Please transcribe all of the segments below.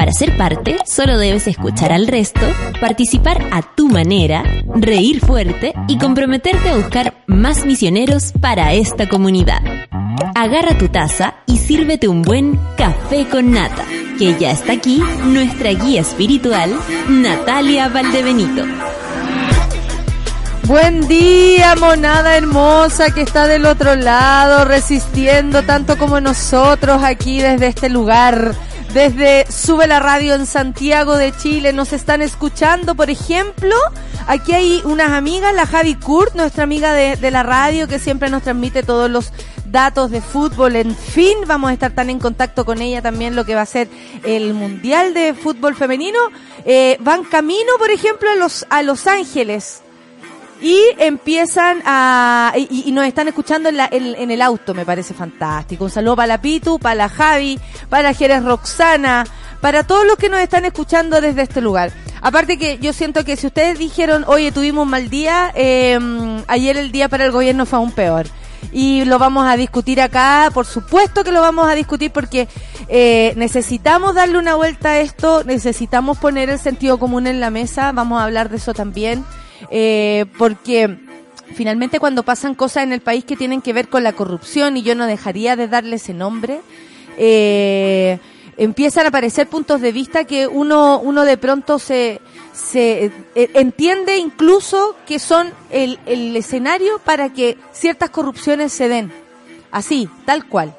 Para ser parte, solo debes escuchar al resto, participar a tu manera, reír fuerte y comprometerte a buscar más misioneros para esta comunidad. Agarra tu taza y sírvete un buen café con nata, que ya está aquí nuestra guía espiritual, Natalia Valdebenito. Buen día, monada hermosa que está del otro lado, resistiendo tanto como nosotros aquí desde este lugar desde Sube la Radio en Santiago de Chile nos están escuchando, por ejemplo, aquí hay unas amigas, la Javi Kurt, nuestra amiga de, la radio que siempre nos transmite todos los datos de fútbol. En fin, vamos a estar tan en contacto con ella también lo que va a ser el Mundial de Fútbol Femenino. Eh, van camino, por ejemplo, a Los, a los Ángeles y empiezan a y, nos están escuchando en, la, en, el auto me parece fantástico. Un saludo para la Pitu para la Javi para Jerez Roxana para todos los que nos están escuchando desde este lugar. Aparte que yo siento que si ustedes dijeron oye tuvimos un mal día eh, ayer el día para el gobierno fue aún peor. Y lo vamos a discutir acá, por supuesto que lo vamos a discutir porque eh, necesitamos darle una vuelta a esto, necesitamos poner el sentido común en la mesa, vamos a hablar de eso también eh, porque finalmente cuando pasan cosas en el país que tienen que ver con la corrupción, y yo no dejaría de darle ese nombre, eh, empiezan a aparecer puntos de vista que uno, uno de pronto se, se eh, entiende incluso que son el, el escenario para que ciertas corrupciones se den. Así, tal cual.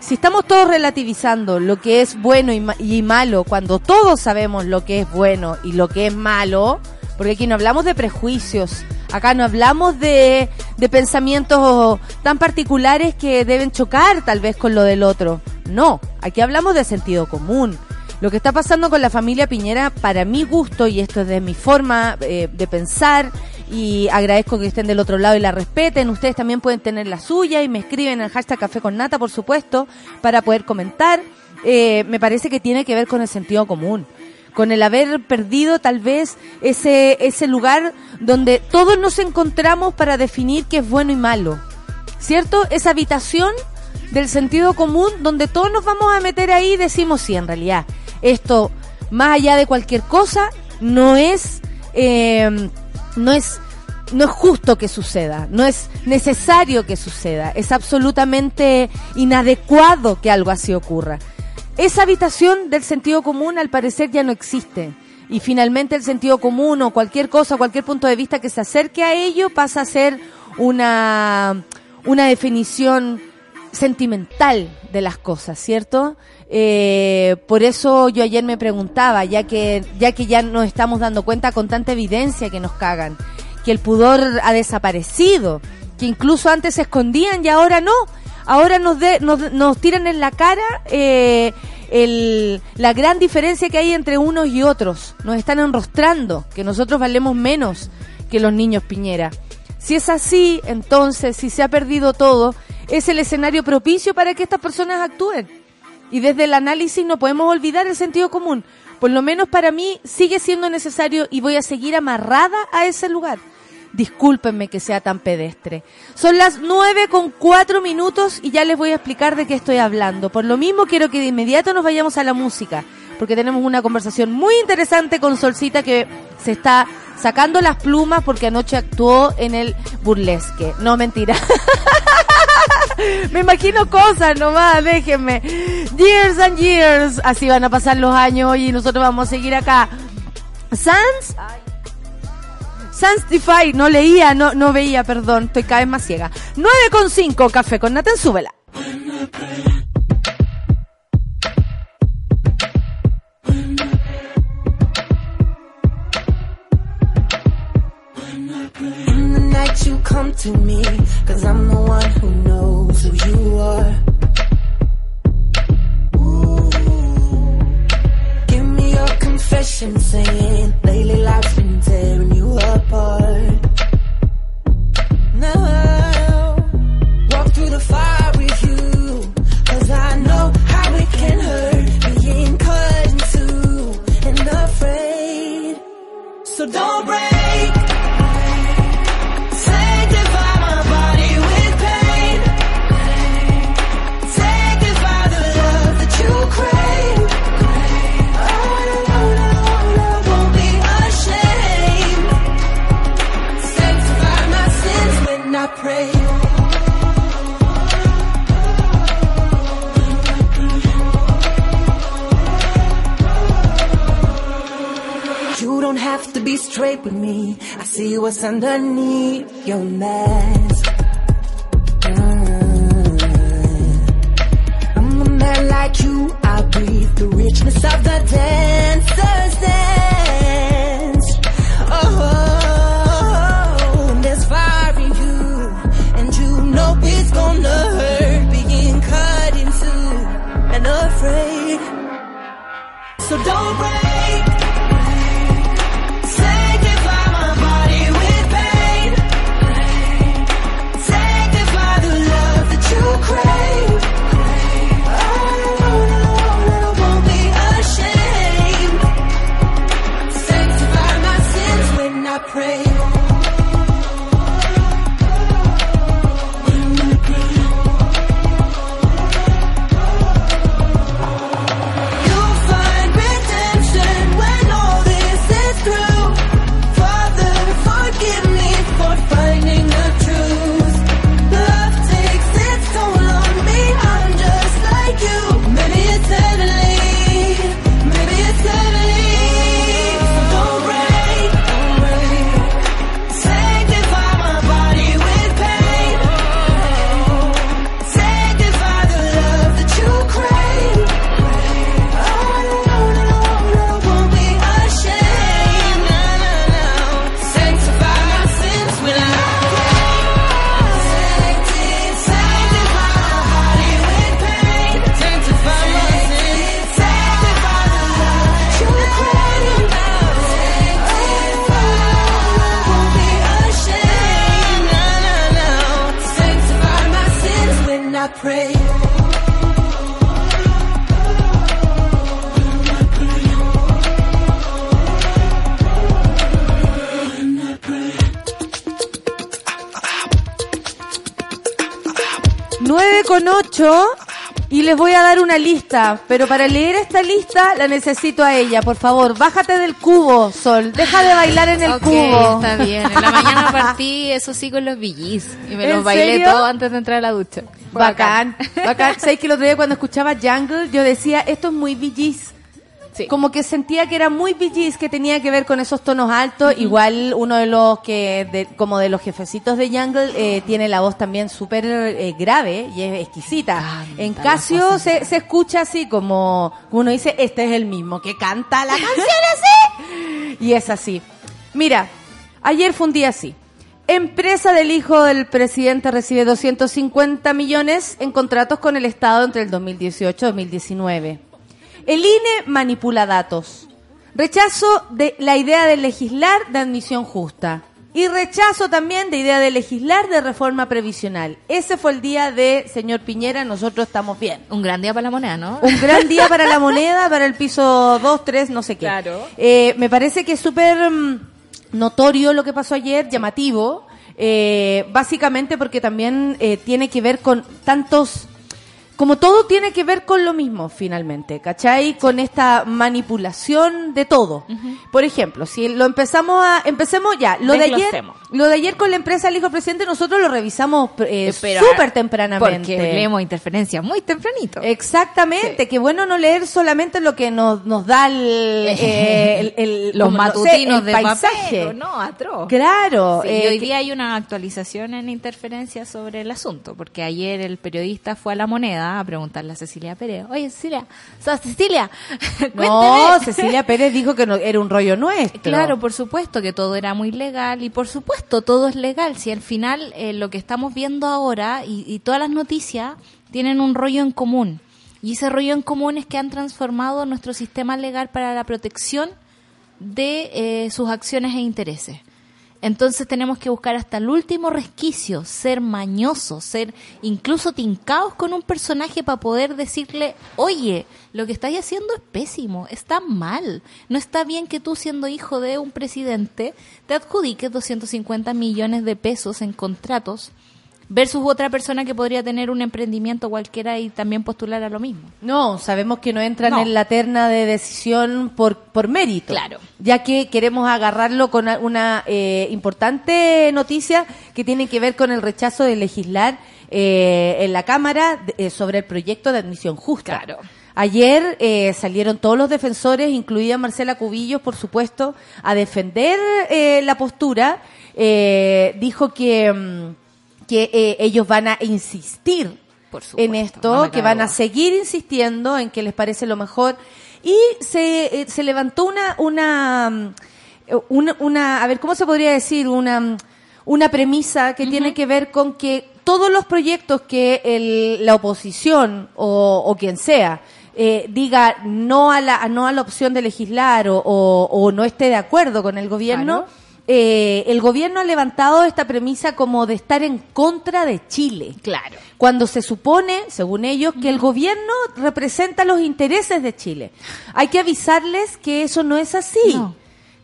Si estamos todos relativizando lo que es bueno y, y malo, cuando todos sabemos lo que es bueno y lo que es malo, porque aquí no hablamos de prejuicios, acá no hablamos de, de pensamientos tan particulares que deben chocar tal vez con lo del otro. No, aquí hablamos de sentido común. Lo que está pasando con la familia Piñera, para mi gusto, y esto es de mi forma eh, de pensar, y agradezco que estén del otro lado y la respeten, ustedes también pueden tener la suya y me escriben el hashtag Café con Nata, por supuesto, para poder comentar. Eh, me parece que tiene que ver con el sentido común con el haber perdido tal vez ese, ese lugar donde todos nos encontramos para definir qué es bueno y malo. ¿Cierto? Esa habitación del sentido común donde todos nos vamos a meter ahí y decimos, sí, en realidad, esto, más allá de cualquier cosa, no es, eh, no es, no es justo que suceda, no es necesario que suceda, es absolutamente inadecuado que algo así ocurra. Esa habitación del sentido común al parecer ya no existe. Y finalmente el sentido común o cualquier cosa, cualquier punto de vista que se acerque a ello pasa a ser una, una definición sentimental de las cosas, ¿cierto? Eh, por eso yo ayer me preguntaba, ya que, ya que ya nos estamos dando cuenta con tanta evidencia que nos cagan, que el pudor ha desaparecido, que incluso antes se escondían y ahora no, ahora nos, de, nos, nos tiran en la cara eh, la gran diferencia que hay entre unos y otros. Nos están enrostrando, que nosotros valemos menos que los niños Piñera. Si es así, entonces, si se ha perdido todo, es el escenario propicio para que estas personas actúen. Y desde el análisis no podemos olvidar el sentido común. Por lo menos para mí sigue siendo necesario y voy a seguir amarrada a ese lugar. Discúlpenme que sea tan pedestre. Son las nueve con cuatro minutos y ya les voy a explicar de qué estoy hablando. Por lo mismo quiero que de inmediato nos vayamos a la música, porque tenemos una conversación muy interesante con Solcita que se está sacando las plumas porque anoche actuó en el burlesque. No, mentira. Me imagino cosas nomás, déjenme. Years and years. Así van a pasar los años y nosotros vamos a seguir acá. Sans Sanctify, no leía, no, no veía, perdón, estoy cada vez más ciega. 9,5, café con Nathan, súbela. You come to me, cause I'm the one who knows who you are. confession saying lately life's been tearing you apart. Now, walk through the fire with you, cause I know how it can hurt being cut in two and afraid. So don't break. Have to be straight with me. I see what's underneath your mask. Mm. I'm a man like you. I breathe the richness of the dancer's dance. Oh, there's fire in you, and you know it's gonna hurt being cut into and afraid. So don't break. Con ocho y les voy a dar una lista, pero para leer esta lista la necesito a ella. Por favor, bájate del cubo, Sol. Deja de bailar en el Ok, cubo. está bien. En la mañana partí, eso sí, con los VGs. Y me ¿En los bailé serio? todo antes de entrar a la ducha. Bacán, bacán. ¿Sabes que el otro día cuando escuchaba Jungle yo decía, esto es muy Gees? Sí. Como que sentía que era muy Gees, que tenía que ver con esos tonos altos. Igual uno de los que, de- como de los jefecitos de Jungle, eh, tiene la voz también súper eh, grave y es exquisita. Canta en Casio se, se escucha así como uno dice, este es el mismo que canta la canción así. Y es así. Mira, ayer fue un día así. Empresa del hijo del presidente recibe 250 millones en contratos con el Estado entre el 2018 y 2019. El INE manipula datos. Rechazo de la idea de legislar de admisión justa. Y rechazo también de idea de legislar de reforma previsional. Ese fue el día de señor Piñera, nosotros estamos bien. Un gran día para la moneda, ¿no? Un gran día para la moneda, para el piso 2, 3, no sé qué. Claro. Eh, me parece que es súper mm, notorio lo que pasó ayer, llamativo, eh, básicamente porque también eh, tiene que ver con tantos... Como todo tiene que ver con lo mismo, finalmente, ¿cachai? Con esta manipulación de todo. Por ejemplo, si lo empezamos a... Empecemos ya. Lo de ayer, lo de ayer con la empresa del hijo del presidente, nosotros lo revisamos eh, súper tempranamente. Porque leemos interferencia muy tempranito. Exactamente, qué bueno no leer solamente lo que nos, nos da el, eh, el- el- Los no sé, matutinos el de paisaje. no, atroz. Claro, Sí, eh, y hoy que- día hay una actualización en interferencia sobre el asunto, porque ayer el periodista fue a la moneda a preguntarle a Cecilia Pérez, oye Cecilia, ¿sos Cecilia? no, Cuénteme". Cecilia Pérez dijo que no, era un rollo nuestro. Claro, por supuesto que todo era muy legal y por supuesto todo es legal. Si al final eh, lo que estamos viendo ahora y, y todas las noticias tienen un rollo en común. Y ese rollo en común es que han transformado nuestro sistema legal para la protección de eh, sus acciones e intereses. Entonces tenemos que buscar hasta el último resquicio, ser mañosos, ser incluso tincados con un personaje para poder decirle, oye, lo que estáis haciendo es pésimo, está mal. No está bien que tú siendo hijo de un presidente te adjudiques 250 millones de pesos en contratos versus otra persona que podría tener un emprendimiento cualquiera y también postular a lo mismo. No, sabemos que no entran No. en la terna de decisión por, por mérito. Claro. Ya que queremos agarrarlo con una eh, importante noticia que tiene que ver con el rechazo de legislar eh, en la Cámara de- eh, sobre el proyecto de admisión justa. Claro. Ayer eh, salieron todos los defensores, incluida Marcela Cubillos, por supuesto, a defender eh, la postura. Eh, dijo que, mm, que eh, ellos van a insistir Por supuesto, en esto, no que van a seguir insistiendo en que les parece lo mejor. Y se, eh, se levantó una, una, mm, una, una, a ver, ¿cómo se podría decir? Una, mm, una premisa que tiene que ver con que todos los proyectos que el- la oposición o, o quien sea eh, diga no a la no a la opción de legislar o, o- o no esté de acuerdo con el gobierno, Claro. Eh, el gobierno ha levantado esta premisa como de estar en contra de Chile Claro. cuando se supone, según ellos, que el gobierno representa los intereses de Chile. Hay que avisarles que eso no es así. No.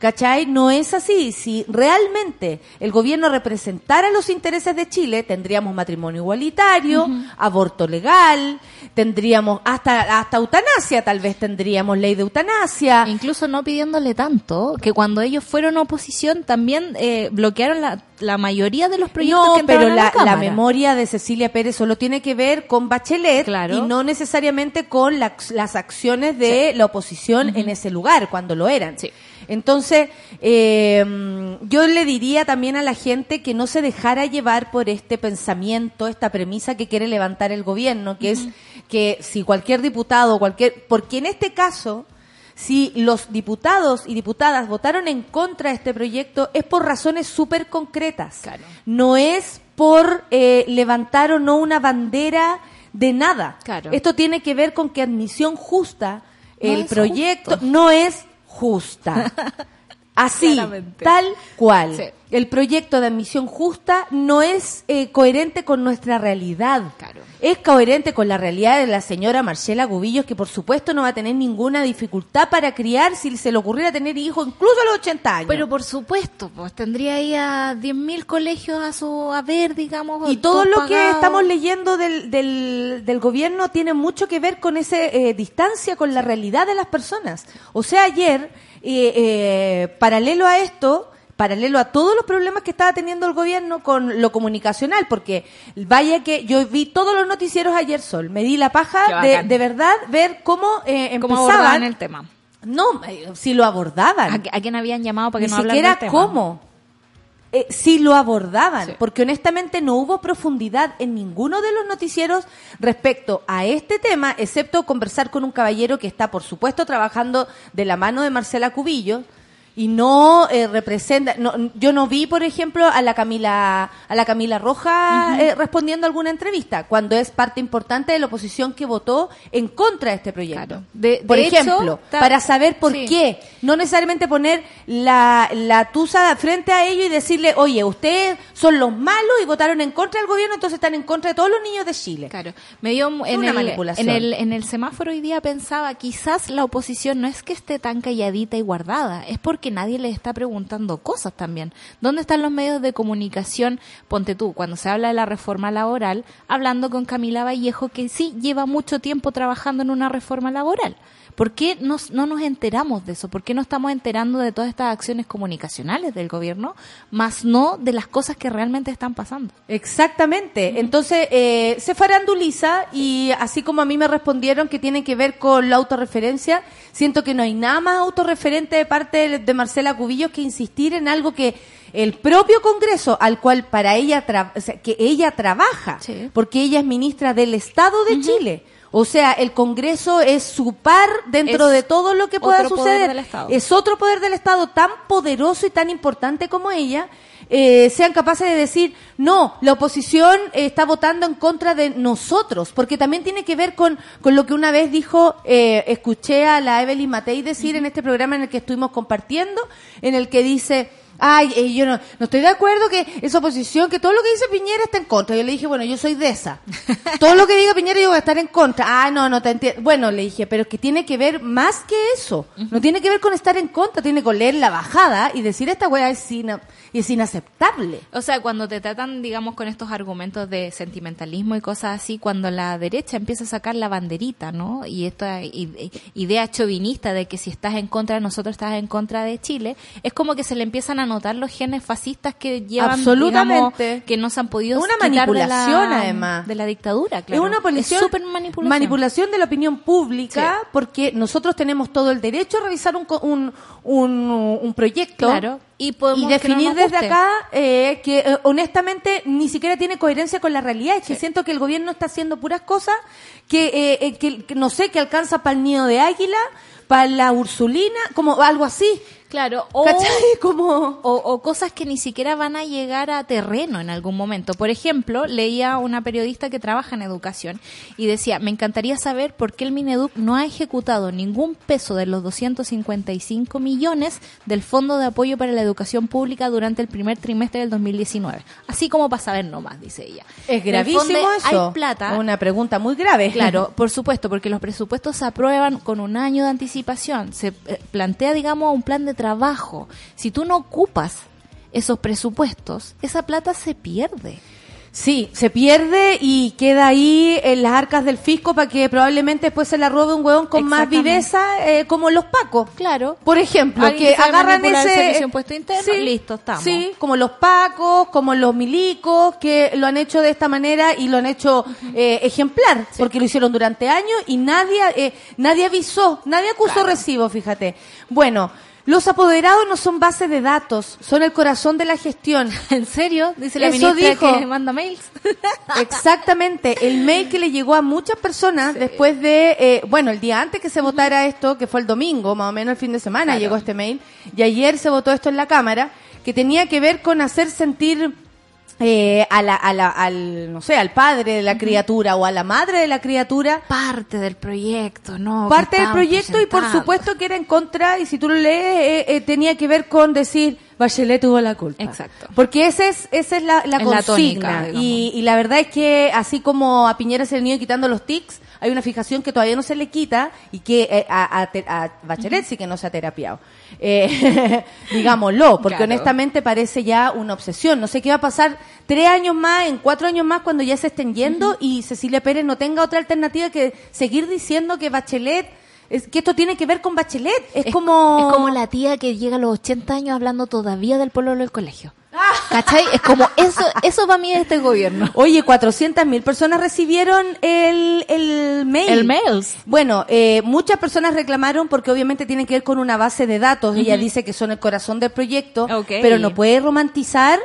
¿Cachai? No es así. Si realmente el gobierno representara los intereses de Chile, tendríamos matrimonio igualitario, aborto legal, tendríamos hasta, hasta eutanasia, tal vez tendríamos ley de eutanasia. Incluso no pidiéndole tanto, que cuando ellos fueron oposición también eh, bloquearon la, la mayoría de los proyectos No, que pero la, la, la memoria de Cecilia Pérez solo tiene que ver con Bachelet Claro. y no necesariamente con la- las acciones de la oposición en ese lugar, cuando lo eran. Sí. Entonces, eh, yo le diría también a la gente que no se dejara llevar por este pensamiento, esta premisa que quiere levantar el gobierno, que es que si cualquier diputado, cualquier, porque en este caso, si los diputados y diputadas votaron en contra de este proyecto es por razones súper concretas. Claro. No es por eh, levantar o no una bandera de nada. Claro. Esto tiene que ver con que admisión justa, No el proyecto justo. no es justa. Así, Claramente. tal cual. Sí. El proyecto de admisión justa no es eh, coherente con nuestra realidad. Claro. Es coherente con la realidad de la señora Marcela Gubillos, que por supuesto no va a tener ninguna dificultad para criar si se le ocurriera tener hijos, incluso a los 80 años. Pero por supuesto, pues tendría ahí a 10.000 colegios a su haber, digamos. y todo lo que estamos leyendo del, del, del gobierno tiene mucho que ver con esa distancia con la realidad de las personas. O sea, ayer, eh, eh, paralelo a esto, paralelo a todos los problemas que estaba teniendo el gobierno con lo comunicacional, porque vaya que yo vi todos los noticieros ayer sol, me di la paja de, de verdad ver cómo eh, ¿Cómo empezaban. abordaban el tema? No, eh, si lo abordaban. ¿A, qui- a quién habían llamado para que Ni no hablara siquiera del tema? cómo. Eh, si lo abordaban, Sí. porque honestamente no hubo profundidad en ninguno de los noticieros respecto a este tema, excepto conversar con un caballero que está, por supuesto, trabajando de la mano de Marcela Cubillo y no eh, representa. No, yo no vi, por ejemplo, a la Camila a la Camila Roja eh, respondiendo a alguna entrevista, cuando es parte importante de la oposición que votó en contra de este proyecto. Claro. De- por de ejemplo, para saber por sí. qué no necesariamente poner la, la tusa frente a ellos y decirle, oye, ustedes son los malos y votaron en contra del gobierno, entonces están en contra de todos los niños de Chile. Claro, me dio en una el, manipulación. en el en el semáforo hoy día pensaba quizás la oposición no es que esté tan calladita y guardada, es porque nadie le está preguntando cosas también. ¿Dónde están los medios de comunicación? Ponte tú, cuando se habla de la reforma laboral, hablando con Camila Vallejo que sí lleva mucho tiempo trabajando en una reforma laboral. ¿Por qué nos- no nos enteramos de eso? ¿Por qué no estamos enterando de todas estas acciones comunicacionales del gobierno, más no de las cosas que realmente están pasando? Exactamente. Entonces, eh, se faranduliza y así como a mí me respondieron que tiene que ver con la autorreferencia, siento que no hay nada más autorreferente de parte de, Marcela Cubillos que insistir en algo que el propio Congreso, al cual para ella, tra- o sea, que ella trabaja, Sí. porque ella es ministra del Estado de Chile. O sea, el Congreso es su par dentro Es de todo lo que pueda otro poder suceder. del Estado. Es otro poder del Estado tan poderoso y tan importante como ella, eh, sean capaces de decir, no, la oposición eh, está votando en contra de nosotros, porque también tiene que ver con, con lo que una vez dijo, eh, escuché a la Evelyn Matei decir en este programa en el que estuvimos compartiendo, en el que dice, Ay, eh, yo no, no estoy de acuerdo que esa oposición, que todo lo que dice Piñera está en contra. Yo le dije, bueno, yo soy de esa. todo lo que diga Piñera yo voy a estar en contra. Ah, no, no te entiendo. Bueno, le dije, pero es que tiene que ver más que eso. No tiene que ver con estar en contra, tiene que leer la bajada y decir esta weá es, ina- es inaceptable. O sea, cuando te tratan, digamos, con estos argumentos de sentimentalismo y cosas así, cuando la derecha empieza a sacar la banderita, ¿no? Y esta idea chauvinista de que si estás en contra de nosotros, estás en contra de Chile, es como que se le empiezan a notar los genes fascistas que llevan, Absolutamente. digamos, que no se han podido Una quitar de la- manipulación, además. de la dictadura, claro. Es una manipulación, súper manipulación. manipulación de la opinión pública Sí. porque nosotros tenemos todo el derecho a revisar un, un, un, un proyecto. Claro. Y, podemos y definir desde acá eh, que eh, honestamente ni siquiera tiene coherencia con la realidad. Es que siento que el gobierno está haciendo puras cosas que, eh, eh, que, que no sé, que alcanza para el nido de águila, para la ursulina, como algo así. Claro, o, ¿Cachai? Como... o, o cosas que ni siquiera van a llegar a terreno en algún momento. Por ejemplo, leía una periodista que trabaja en educación y decía, me encantaría saber por qué el Mineduc no ha ejecutado ningún peso de los 255 millones del Fondo de Apoyo para la Educación Pública durante el primer trimestre del 2019. Así como para saber nomás, dice ella. Es gravísimo eso. Hay plata. Una pregunta muy grave. Claro, por supuesto, porque los presupuestos se aprueban con un año de anticipación. Se eh, plantea, digamos, un plan de trabajo. Si tú no ocupas esos presupuestos, esa plata se pierde. Sí, se pierde y queda ahí en las arcas del fisco para que probablemente después se la robe un hueón con más viveza, eh, como los pacos. Claro. Por ejemplo, que agarran el ese... de impuesto interno, listo, estamos. Sí, como los pacos, como los milicos, que lo han hecho de esta manera y lo han hecho eh, ejemplar, porque lo hicieron durante años y nadie, eh, nadie avisó, nadie acusó recibo, fíjate. Bueno, los apoderados no son base de datos, son el corazón de la gestión. ¿En serio? Dice la Eso ministra dijo. que manda mails. Exactamente, el mail que le llegó a muchas personas después de, eh, bueno, el día antes que se votara esto, que fue el domingo, más o menos el fin de semana, Claro. llegó este mail, y ayer se votó esto en la Cámara, que tenía que ver con hacer sentir eh, a la, a la- al, no sé, al padre de la criatura o a la madre de la criatura Parte del proyecto, ¿no? parte del proyecto y por supuesto que era en contra y si tú lo lees eh, eh, tenía que ver con decir Bachelet tuvo la culpa. Exacto. Porque esa es, esa es la, la consigna. tónica, y, y la verdad es que así como a Piñera se le han ido quitando los tics, hay una fijación que todavía no se le quita y que eh, a, a, a Bachelet sí que no se ha terapiado. Eh, digámoslo, porque Claro. honestamente parece ya una obsesión. No sé qué va a pasar tres años más, en cuatro años más, cuando ya se estén yendo y Cecilia Pérez no tenga otra alternativa que seguir diciendo que Bachelet, es que esto tiene que ver con Bachelet. Es, como... Es como la tía que llega a los 80 años hablando todavía del pueblo del colegio. ¿Cachai? Es como eso, eso para mí es este gobierno. Oye, 400 mil personas recibieron el, el mail. El mails. Bueno, eh, muchas personas reclamaron porque obviamente tiene que ver con una base de datos. Ella dice que son el corazón del proyecto, pero no puede romantizar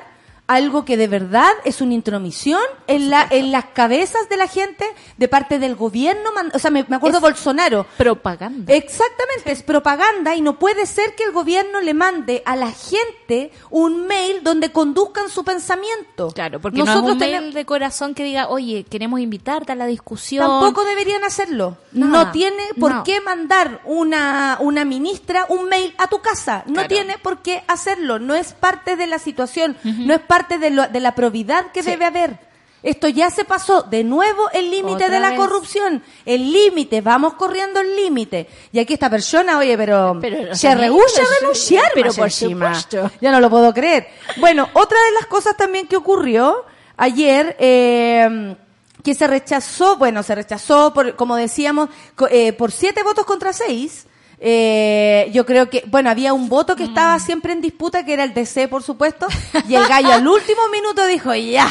algo que de verdad es una intromisión en, la, en las cabezas de la gente de parte del gobierno. O sea, me, me acuerdo Es- Bolsonaro. Propaganda. Exactamente, es propaganda y no puede ser que el gobierno le mande a la gente un mail donde conduzcan su pensamiento. Claro, porque no es un mail de corazón que diga, oye, queremos invitarte a la discusión. Tampoco deberían hacerlo. Nada, no tiene por no. qué mandar una, una ministra un mail a tu casa. No Claro. tiene por qué hacerlo. No es parte de la situación. No es parte de, lo- de la probidad que Sí. debe haber. Esto ya se pasó de nuevo el límite de la vez. corrupción. El límite, vamos corriendo el límite. Y aquí esta persona, oye, pero, Pero, se rehúsa a renunciar. pero por encima. supuesto. Ya no lo puedo creer. Bueno, otra de las cosas también que ocurrió ayer, eh, que se rechazó, bueno, se rechazó, por, como decíamos, eh, por siete votos contra seis. Eh, yo creo que, bueno, había un voto que estaba siempre en disputa, que era el DC, por supuesto, y el gallo al último minuto dijo, ya,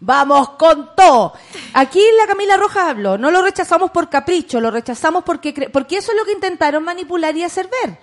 vamos con todo. Aquí la Camila Rojas habló, no lo rechazamos por capricho, lo rechazamos porque, cre- porque eso es lo que intentaron manipular y hacer ver.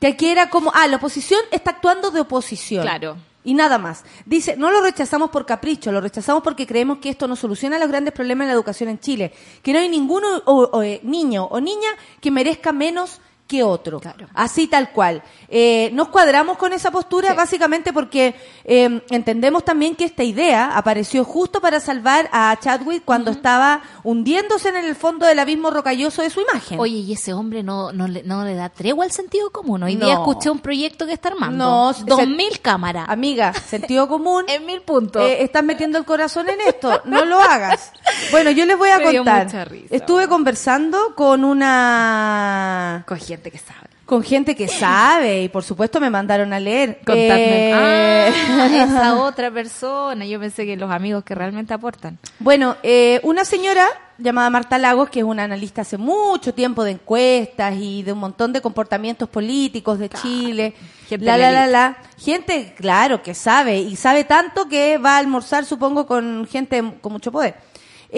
Que aquí era como, ah, la oposición está actuando de oposición. Claro. Y nada más. Dice, no lo rechazamos por capricho, lo rechazamos porque creemos que esto no soluciona los grandes problemas de la educación en Chile. Que no hay ningún o- o, eh, niño o niña que merezca menos que otro. Claro. Así tal cual. Eh, nos cuadramos con esa postura Sí. básicamente porque eh, entendemos también que esta idea apareció justo para salvar a Chadwick cuando estaba hundiéndose en el fondo del abismo rocalloso de su imagen. Oye, y ese hombre no, no, le, no le da tregua al sentido común. Hoy No. día escuché un proyecto que está armando. No, Dos mil cámaras. Amiga, sentido común. En mil puntos. Eh, estás metiendo el corazón en esto, no lo hagas. Bueno, yo les voy a Me contar. risa, Estuve conversando con una Con gente que sabe. con gente que sabe y por supuesto me mandaron a leer. Contadme. Eh, Ah, esa otra persona. Yo pensé que los amigos que realmente aportan. Bueno, eh, una señora llamada Marta Lagos, que es una analista hace mucho tiempo de encuestas y de un montón de comportamientos políticos de Chile, gente la, la, la la. Gente, claro, que sabe, y sabe tanto que va a almorzar, supongo, con gente con mucho poder.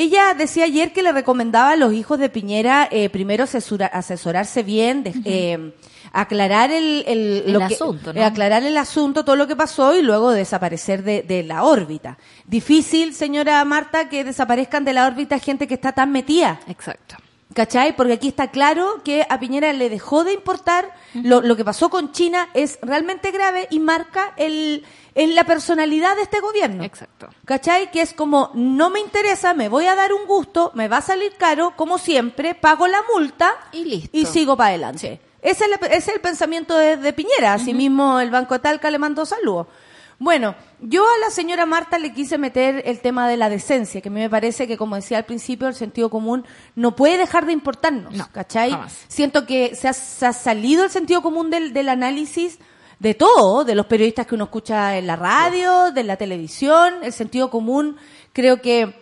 Ella decía ayer que le recomendaba a los hijos de Piñera eh, primero asesora- asesorarse bien, de- eh, aclarar el, el, El lo que- asunto, ¿no? aclarar el asunto, todo lo que pasó y luego desaparecer de, de la órbita. Difícil, señora Marta, que desaparezcan de la órbita gente que está tan metida. Exacto. ¿Cachai? Porque aquí está claro que a Piñera le dejó de importar. Lo, lo que pasó con China es realmente grave y marca el, en la personalidad de este gobierno. Exacto. ¿Cachai? Que es como, no me interesa, me voy a dar un gusto, me va a salir caro, como siempre, pago la multa Y listo. y sigo para adelante. Ese, es el, ese es el pensamiento de, de Piñera. Asimismo, el Banco de Talca le mandó saludos. Bueno, yo a la señora Marta le quise meter el tema de la decencia, que a mí me parece que, como decía al principio, el sentido común no puede dejar de importarnos, No, ¿cachai? jamás. Siento que se ha, se ha salido el sentido común del, del análisis de todo, de los periodistas que uno escucha en la radio, de la televisión, el sentido común creo que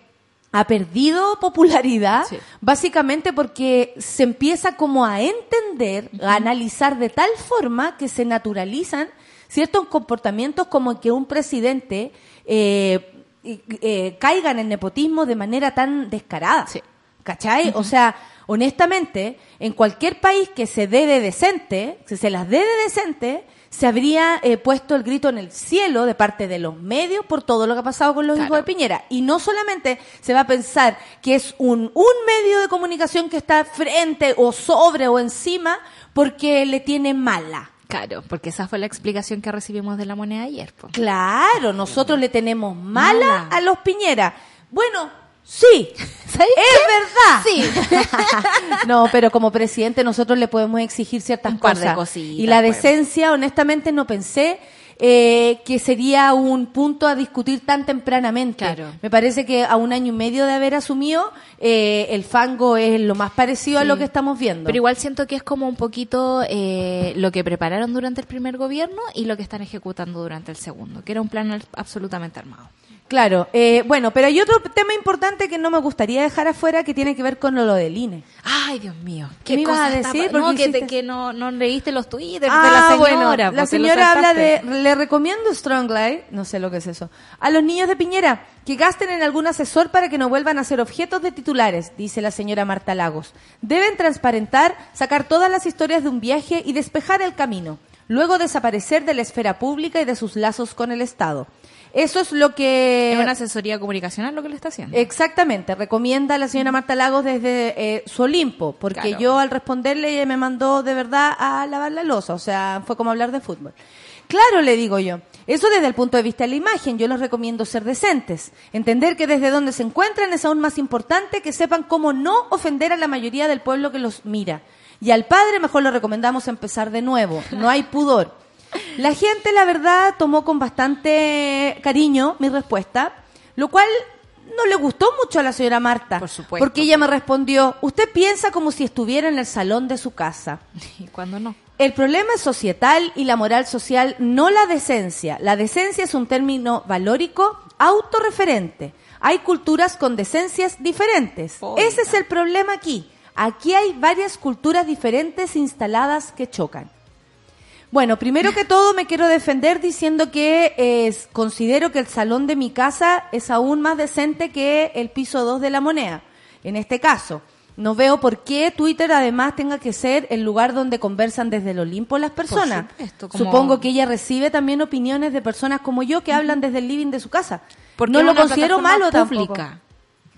ha perdido popularidad, Sí. básicamente porque se empieza como a entender, a analizar de tal forma que se naturalizan ciertos comportamientos como que un presidente eh, eh, caiga en el nepotismo de manera tan descarada. Sí. ¿Cachai? O sea, honestamente, en cualquier país que se dé de decente, si se las dé de decente, se habría eh, puesto el grito en el cielo de parte de los medios por todo lo que ha pasado con los Claro. hijos de Piñera. Y no solamente se va a pensar que es un, un medio de comunicación que está frente o sobre o encima porque le tiene mala. Claro, porque esa fue la explicación que recibimos de la moneda ayer. po. Claro, nosotros le tenemos mala, Mala. a los Piñera. Bueno, sí, ¿Sabes es verdad. Sí. no, pero como presidente nosotros le podemos exigir ciertas Un par de cosas. cositas, y la pues. decencia, honestamente, no pensé eh, que sería un punto a discutir tan tempranamente. Claro. Me parece que a un año y medio de haber asumido, eh, el fango es lo más parecido a lo que estamos viendo. Pero igual siento que es como un poquito eh, lo que prepararon durante el primer gobierno y lo que están ejecutando durante el segundo, que era un plan absolutamente armado. Claro, eh, bueno, pero hay otro tema importante que no me gustaría dejar afuera que tiene que ver con lo del INE. Ay, Dios mío. ¿Qué me ibas a decir? pa- ¿Por No, qué que, te- hiciste- que no, no leíste los de Ah, la señora. bueno, la señora habla de, le recomiendo Strong Light, no sé lo que es eso, a los niños de Piñera que gasten en algún asesor para que no vuelvan a ser objetos de titulares, dice la señora Marta Lagos. Deben transparentar, sacar todas las historias de un viaje y despejar el camino, luego desaparecer de la esfera pública y de sus lazos con el Estado. Eso es lo que... Es una asesoría comunicacional lo que le está haciendo. Exactamente, recomienda la señora Marta Lagos desde eh, su Olimpo, porque Claro. yo al responderle ella me mandó de verdad a lavar la losa, o sea, fue como hablar de fútbol. Claro, le digo yo, eso desde el punto de vista de la imagen, yo les recomiendo ser decentes, entender que desde donde se encuentran es aún más importante que sepan cómo no ofender a la mayoría del pueblo que los mira. Y al padre mejor le recomendamos empezar de nuevo, no hay pudor. La gente, la verdad, tomó con bastante cariño mi respuesta, lo cual no le gustó mucho a la señora Marta. Por supuesto. Porque ella me respondió, usted piensa como si estuviera en el salón de su casa. ¿Y cuándo no? El problema es societal y la moral social, no la decencia. La decencia es un término valórico autorreferente. Hay culturas con decencias diferentes. Ese es el problema aquí. Aquí hay varias culturas diferentes instaladas que chocan. Bueno, primero que todo me quiero defender diciendo que es, considero que el salón de mi casa es aún más decente que el piso 2 de la moneda. En este caso, no veo por qué Twitter además tenga que ser el lugar donde conversan desde el Olimpo las personas. supuesto, como- Supongo que ella recibe también opiniones de personas como yo que hablan desde el living de su casa. Porque no lo considero malo tampoco.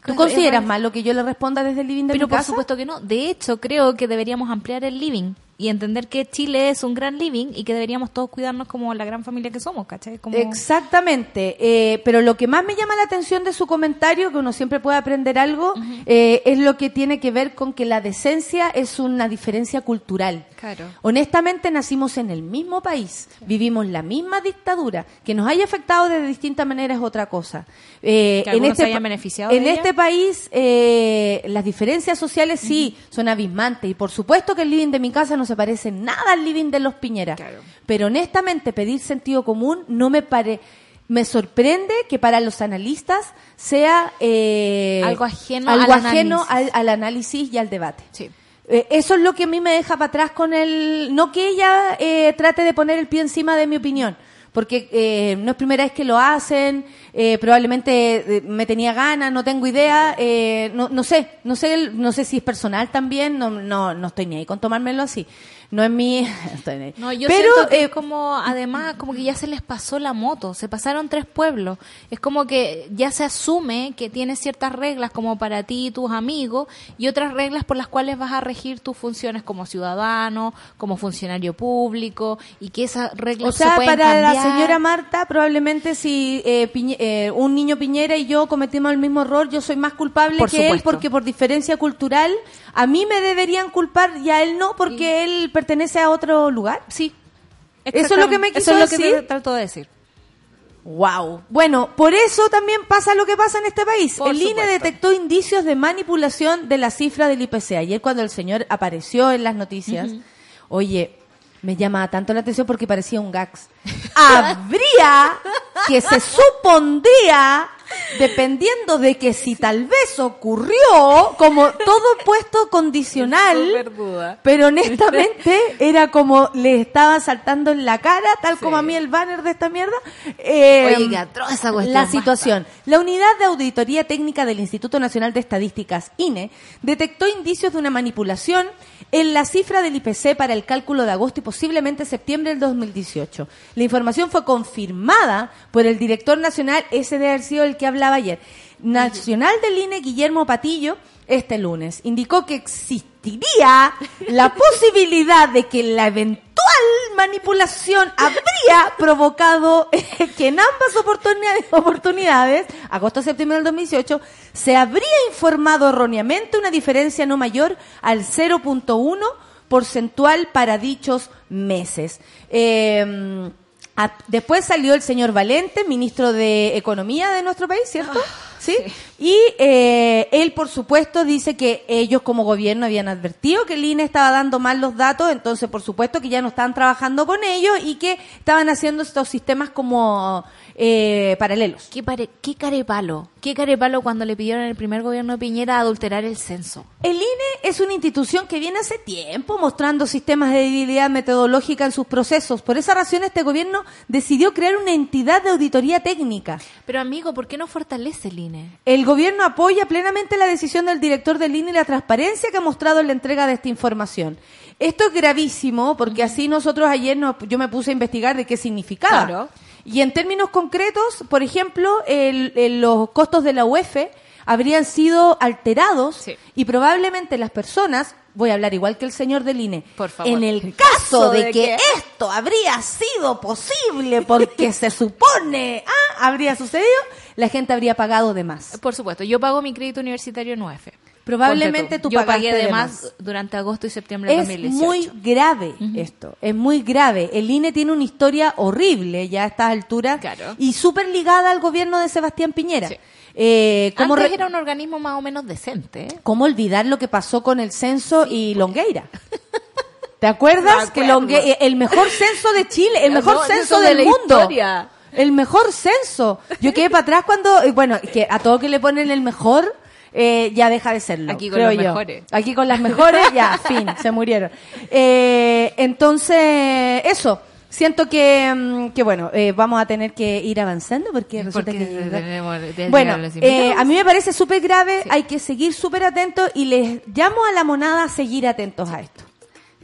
¿Tú consideras malo que yo le responda desde el living de Pero mi por casa? supuesto que no. De hecho, creo que deberíamos ampliar el living y entender que Chile es un gran living y que deberíamos todos cuidarnos como la gran familia que somos, ¿cachai? Como... Exactamente, eh, pero lo que más me llama la atención de su comentario, que uno siempre puede aprender algo, eh, es lo que tiene que ver con que la decencia es una diferencia cultural. Claro. Honestamente nacimos en el mismo país, vivimos la misma dictadura, que nos haya afectado de distintas maneras es otra cosa. Eh, Que algunos se pa- hayan beneficiado en de este ella. país eh, las diferencias sociales sí son abismantes y por supuesto que el living de mi casa no se parece nada al living de los Piñera. Claro. Pero honestamente pedir sentido común no me pare me sorprende que para los analistas sea eh, Algo ajeno algo al ajeno análisis. al, al análisis y al debate. Sí. Eh, eso es lo que a mí me deja para atrás con el... No que ella eh, trate de poner el pie encima de mi opinión, porque eh, no es primera vez que lo hacen, eh, probablemente eh, me tenía ganas, no tengo idea, eh, no, no sé, no sé, no sé si es personal también, no, no, no estoy ni ahí con tomármelo así. No es mi... No, yo Pero, siento que eh, es como, además, como que ya se les pasó la moto, se pasaron tres pueblos. Es como que ya se asume que tienes ciertas reglas como para ti y tus amigos y otras reglas por las cuales vas a regir tus funciones como ciudadano, como funcionario público y que esas reglas O sea, se pueden para la señora Marta, probablemente si eh, Piñe- eh, un niño Piñera y yo cometimos el mismo error, yo soy más culpable Por que él porque por diferencia cultural a mí me deberían culpar y a él no porque él pertenece a otro lugar. Sí. Eso es lo que me Eso quiso es lo que te trato de decir. Wow. Bueno, por eso también pasa lo que pasa en este país. Por el INE detectó indicios de manipulación de la cifra del IPC. Ayer cuando el señor apareció en las noticias, oye, me llama tanto la atención porque parecía un gax. Habría que se supondría, dependiendo de que si tal vez ocurrió, como todo puesto condicional, pero honestamente era como le estaba saltando en la cara, tal como a mí el banner de esta mierda. Eh, qué atroz esa cuestión, La basta. situación. La unidad de auditoría técnica del Instituto Nacional de Estadísticas, INE, detectó indicios de una manipulación en la cifra del IPC para el cálculo de agosto y posiblemente septiembre del 2018. La información fue confirmada por el director nacional, ese de haber sido el que hablaba ayer, nacional del INE, Guillermo Patillo, este lunes. Indicó que existiría la posibilidad de que la eventual manipulación habría provocado que en ambas oportunidades, oportunidades, agosto-septiembre del 2018, se habría informado erróneamente una diferencia no mayor al 0.1 porcentual para dichos meses. Eh, a- después salió el señor Valente, ministro de Economía de nuestro país, ¿cierto? ¿Sí? Y eh, él, por supuesto, dice que ellos como gobierno habían advertido que el INE estaba dando mal los datos, entonces, por supuesto, que ya no estaban trabajando con ellos y que estaban haciendo estos sistemas como eh, paralelos. ¿Qué, pare- qué carepalo? ¿Qué carepalo cuando le pidieron el primer gobierno de Piñera adulterar el censo? El INE es una institución que viene hace tiempo mostrando sistemas de debilidad metodológica en sus procesos. Por esa razón, este gobierno decidió crear una entidad de auditoría técnica. Pero amigo, ¿por qué no fortalece el INE? El gobierno apoya plenamente la decisión del director del INE y la transparencia que ha mostrado en la entrega de esta información. Esto es gravísimo porque así nosotros ayer nos- yo me puse a investigar de qué significaba. Claro. Y en términos concretos, por ejemplo, el- el- los costos de la UEF habrían sido alterados Sí. y probablemente las personas, voy a hablar igual que el señor del INE, Por favor. en el caso de, de que que- esto habría sido posible porque se supone ah, habría sucedido, la gente habría pagado de más. Por supuesto, yo pago mi crédito universitario en UF. Probablemente tú Yo pagaste pagué de más, más. durante agosto y septiembre de Es 2018. muy grave esto, es muy grave. El INE tiene una historia horrible ya a estas alturas Claro. y súper ligada al gobierno de Sebastián Piñera. Sí. Eh, ¿cómo, Antes era un organismo más o menos decente. ¿eh? cómo olvidar lo que pasó con el censo y Longueira? ¿Te acuerdas que. Longue- el mejor censo de Chile, el mejor No, censo de del mundo? historia. El mejor censo. Yo quedé para atrás cuando, eh, bueno, que a todo que le ponen el mejor, eh, ya deja de serlo. Aquí con creo los yo. mejores. Aquí con las mejores, ya, fin, se murieron. Eh, entonces, eso. Siento que, mm, que bueno, eh, vamos a tener que ir avanzando porque resulta Porque que... tenemos- Bueno, eh, a mí me parece súper grave, hay que seguir súper atentos y les llamo a la monada a seguir atentos a esto.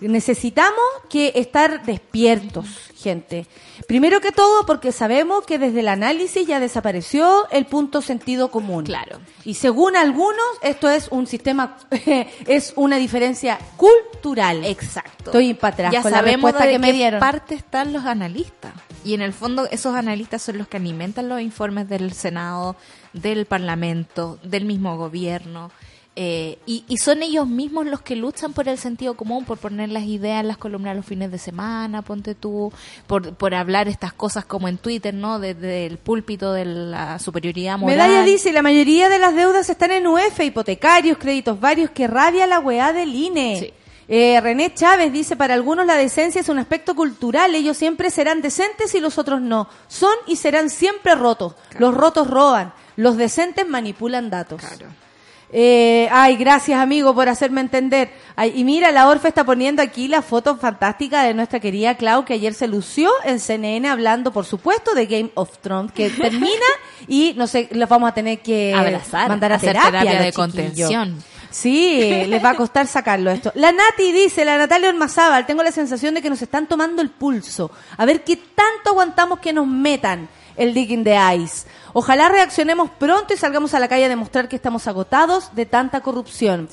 Necesitamos que estar despiertos, gente. Primero que todo, porque sabemos que desde el análisis ya desapareció el punto sentido común. Claro. Y según algunos, esto es un sistema, es una diferencia cultural. Exacto. Estoy para atrás ya con la sabemos respuesta de que me qué dieron. parte están los analistas. Y en el fondo esos analistas son los que alimentan los informes del Senado, del Parlamento, del mismo gobierno. Eh, y, y son ellos mismos los que luchan por el sentido común, por poner las ideas en las columnas los fines de semana, ponte tú, por, por hablar estas cosas como en Twitter, ¿no? Desde el púlpito de la superioridad moral. Medalla dice, la mayoría de las deudas están en UF, hipotecarios, créditos varios, que rabia la weá del INE. Sí. Eh, René Chávez dice, para algunos la decencia es un aspecto cultural, ellos siempre serán decentes y los otros no. Son y serán siempre rotos. Los rotos roban, los decentes manipulan datos. Claro. Eh, ay, gracias amigo por hacerme entender. Ay, y mira, la Orfe está poniendo aquí la foto fantástica de nuestra querida Clau, que ayer se lució en CNN hablando, por supuesto, de Game of Thrones, que termina y no sé, los vamos a tener que Abrazar, mandar a hacer terapia, terapia de chiquillos. contención. Sí, les va a costar sacarlo esto. La Nati dice, la Natalia Ormazábal, tengo la sensación de que nos están tomando el pulso. A ver qué tanto aguantamos que nos metan el digging de ice. Ojalá reaccionemos pronto y salgamos a la calle a demostrar que estamos agotados de tanta corrupción.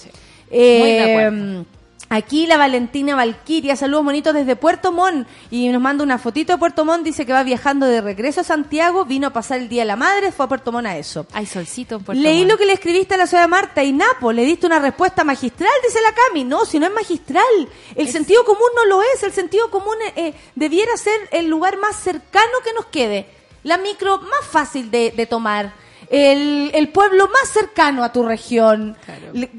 Eh, Muy de acuerdo. Aquí la Valentina Valquiria, saludos bonitos desde Puerto Montt y nos manda una fotito de Puerto Montt, dice que va viajando de regreso a Santiago, vino a pasar el Día de la Madre, fue a Puerto Montt a eso. Hay solcito en Puerto Leí Montt. lo que le escribiste a la ciudad de Marta y Napo, le diste una respuesta magistral, dice la Cami. No, si no es magistral. El sentido común no lo es. El sentido común eh, debiera ser el lugar más cercano que nos quede. La micro más fácil de, de tomar. El, el pueblo más cercano a tu región.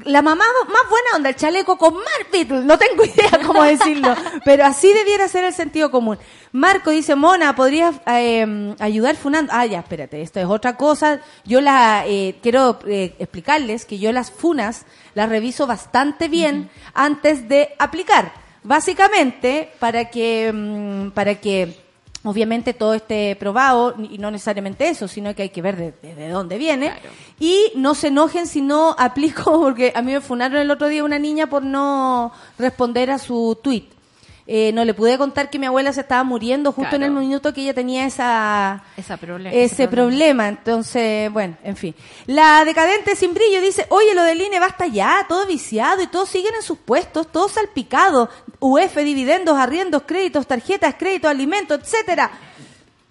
La mamá más buena onda, el chaleco con Mar Beatle. No tengo idea cómo decirlo. pero así debiera ser el sentido común. Marco dice, Mona, ¿podrías eh, ayudar funando? Ah, ya, espérate, esto es otra cosa. Yo la eh, quiero eh, explicarles que yo las funas las reviso bastante bien antes de aplicar. Básicamente, para que, mm, para que obviamente todo esté probado, y no necesariamente eso, sino que hay que ver de, de- de dónde viene. Claro. Y no se enojen si no aplico, porque a mí me funaron el otro día una niña por no responder a su tweet. Eh, no le pude contar que mi abuela se estaba muriendo justo en el minuto que ella tenía esa, Esa problema, ese, ese problema. problema. Entonces, bueno, en fin. La decadente sin brillo dice, oye, lo del INE basta ya, todo viciado y todos siguen en sus puestos, todo salpicado. UF, dividendos, arriendos, créditos, tarjetas, créditos, alimentos, etcétera.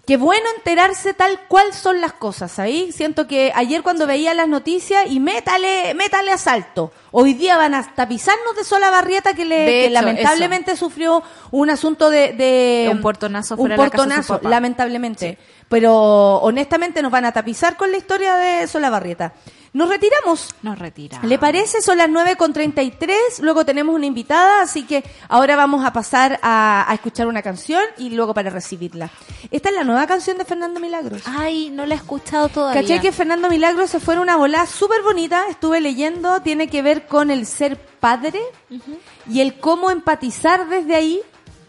Qué bueno enterarse tal cual son las cosas, ahí Siento que ayer cuando veía las noticias y métale, métale asalto. Hoy día van a tapizarnos de sola barrieta que, le, que hecho, lamentablemente sufrió un asunto de... de Un portonazo un fuera de la casa de su portonazo, papá. lamentablemente. Pero honestamente nos van a tapizar con la historia de Solabarrieta. Nos retiramos. Nos retira. ¿Le parece? Son las 9 con 33. Luego tenemos una invitada, así que ahora vamos a pasar a, a escuchar una canción y luego para recibirla. Esta es la nueva canción de Fernando Milagros. Ay, no la he escuchado todavía. Caché que Fernando Milagros se fue en una volada súper bonita. Estuve leyendo, tiene que ver con el ser padre y el cómo empatizar desde ahí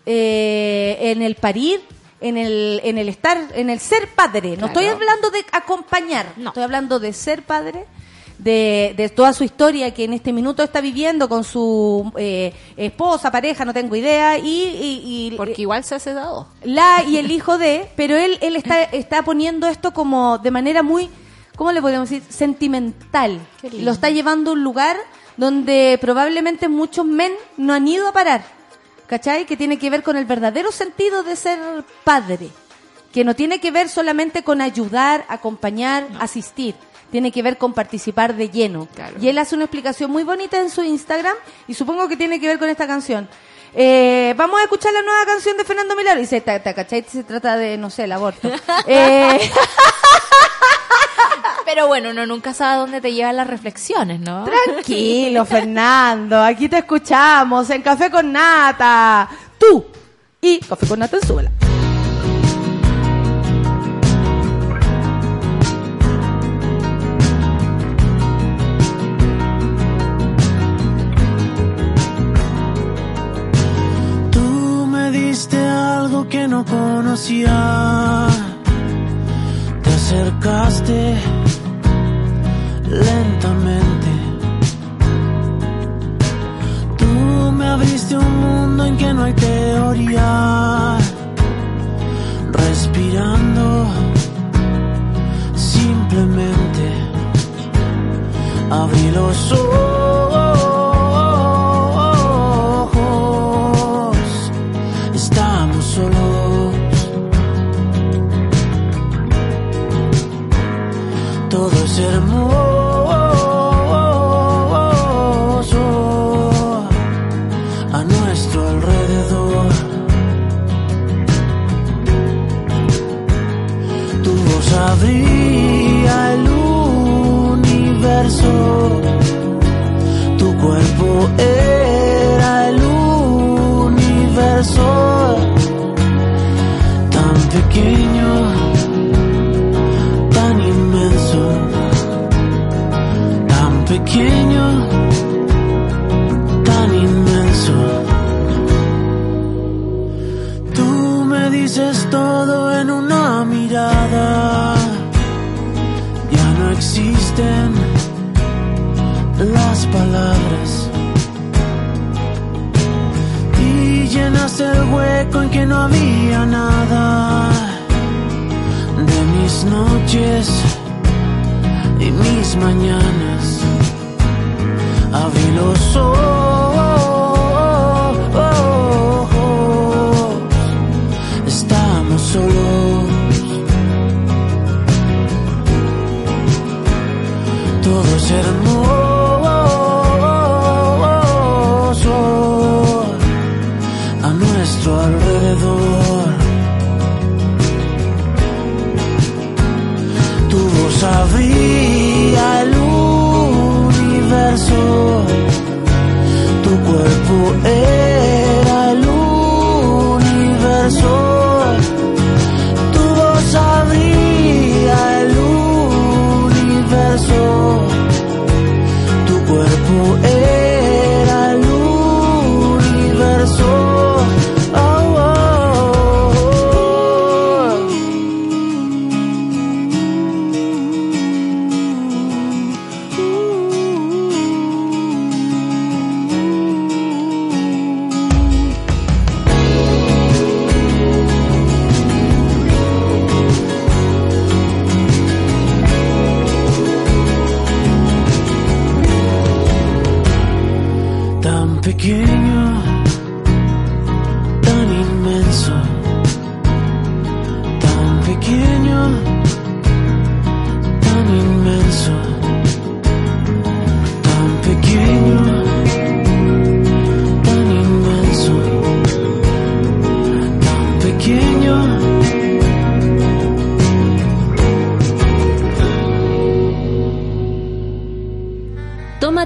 eh, en el parir, en el, en el estar, en el ser padre. No Claro. estoy hablando de acompañar, No. estoy hablando de ser padre. De, de toda su historia que en este minuto está viviendo con su eh, esposa, pareja, no tengo idea, y, y- y- Porque igual se hace dado. la y el hijo de, pero él, él está, está poniendo esto como de manera muy, ¿cómo le podemos decir? Sentimental. Lo está llevando a un lugar donde probablemente muchos men no han ido a parar. ¿Cachai? Que tiene que ver con el verdadero sentido de ser padre. Que no tiene que ver solamente con ayudar, acompañar, asistir. Tiene que ver con participar de lleno. Claro. Y él hace una explicación muy bonita en su Instagram y supongo que tiene que ver con esta canción. Eh, vamos a escuchar la nueva canción de Fernando Milagro. Dice, "Ta- ta- ¿cachai? Se trata de, no sé, el aborto. Eh, Pero bueno, uno nunca sabe a dónde te llevan las reflexiones, ¿no? tranquilo, Fernando. Aquí te escuchamos en Café con Nata. Tú y Café con Nata en Súbela. Tú me diste algo que no conocía. Te acercaste lentamente. Tú me abriste un mundo en que no hay teoría. respirando. Simplemente abrí los ojos. Había nada. De mis noches y mis mañanas. Abrí los ojos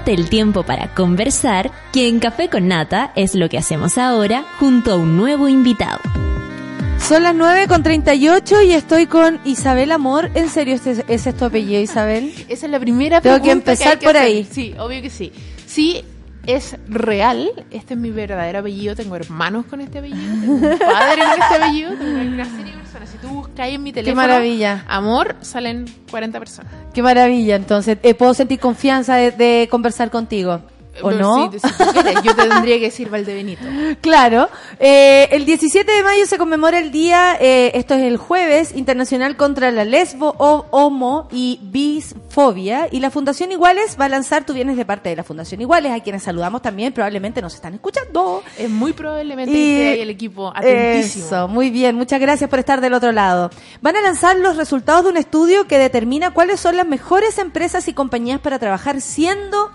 El tiempo para conversar, que en Café con Nata es lo que hacemos ahora junto a un nuevo invitado. Son las 9 con 38 y estoy con Isabel Amor. ¿En serio este, ese es tu apellido, Isabel? Esa es la primera Tengo que pregunta empezar hay que por hacer. ahí. Sí, obvio que sí. Sí, es real. Este es mi verdadero apellido. Tengo hermanos con este apellido. Tengo un padre con este apellido. Tengo una serie de personas. Si tú buscas ahí en mi teléfono. maravilla. Amor, salen 40 personas. Qué maravilla, entonces. eh, ¿Puedo sentir confianza de, de conversar contigo? ¿O Pero no? si tú quieres, yo te tendría que decir Valdebenito. Claro. Eh, el 17 de mayo se conmemora el día, eh, esto es el jueves, internacional contra la lesbo, homo y bisfobia. Y la Fundación Iguales va a lanzar Tu Vienes de parte de la Fundación Iguales, a quienes saludamos también, probablemente nos están escuchando. Es muy probablemente Y- el equipo atentísimo. Eso, muy bien, muchas gracias por estar del otro lado. Van a lanzar los resultados de un estudio que determina cuáles son las mejores empresas y compañías para trabajar siendo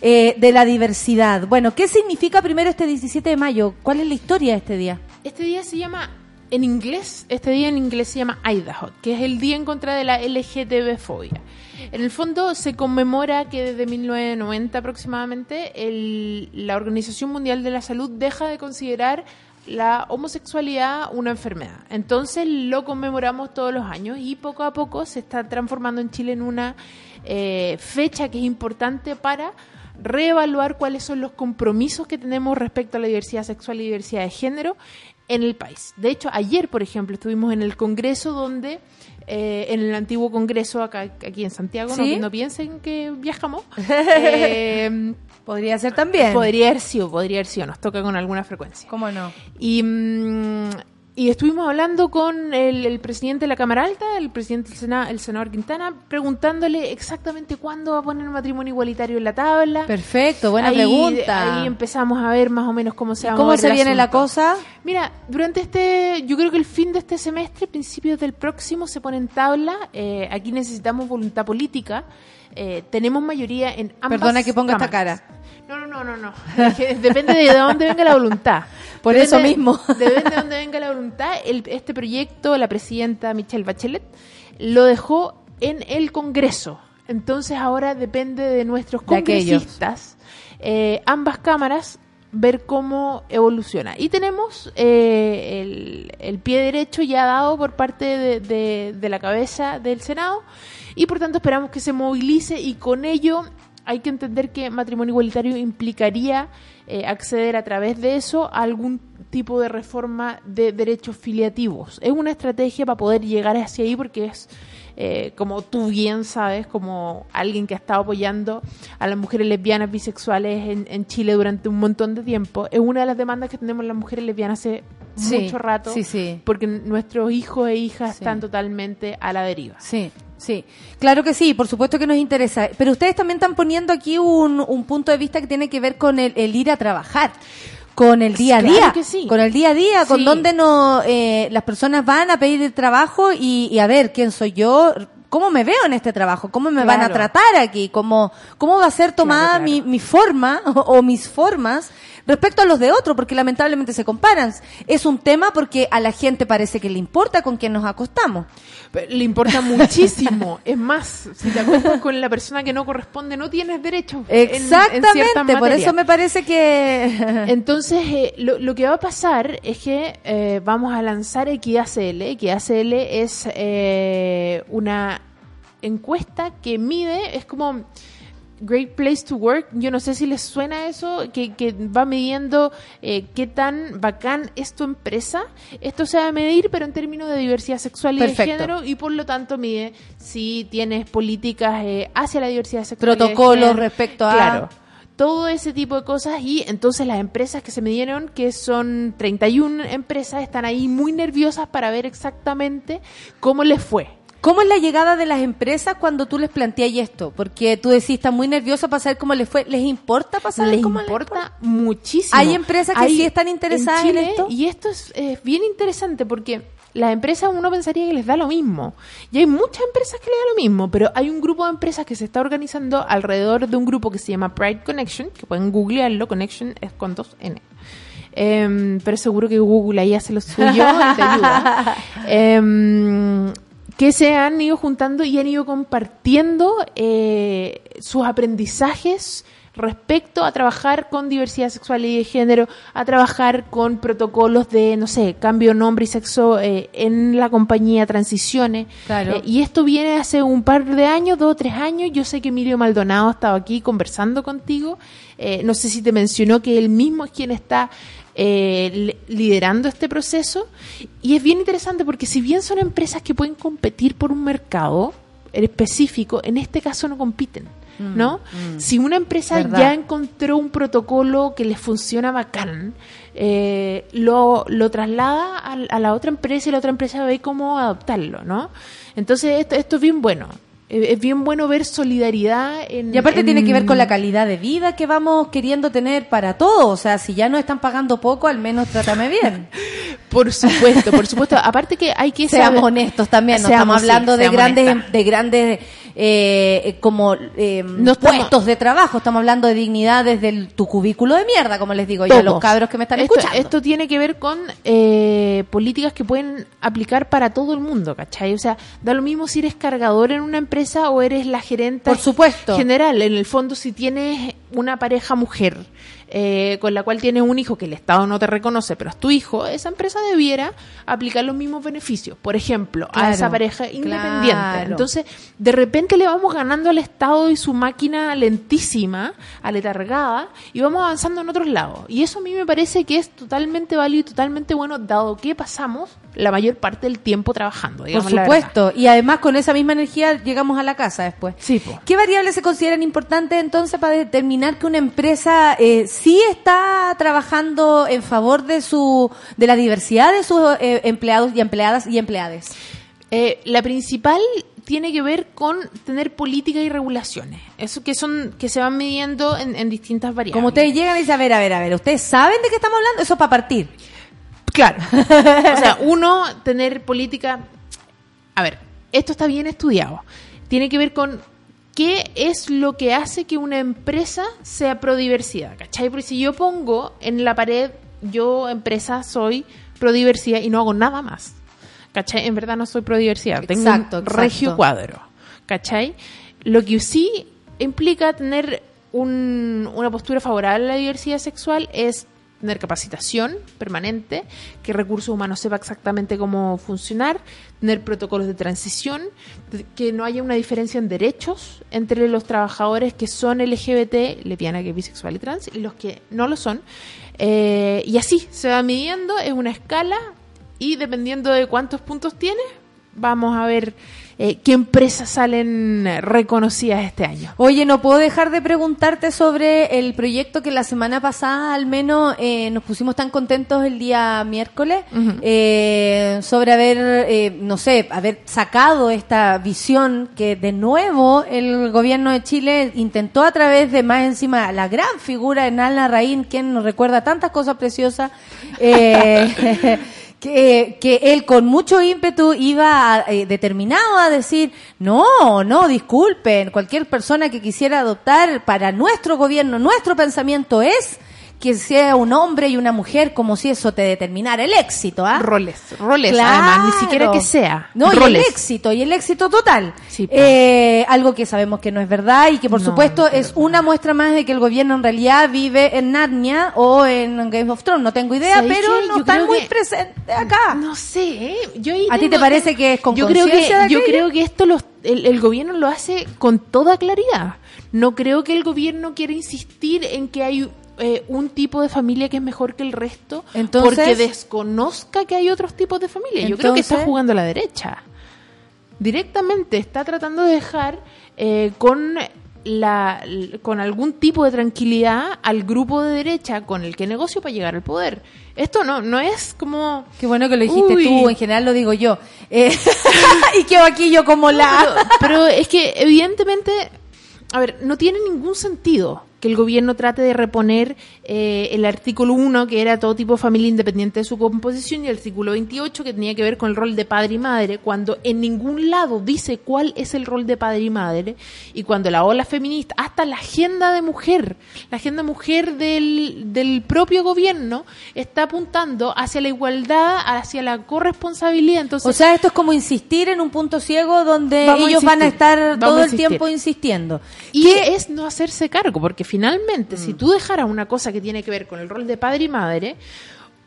eh, de la diversidad. Bueno, ¿qué significa primero este 17 de mayo? ¿Cuál es la historia de este día? Este día se llama, en inglés, este día en inglés se llama Idaho, que es el día en contra de la LGTB-fobia. En el fondo se conmemora que desde 1990 aproximadamente la Organización Mundial de la Salud deja de considerar la homosexualidad una enfermedad. Entonces lo conmemoramos todos los años y poco a poco se está transformando en Chile en una eh, fecha que es importante para reevaluar cuáles son los compromisos que tenemos respecto a la diversidad sexual y diversidad de género en el país. De hecho, ayer, por ejemplo, estuvimos en el Congreso donde, eh, en el antiguo Congreso acá, aquí en Santiago, no- ¿Sí? no, piensen que viajamos. Eh, Podría ser también. podría haber sido, podría haber sido, nos toca con alguna frecuencia. ¿Cómo no? Y, mm, y estuvimos hablando con el, el presidente de la Cámara Alta, el presidente del Senado, el senador Quintana, preguntándole exactamente cuándo va a poner el matrimonio igualitario en la tabla. Perfecto, buena Ahí- pregunta. Ahí empezamos a ver más o menos cómo se va a ¿Cómo se viene la cosa? Mira, durante este, yo creo que el fin de este semestre, principios del próximo, se pone en tabla. Eh, aquí necesitamos voluntad política. Eh, tenemos mayoría en ambas Perdona que ponga esta cara. No, no, no, no, no. Depende de dónde venga la voluntad. Por Depende- eso mismo. Depende de dónde venga la voluntad. El- este proyecto, la presidenta Michelle Bachelet lo dejó en el Congreso. Entonces ahora depende de nuestros congresistas, eh, ambas cámaras, ver cómo evoluciona. Y tenemos eh, el, el pie derecho ya dado por parte de, de- de la cabeza del Senado y por tanto esperamos que se movilice y con ello hay que entender que matrimonio igualitario implicaría eh, acceder a través de eso a algún tipo de reforma de derechos filiativos. Es una estrategia para poder llegar hacia ahí porque es, eh, como tú bien sabes, como alguien que ha estado apoyando a las mujeres lesbianas bisexuales en, en Chile durante un montón de tiempo, es una de las demandas que tenemos las mujeres lesbianas hace Sí, mucho rato, sí, sí. porque nuestros hijos e hijas están totalmente a la deriva. Sí, sí. Claro que sí, por supuesto que nos interesa. Pero ustedes también están poniendo aquí un, un punto de vista que tiene que ver con el, el ir a trabajar. Con el día a Claro día, que sí. con el día a día, con donde no, eh, las personas van a pedir el trabajo y, y a ver quién soy yo, cómo me veo en este trabajo, cómo me van a tratar aquí, cómo, cómo va a ser tomada Claro, Mi, mi forma o, o mis formas respecto a los de otros, porque lamentablemente se comparan. Es un tema porque a la gente parece que le importa con quién nos acostamos. Pero Le importa muchísimo. es más, si te acuestas con la persona que no corresponde, no tienes derecho. en- en ciertas Exactamente, por eso me parece que... Entonces, eh, lo, lo que va a pasar es que eh, vamos a lanzar Equidad CL. Equidad CL es eh, una encuesta que mide, es como Great Place to Work. Yo no sé si les suena eso, que, que va midiendo eh, qué tan bacán es tu empresa. Esto se va a medir, pero en términos de diversidad sexual y Perfecto. de género, y por lo tanto mide si tienes políticas eh, hacia la diversidad sexual. Protocolos respecto a- Claro todo ese tipo de cosas y entonces las empresas que se midieron, que son 31 empresas, están ahí muy nerviosas para ver exactamente cómo les fue. ¿Cómo es la llegada de las empresas cuando tú les planteas esto? Porque tú decís, están muy nerviosa para saber cómo les fue. ¿Les importa para saber les cómo importa muchísimo. Hay empresas que sí están interesadas en Chile, esto. Y esto es eh, bien interesante porque las empresas uno pensaría que les da lo mismo. Y hay muchas empresas que les da lo mismo, pero hay un grupo de empresas que se está organizando alrededor de un grupo que se llama Pride Connection, que pueden googlearlo, Connection es con dos N. Em, pero seguro que Google ahí hace lo suyo y te ayuda. Em, que se han ido juntando y han ido compartiendo eh, sus aprendizajes respecto a trabajar con diversidad sexual y de género, a trabajar con protocolos de, no sé, cambio nombre y sexo eh, en la compañía, transiciones. Claro. Eh, y esto viene hace un par de años, dos o tres años. Yo sé que Emilio Maldonado ha estado aquí conversando contigo. Eh, no sé si te mencionó que él mismo es quien está eh, li- liderando este proceso. Y es bien interesante porque si bien son empresas que pueden competir por un mercado específico, en este caso no compiten. ¿No? Si una empresa Verdad. ya encontró un protocolo que les funciona bacán, eh, lo, lo traslada a, a la otra empresa y la otra empresa ve cómo adoptarlo, ¿no? Entonces esto, esto es bien bueno. Eh, Es bien bueno ver solidaridad en... Y aparte en- tiene que ver con la calidad de vida que vamos queriendo tener para todos. O sea, si ya nos están pagando poco, al menos trátame bien. Por supuesto, por supuesto. Aparte que hay que Seamos saber- honestos también, no Seamos, estamos sí, hablando de grandes, honestas. de grandes eh, como eh, No estamos- puestos de trabajo, estamos hablando de dignidad desde el- tu cubículo de mierda, como les digo yo a los cabros que me están esto, escuchando. Esto tiene que ver con eh, políticas que pueden aplicar para todo el mundo, ¿cachai? O sea, da lo mismo si eres cargador en una empresa o eres la gerente Por supuesto. general. En el fondo, si tienes una pareja mujer eh, con la cual tienes un hijo que el Estado no te reconoce, pero es tu hijo, esa empresa debiera aplicar los mismos beneficios, por ejemplo, a esa pareja independiente. claro. Entonces, de repente le vamos ganando al Estado y su máquina lentísima, aletargada, y vamos avanzando en otros lados. Y eso a mí me parece que es totalmente válido y totalmente bueno, dado que pasamos la mayor parte del tiempo trabajando. Por digamos verdad. supuesto. Y además con esa misma energía llegamos a la casa después. Sí, po. ¿Qué variables se consideran importantes entonces para determinar que una empresa eh, sí está trabajando en favor de su de la diversidad de sus eh, empleados y empleadas y empleades? Eh, la principal tiene que ver con tener política y regulaciones. Eso que son que se van midiendo en, en distintas variables. Como ustedes llegan y dicen, a ver, a ver, a ver, ¿ustedes saben de qué estamos hablando? Eso para partir. Claro. o sea, uno, tener política. A ver, esto está bien estudiado. Tiene que ver con qué es lo que hace que una empresa sea pro diversidad. ¿Cachai? Porque si yo pongo en la pared, yo, empresa, soy pro diversidad y no hago nada más. ¿Cachai? En verdad no soy pro diversidad. Tengo Exacto, un exacto. regio cuadro. ¿Cachai? Lo que sí implica tener un- una postura favorable a la diversidad sexual es tener capacitación permanente, que recursos humanos sepa exactamente cómo funcionar, tener protocolos de transición, que no haya una diferencia en derechos entre los trabajadores que son LGBT, lesbiana, gay, bisexual y trans, y los que no lo son. Eh, y así se va midiendo, es una escala, y dependiendo de cuántos puntos tiene, vamos a ver eh, qué empresas salen eh, reconocidas este año. Oye, no puedo dejar de preguntarte sobre el proyecto que la semana pasada al menos eh, nos pusimos tan contentos el día miércoles eh, sobre haber, eh, no sé, haber sacado esta visión que de nuevo el gobierno de Chile intentó a través de más encima la gran figura de Nalna Raín, quien nos recuerda tantas cosas preciosas. que, que él con mucho ímpetu iba eh, determinado a decir, no, no, disculpen, cualquier persona que quisiera adoptar para nuestro gobierno, nuestro pensamiento es que sea un hombre y una mujer como si eso te determinara el éxito, ¿ah? Roles, roles, Claro. además, ni siquiera que sea. No, y el éxito, y el éxito total. Sí, po. Eh, algo que sabemos que no es verdad y que por No, supuesto no es es una muestra más de que el gobierno en realidad vive en Narnia o en Game of Thrones, no tengo idea, ¿Sabes pero qué? no están muy presentes acá. No sé, ¿eh? Yo ¿A ti te parece que es con yo creo que Yo creo que esto los- el, el gobierno lo hace con toda claridad. No creo que el gobierno quiera insistir en que hay eh, un tipo de familia que es mejor que el resto Entonces- porque desconozca que hay otros tipos de familia. Yo creo que está jugando a la derecha. Directamente está tratando de dejar eh, con la con algún tipo de tranquilidad al grupo de derecha con el que negocio para llegar al poder. Esto no no es como Qué bueno que lo dijiste Uy. tú, en general lo digo yo. Eh, y quedo aquí yo como la... pero, pero es que evidentemente, a ver, no tiene ningún sentido que el gobierno trate de reponer eh, el artículo 1, que era todo tipo de familia independiente de su composición, y el artículo 28, que tenía que ver con el rol de padre y madre, cuando en ningún lado dice cuál es el rol de padre y madre, y cuando la ola feminista, hasta la agenda de mujer, la agenda mujer del, del propio gobierno, está apuntando hacia la igualdad, hacia la corresponsabilidad. Entonces, O sea, esto es como insistir en un punto ciego donde a ellos van a estar todo a el tiempo insistiendo. Y ¿Qué- es no hacerse cargo, porque finalmente, si tú dejaras una cosa que tiene que ver con el rol de padre y madre,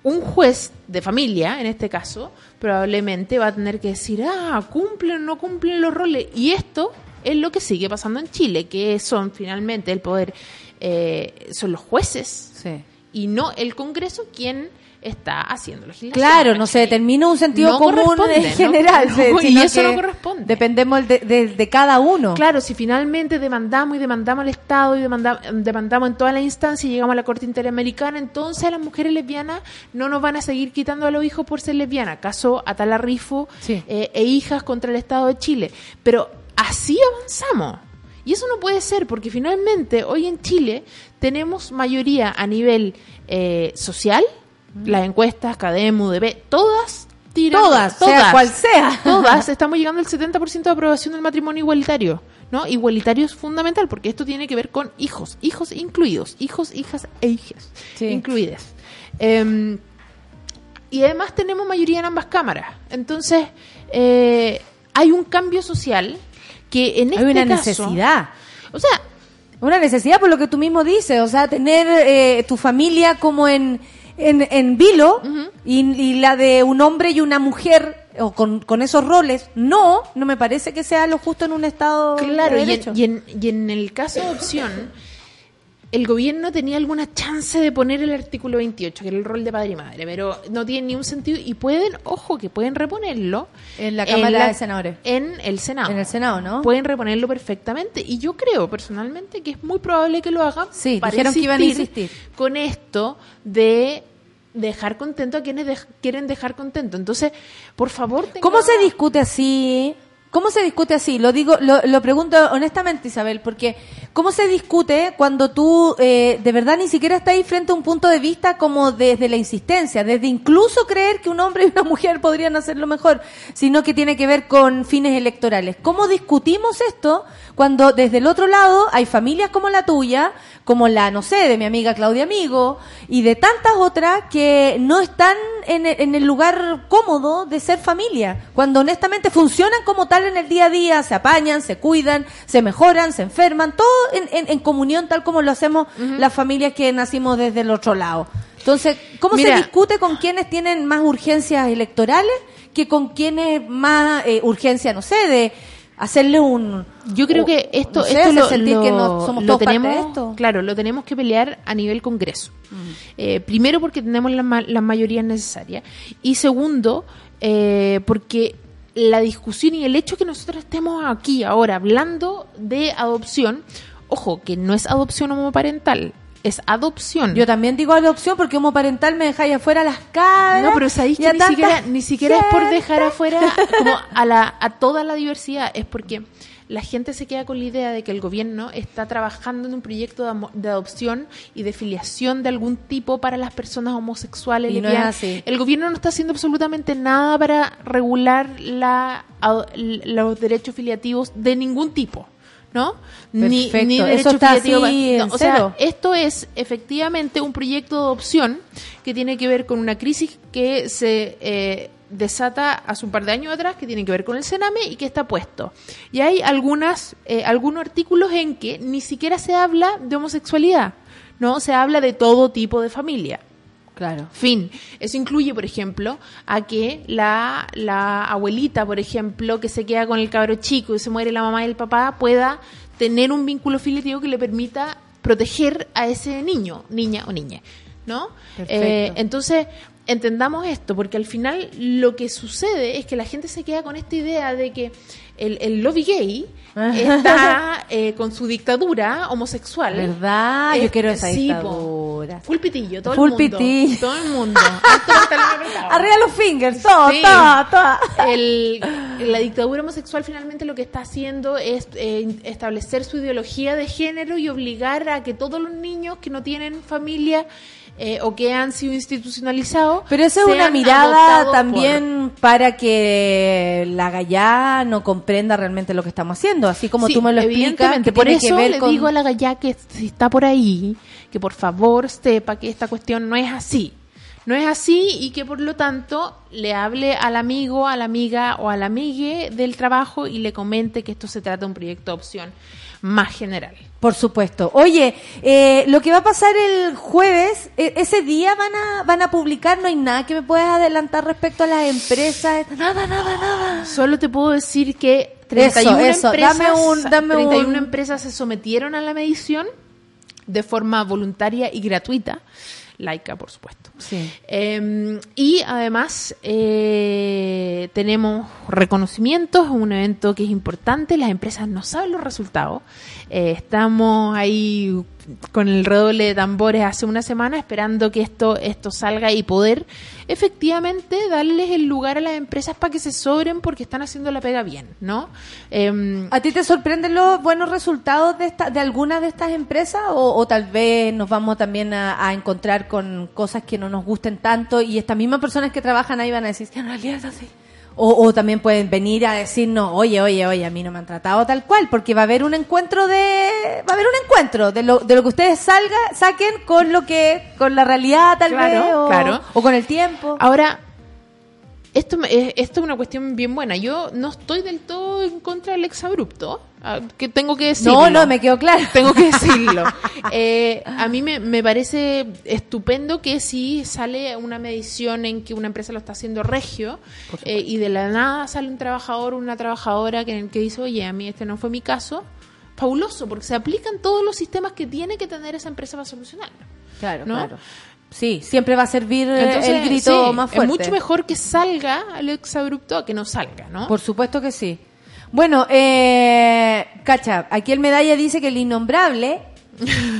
un juez de familia, en este caso, probablemente va a tener que decir, ah, cumplen o no cumplen los roles. Y esto es lo que sigue pasando en Chile, que son finalmente el poder, eh, son los jueces Sí. y no el Congreso quien está haciendo legislación. Claro, no se determina un sentido No común en general. No, se- y eso no corresponde. Dependemos de, de- de cada uno. Claro, si finalmente demandamos y demandamos al Estado y demanda- demandamos en todas las instancias y llegamos a la Corte Interamericana, entonces a las mujeres lesbianas no nos van a seguir quitando a los hijos por ser lesbianas. Caso Atala Rifo Sí. eh, e hijas contra el Estado de Chile. Pero así avanzamos. Y eso no puede ser, porque finalmente hoy en Chile tenemos mayoría a nivel eh, social, las encuestas, CADEM, UDB, todas tiran, Todas, sea cual sea. todas estamos llegando al 70% de aprobación del matrimonio igualitario. ¿no? Igualitario es fundamental porque esto tiene que ver con hijos, hijos incluidos, hijos, hijas e hijas Sí. incluidas. Em, y además tenemos mayoría en ambas cámaras. Entonces, eh, hay un cambio social que en Hay este una caso- necesidad. O sea, Una necesidad por lo que tú mismo dices, o sea, tener eh, tu familia como en, en, en vilo y, y la de un hombre y una mujer o con, con esos roles, no, no me parece que sea lo justo en un Estado Claro, de y derecho. en, y, en, y en el caso de opción, el gobierno tenía alguna chance de poner el artículo 28, que era el rol de padre y madre, pero no tiene ni un sentido y pueden, ojo, que pueden reponerlo En la Cámara de Senadores. En el Senado. En el Senado, ¿no? Pueden reponerlo perfectamente y yo creo personalmente que es muy probable que lo hagan. Sí, dijeron que iban a insistir. Con esto de dejar contento a quienes dej- quieren dejar contento. Entonces, por favor, ¿Cómo se discute así? ¿Cómo se discute así? Lo digo, lo, pregunto honestamente, Isabel, porque ¿cómo se discute cuando tú eh, de verdad ni siquiera estás ahí frente a un punto de vista como desde la insistencia, desde incluso creer que un hombre y una mujer podrían hacerlo mejor, sino que tiene que ver con fines electorales? ¿Cómo discutimos esto cuando desde el otro lado hay familias como la tuya, como la, no sé, de mi amiga Claudia Amigo y de tantas otras que no están en el lugar cómodo de ser familia, cuando honestamente funcionan como tal en el día a día, se apañan, se cuidan, se mejoran, se enferman, todo en, en- en comunión tal como lo hacemos las familias que nacimos desde el otro lado. Entonces, ¿cómo Mira. se discute con quienes tienen más urgencias electorales que con quienes más eh, urgencia, no sé, de hacerle un... Yo creo o- que esto, no sé, esto lo, sentir que lo- no somos lo todos parte tenemos, de esto. claro, lo tenemos que pelear a nivel Congreso. Eh, primero porque tenemos las las mayorías necesarias y segundo eh, porque la discusión y el hecho que nosotros estemos aquí ahora hablando de adopción, ojo, que no es adopción homoparental, es adopción. Yo también digo adopción porque homoparental me dejáis afuera las caras. No, pero sabéis que ni siquiera, ni siquiera es por dejar afuera como a, la, a toda la diversidad, es porque la gente se queda con la idea de que el gobierno está trabajando en un proyecto de, de adopción y de filiación de algún tipo para las personas homosexuales. Y no es así. El gobierno no está haciendo absolutamente nada para regular la, a- los derechos filiativos de ningún tipo. ¿No? Ni, Perfecto. ni Eso está así no, en o sea, esto es efectivamente un proyecto de adopción que tiene que ver con una crisis que se eh, desata hace un par de años atrás, que tiene que ver con el Sename y que está puesto. Y hay algunas, eh, algunos artículos en que ni siquiera se habla de homosexualidad, ¿no? Se habla de todo tipo de familia. Claro. Fin. Eso incluye, por ejemplo, a que la, la abuelita, por ejemplo, que se queda con el cabro chico y se muere la mamá y el papá, pueda tener un vínculo filiativo que le permita proteger a ese niño, niña o niña, ¿no? Eh, entonces, entendamos esto, porque al final lo que sucede es que la gente se queda con esta idea de que el, el lobby gay está eh, con su dictadura homosexual. ¿Verdad? Yo quiero esa sí, dictadura. Full pitillo, todo Full el mundo. pitillo. Todo el mundo. Apretado. Arriba los fingers, todo, Sí. todo, todo. El- la dictadura homosexual finalmente lo que está haciendo es eh, establecer su ideología de género y obligar a que todos los niños que no tienen familia eh, o que han sido institucionalizados. Pero eso es una mirada también para que la gallá no comprenda realmente lo que estamos haciendo, así como Sí, tú me lo explicas. que por eso que ver le con... digo a la gallá que si está por ahí, que por favor sepa que esta cuestión no es así. No es así y que por lo tanto le hable al amigo, a la amiga o al amigue del trabajo y le comente que esto se trata de un proyecto de opción más general. Por supuesto. Oye, eh, lo que va a pasar el jueves, e- ese día van a van a publicar, no hay nada que me puedas adelantar respecto a las empresas. Nada, nada, nada. Solo te puedo decir que 31 eso, empresas, dame un- dame 31 un- empresas se sometieron a la medición de forma voluntaria y gratuita, laica por supuesto. Sí. Eh, y además eh, tenemos reconocimientos, un evento que es importante, las empresas no saben los resultados. Eh, estamos ahí con el redoble de tambores hace una semana esperando que esto, esto salga y poder efectivamente darles el lugar a las empresas para que se sobren porque están haciendo la pega bien, ¿no? Em, ¿A ti te sorprenden los buenos resultados de esta, de alguna de estas empresas o, o tal vez nos vamos también a, encontrar con cosas que no nos gusten tanto y estas mismas personas que trabajan ahí van a decir en realidad es así? O, o también pueden venir a decirnos, oye, oye, oye, a mí no me han tratado tal cual, porque va a haber un encuentro de, va a haber un encuentro de lo, de lo que ustedes salga, saquen con lo que, con la realidad tal Claro, vez, o, claro. o con el tiempo. Ahora, Esto, esto es una cuestión bien buena. Yo no estoy del todo en contra del exabrupto, que tengo que decirlo. No, no, me quedó claro. Tengo que decirlo. Eh, a mí me, me parece estupendo que si sale una medición en que una empresa lo está haciendo regio eh, y de la nada sale un trabajador o una trabajadora que, que dice, oye, a mí este no fue mi caso, fabuloso, porque se aplican todos los sistemas que tiene que tener esa empresa para solucionarlo. Claro, ¿no? claro. Sí, siempre va a servir eh, Entonces, el grito sí, más fuerte. Es mucho mejor que salga el exabrupto a que no salga, ¿no? Por supuesto que sí. Bueno, eh, Cacha, aquí el medalla dice que el innombrable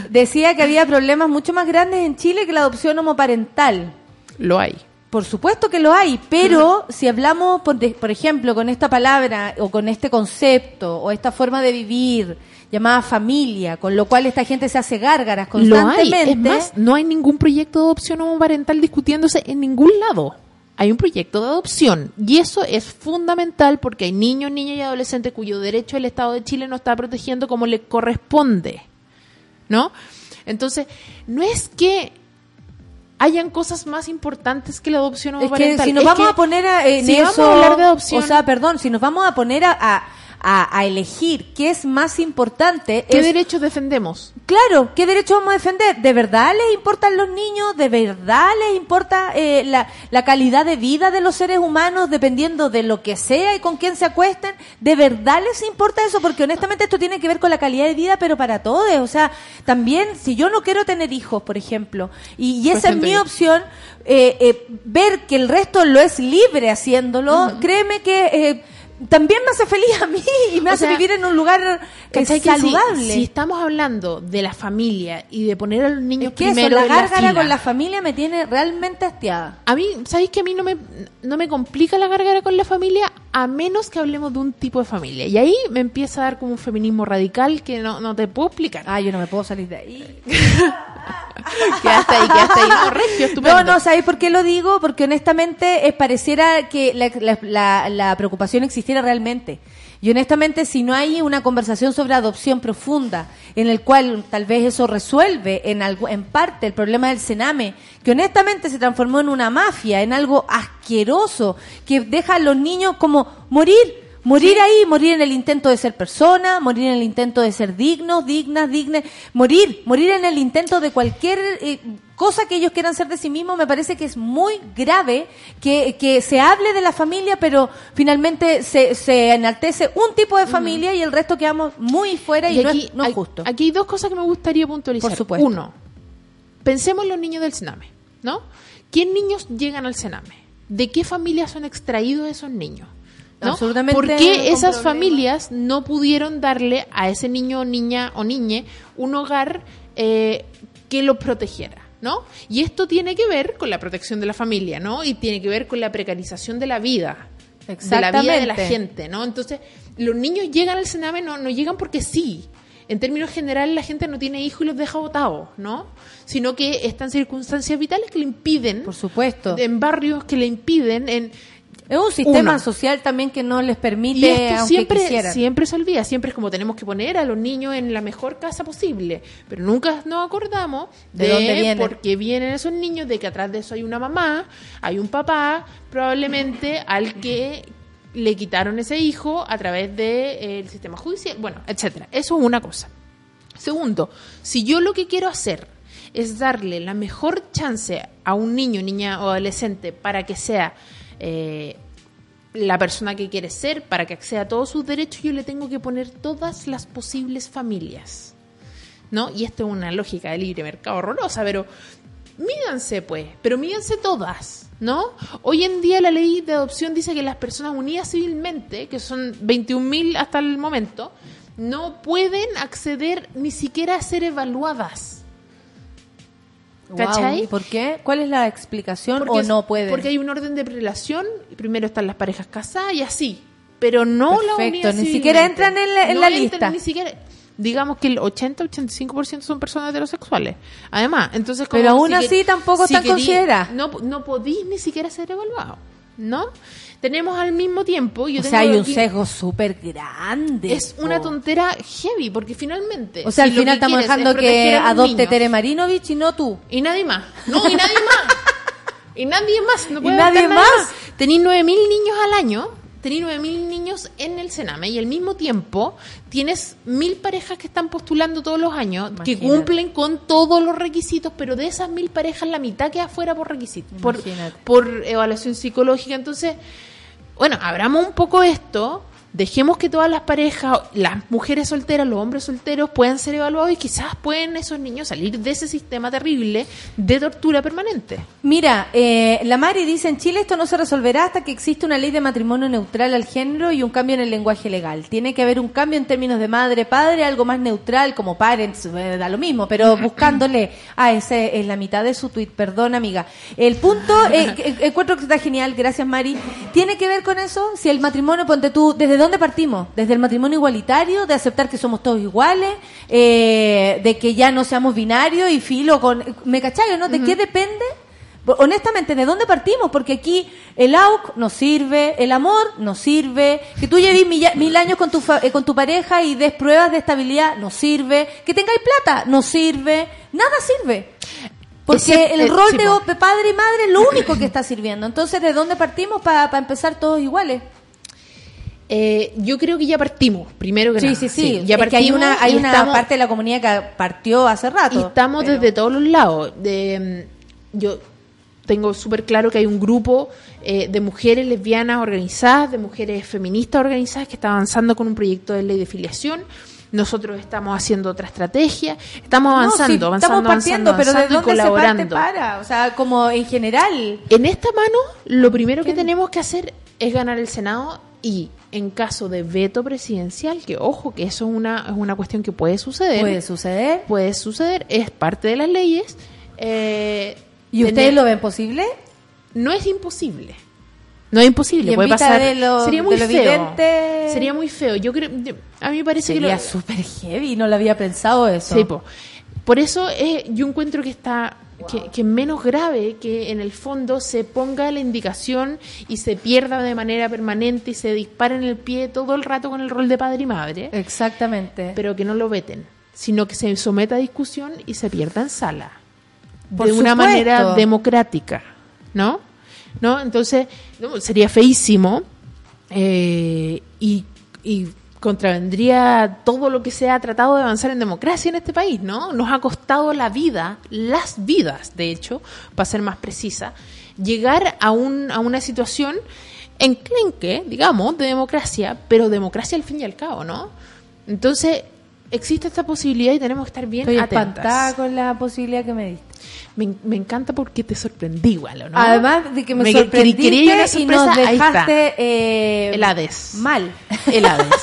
decía que había problemas mucho más grandes en Chile que la adopción homoparental. Lo hay. Por supuesto que lo hay, pero si hablamos, por, de- por ejemplo, con esta palabra o con este concepto o esta forma de vivir llamada familia, con lo cual esta gente se hace gárgaras Lo hay. constantemente. Es más, no hay ningún proyecto de adopción homoparental discutiéndose en ningún lado. Hay un proyecto de adopción y eso es fundamental porque hay niños, niñas y adolescentes cuyo derecho el Estado de Chile no está protegiendo como le corresponde. ¿No? Entonces, no es que hayan cosas más importantes que la adopción Es que homoparental. si nos es vamos que a poner a- en si vamos a hablar de adopción, o sea, perdón, si nos vamos a poner a, a, a- a elegir qué es más importante, ¿qué es- derechos defendemos? claro, ¿qué derecho vamos a defender? ¿De verdad les importan los niños? ¿De verdad les importa eh, la, la calidad de vida de los seres humanos dependiendo de lo que sea y con quién se acuesten? ¿De verdad les importa eso? Porque honestamente esto tiene que ver con la calidad de vida, pero para todos. O sea, también si yo no quiero tener hijos, por ejemplo, y, y esa es mi opción, eh, eh, ver que el resto lo es libre haciéndolo, créeme que eh, también me hace feliz a mí y me O hace sea, vivir en un lugar eh, ¿Cachai que saludable. Si, estamos hablando de la familia y de poner a los niños es que eso, primero la en la gárgara con la familia me tiene realmente hastiada. A mí, ¿sabéis que a mí no me, no me complica la gárgara con la familia a menos que hablemos de un tipo de familia? Y ahí me empieza a dar como un feminismo radical que no, no te puedo explicar. Ah, yo no me puedo salir de ahí. Quedaste ahí, quedaste ahí. No, regio, estupendo. No, no, ¿sabéis por qué lo digo? Porque honestamente eh, pareciera que la, la- la- la preocupación existiera realmente. Y honestamente, si no hay una conversación sobre adopción profunda, en el cual tal vez eso resuelve en, algo, en parte el problema del cename, que honestamente se transformó en una mafia, en algo asqueroso, que deja a los niños como morir, Morir ahí, morir en el intento de ser persona, morir en el intento de ser dignos, dignas, dignas, morir, morir en el intento de cualquier eh, cosa que ellos quieran ser de sí mismos, me parece que es muy grave que, que se hable de la familia, pero finalmente se, se enaltece un tipo de familia y el resto quedamos muy fuera y, no, es, no es hay, justo. aquí hay dos cosas que me gustaría puntualizar. Por supuesto. Uno, pensemos en los niños del Sename, ¿no? ¿Qué niños llegan al Sename? ¿De qué familias son extraídos esos niños? ¿No? Absolutamente ¿Por qué esas familias no pudieron darle a ese niño, niña o niñe un hogar eh, que lo protegiera? ¿No? Y esto tiene que ver con la protección de la familia, ¿no? Y tiene que ver con la precarización de la vida. De la vida de la Exactamente. gente, ¿no? Entonces, los niños llegan al Sename, no, no llegan porque sí. En términos generales, la gente no tiene hijos y los deja botados, ¿no? Sino que están circunstancias vitales que le impiden, Por supuesto. en barrios que le impiden, en, Es un sistema Uno. social también que no les permite, y esto aunque siempre, quisieran. siempre se olvida, siempre es como tenemos que poner a los niños en la mejor casa posible, pero nunca nos acordamos ¿De de, dónde vienen? por qué vienen esos niños, de que atrás de eso hay una mamá, hay un papá, probablemente al que le quitaron ese hijo a través del sistema judicial, bueno, etcétera. Eso es una cosa. Segundo, si yo lo que quiero hacer es darle la mejor chance a un niño, niña o adolescente para que sea eh, la persona que quiere ser, para que acceda a todos sus derechos, yo le tengo que poner todas las posibles familias. ¿No? Y esto es una lógica de libre mercado horrorosa, pero mídanse pues, pero mídanse todas, ¿no? Hoy en día la ley de adopción dice que las personas unidas civilmente, que son 21.000 hasta el momento, no pueden acceder ni siquiera a ser evaluadas. ¿Cachai? Guau, ¿Y por qué? ¿Cuál es la explicación Porque o no pueden? Porque hay un orden de prelación, primero están las parejas casadas y así, pero no la Perfecto, unidad ni siquiera entran en la- en No la entran lista. Ni siquiera, digamos que el 80-85% son personas heterosexuales. Además, entonces como Pero aún si así tampoco está querí- considerada. No, no podís ni siquiera ser evaluado, ¿no? Tenemos al mismo tiempo... Yo o tengo sea, hay un aquí- sesgo súper grande. Es una po. tontera heavy, porque finalmente... O sea, si al final que estamos es dejando que adopte niños- Tere Marinovich y no tú. y nadie más. No, y nadie más. Y nadie más. No ¿Y puede nadie adoptar más? tenéis 9.000 niños al año, tenéis 9.000 niños en el Sename y al mismo tiempo tienes mil parejas que están postulando todos los años, que cumplen con todos los requisitos, pero de esas mil parejas la mitad queda fuera por requisitos, por, por evaluación psicológica. Entonces, bueno, abramos un poco esto, dejemos que todas las parejas, las mujeres solteras, los hombres solteros puedan ser evaluados y quizás pueden esos niños salir de ese sistema terrible de tortura permanente. Mira, eh, la Mari dice, en Chile esto no se resolverá hasta que exista una ley de matrimonio neutral al género y un cambio en el lenguaje legal. Tiene que haber un cambio en términos de madre, padre, algo más neutral como parents, eh, da lo mismo, pero buscándole. Ah, ese es la mitad de su tweet, perdón amiga. El punto, eh, encuentro que está genial, gracias Mari. Tiene que ver con eso, si el matrimonio, ponte tú, ¿desde dónde partimos? ¿Desde el matrimonio igualitario, de aceptar que somos todos iguales, eh, de que ya no seamos binarios y filo con... ¿Me cachai no? ¿De qué depende? Honestamente, ¿de dónde partimos? Porque aquí el AUC nos sirve, el amor nos sirve, que tú lleves mil, años con tu, fa- eh, con tu pareja y des pruebas de estabilidad nos sirve, que tengáis plata nos sirve, nada sirve. Porque el eh, rol de padre y madre es lo único que está sirviendo. Entonces, ¿de dónde partimos para empezar todos iguales? Eh, yo creo que ya partimos, primero que Sí, nada. sí, sí. ya Es que hay partimos una, hay una estamos- parte de la comunidad que partió hace rato. Y estamos pero- desde todos los lados. De, yo tengo súper claro que hay un grupo eh, de mujeres lesbianas organizadas, de mujeres feministas organizadas que está avanzando con un proyecto de ley de filiación. Nosotros estamos haciendo otra estrategia, estamos No, avanzando, sí, avanzando, estamos partiendo, avanzando, pero ¿de avanzando y dónde se parte colaborando. para? O sea, como en general. En esta mano, lo primero que tenemos que hacer es ganar el Senado y en caso de veto presidencial, que ojo, que eso es una, es una cuestión que puede suceder, Puede suceder. puede suceder, es parte de las leyes. eh, ¿Y ustedes tener- lo ven posible? No es imposible. No es imposible, puede pasar. lo- Sería muy feo. evidente- Sería muy feo. Yo creo, a mí me parece Sería que lo- súper heavy, no lo había pensado eso. Sí, po. Por eso eh, yo encuentro que está que, menos grave que en el fondo se ponga la indicación y se pierda de manera permanente y se dispare en el pie todo el rato con el rol de padre y madre, Exactamente. pero que no lo veten, sino que se someta a discusión y se pierda en sala. Por de una manera democrática, ¿no? ¿No? Entonces, no, sería feísimo eh, y, y contravendría todo lo que se ha tratado de avanzar en democracia en este país, ¿no? Nos ha costado la vida, las vidas, de hecho, para ser más precisa, llegar a, un, a una situación enclenque, digamos, de democracia, pero democracia al fin y al cabo, ¿no? Entonces, existe esta posibilidad y tenemos que estar bien Estoy atentas. espantada con la posibilidad que me diste. Me, me encanta porque te sorprendí igual, ¿o ¿no? Además de que me, Me- sorprendiste quería una y nos sorpresa, ahí está. dejaste eh, El Hades. mal. El Hades.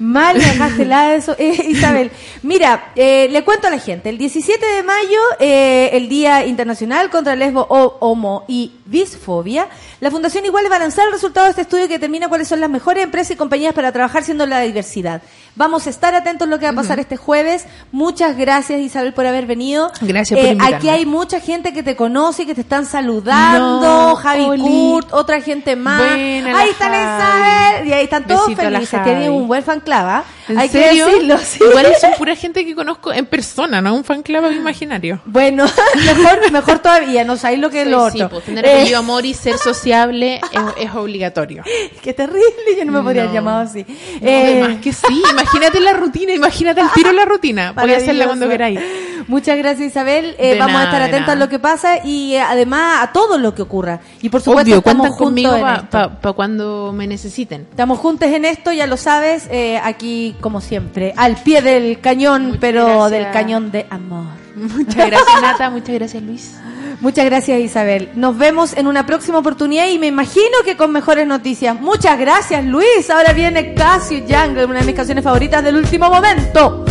Mal me dejaste la eso. Eh, Isabel, mira, eh, le cuento a la gente. El 17 de mayo, eh, el Día Internacional contra el Lesbo, o- Homo y Bisfobia, la Fundación Igual va a lanzar el resultado de este estudio que determina cuáles son las mejores empresas y compañías para trabajar siendo la diversidad. Vamos a estar atentos a lo que va a pasar este jueves. Muchas gracias, Isabel, por haber venido. Gracias por Eh, invitarme. Aquí hay mucha gente que te conoce y que te están saludando. No, Javi Oli. Kurt, otra gente más. Buena ahí está. Isabel. Y ahí están todos Besito felices. Tienen un buen fan club, ¿ah? ¿En Hay serio? que decirlo, sí. Igual son pura gente que conozco en persona, no un fan club imaginario. Bueno, mejor, mejor todavía, no sabéis lo que es lo Sí, otro. pues, tener Eh, amor y ser sociable es, es obligatorio. qué terrible, yo no me podría No. haber llamado así. No, Eh, además que sí, imagínate la rutina, imagínate el tiro en la rutina. Voy a hacerla cuando queráis. Muchas gracias Isabel. Eh, vamos a nada, estar de atentos a lo que pasa y eh, además a todo lo que ocurra. Y por supuesto Obvio, estamos cuentan conmigo juntos en para esto. cuando me necesiten. Estamos juntos en esto, ya lo sabes, eh, aquí como siempre, al pie del cañón, Muchas pero gracias. del cañón de amor. Muchas gracias, Nata. Muchas gracias, Luis. Muchas gracias Isabel. Nos vemos en una próxima oportunidad y me imagino que con mejores noticias. Muchas gracias Luis. Ahora viene Casio Jungle, una de mis canciones favoritas del último momento.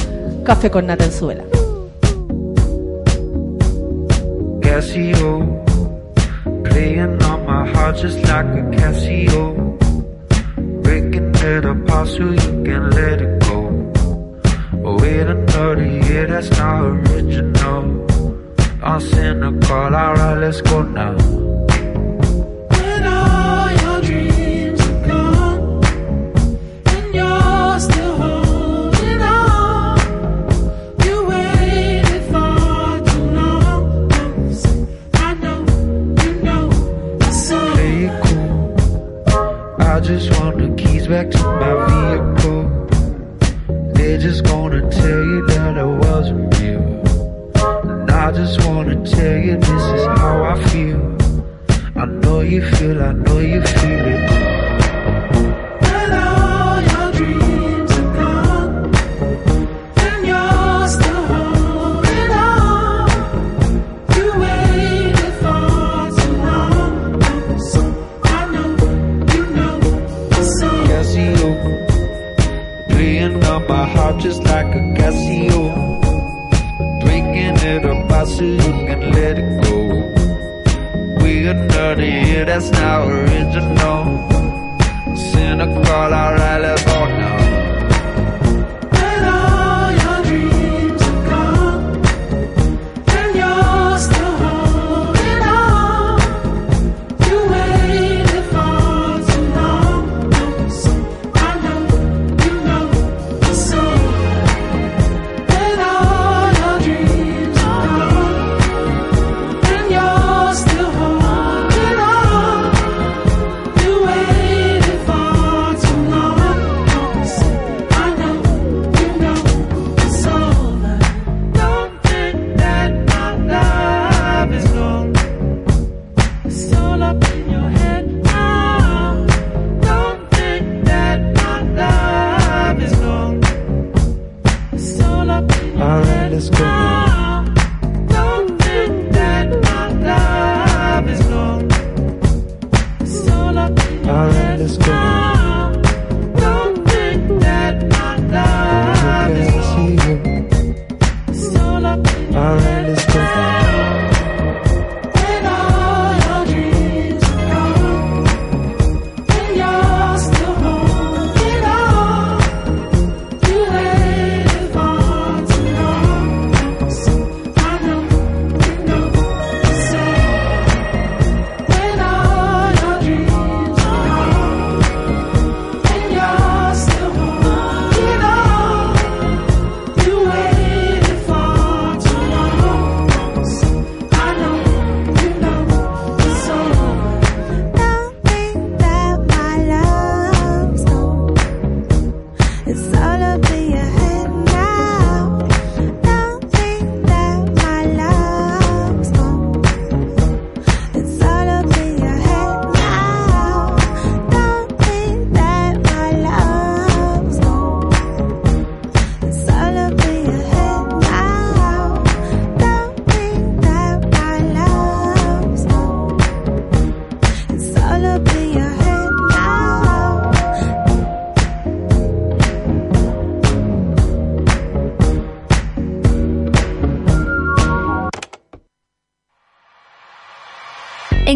Café con Nata en suela. Casio, playing on my heart just like a Casio, breaking it apart so you can let it go. Oh, wait another year, that's not original. are cynical. Alright, let's go now. When all your dreams are gone, and you're still holding on, you waited for too long. I know, you know, Play it cool. I just want the keys back to my vehicle. They're just gonna tell you that I wasn't. I just wanna tell you this is how I feel. I know you feel, I know you feel it.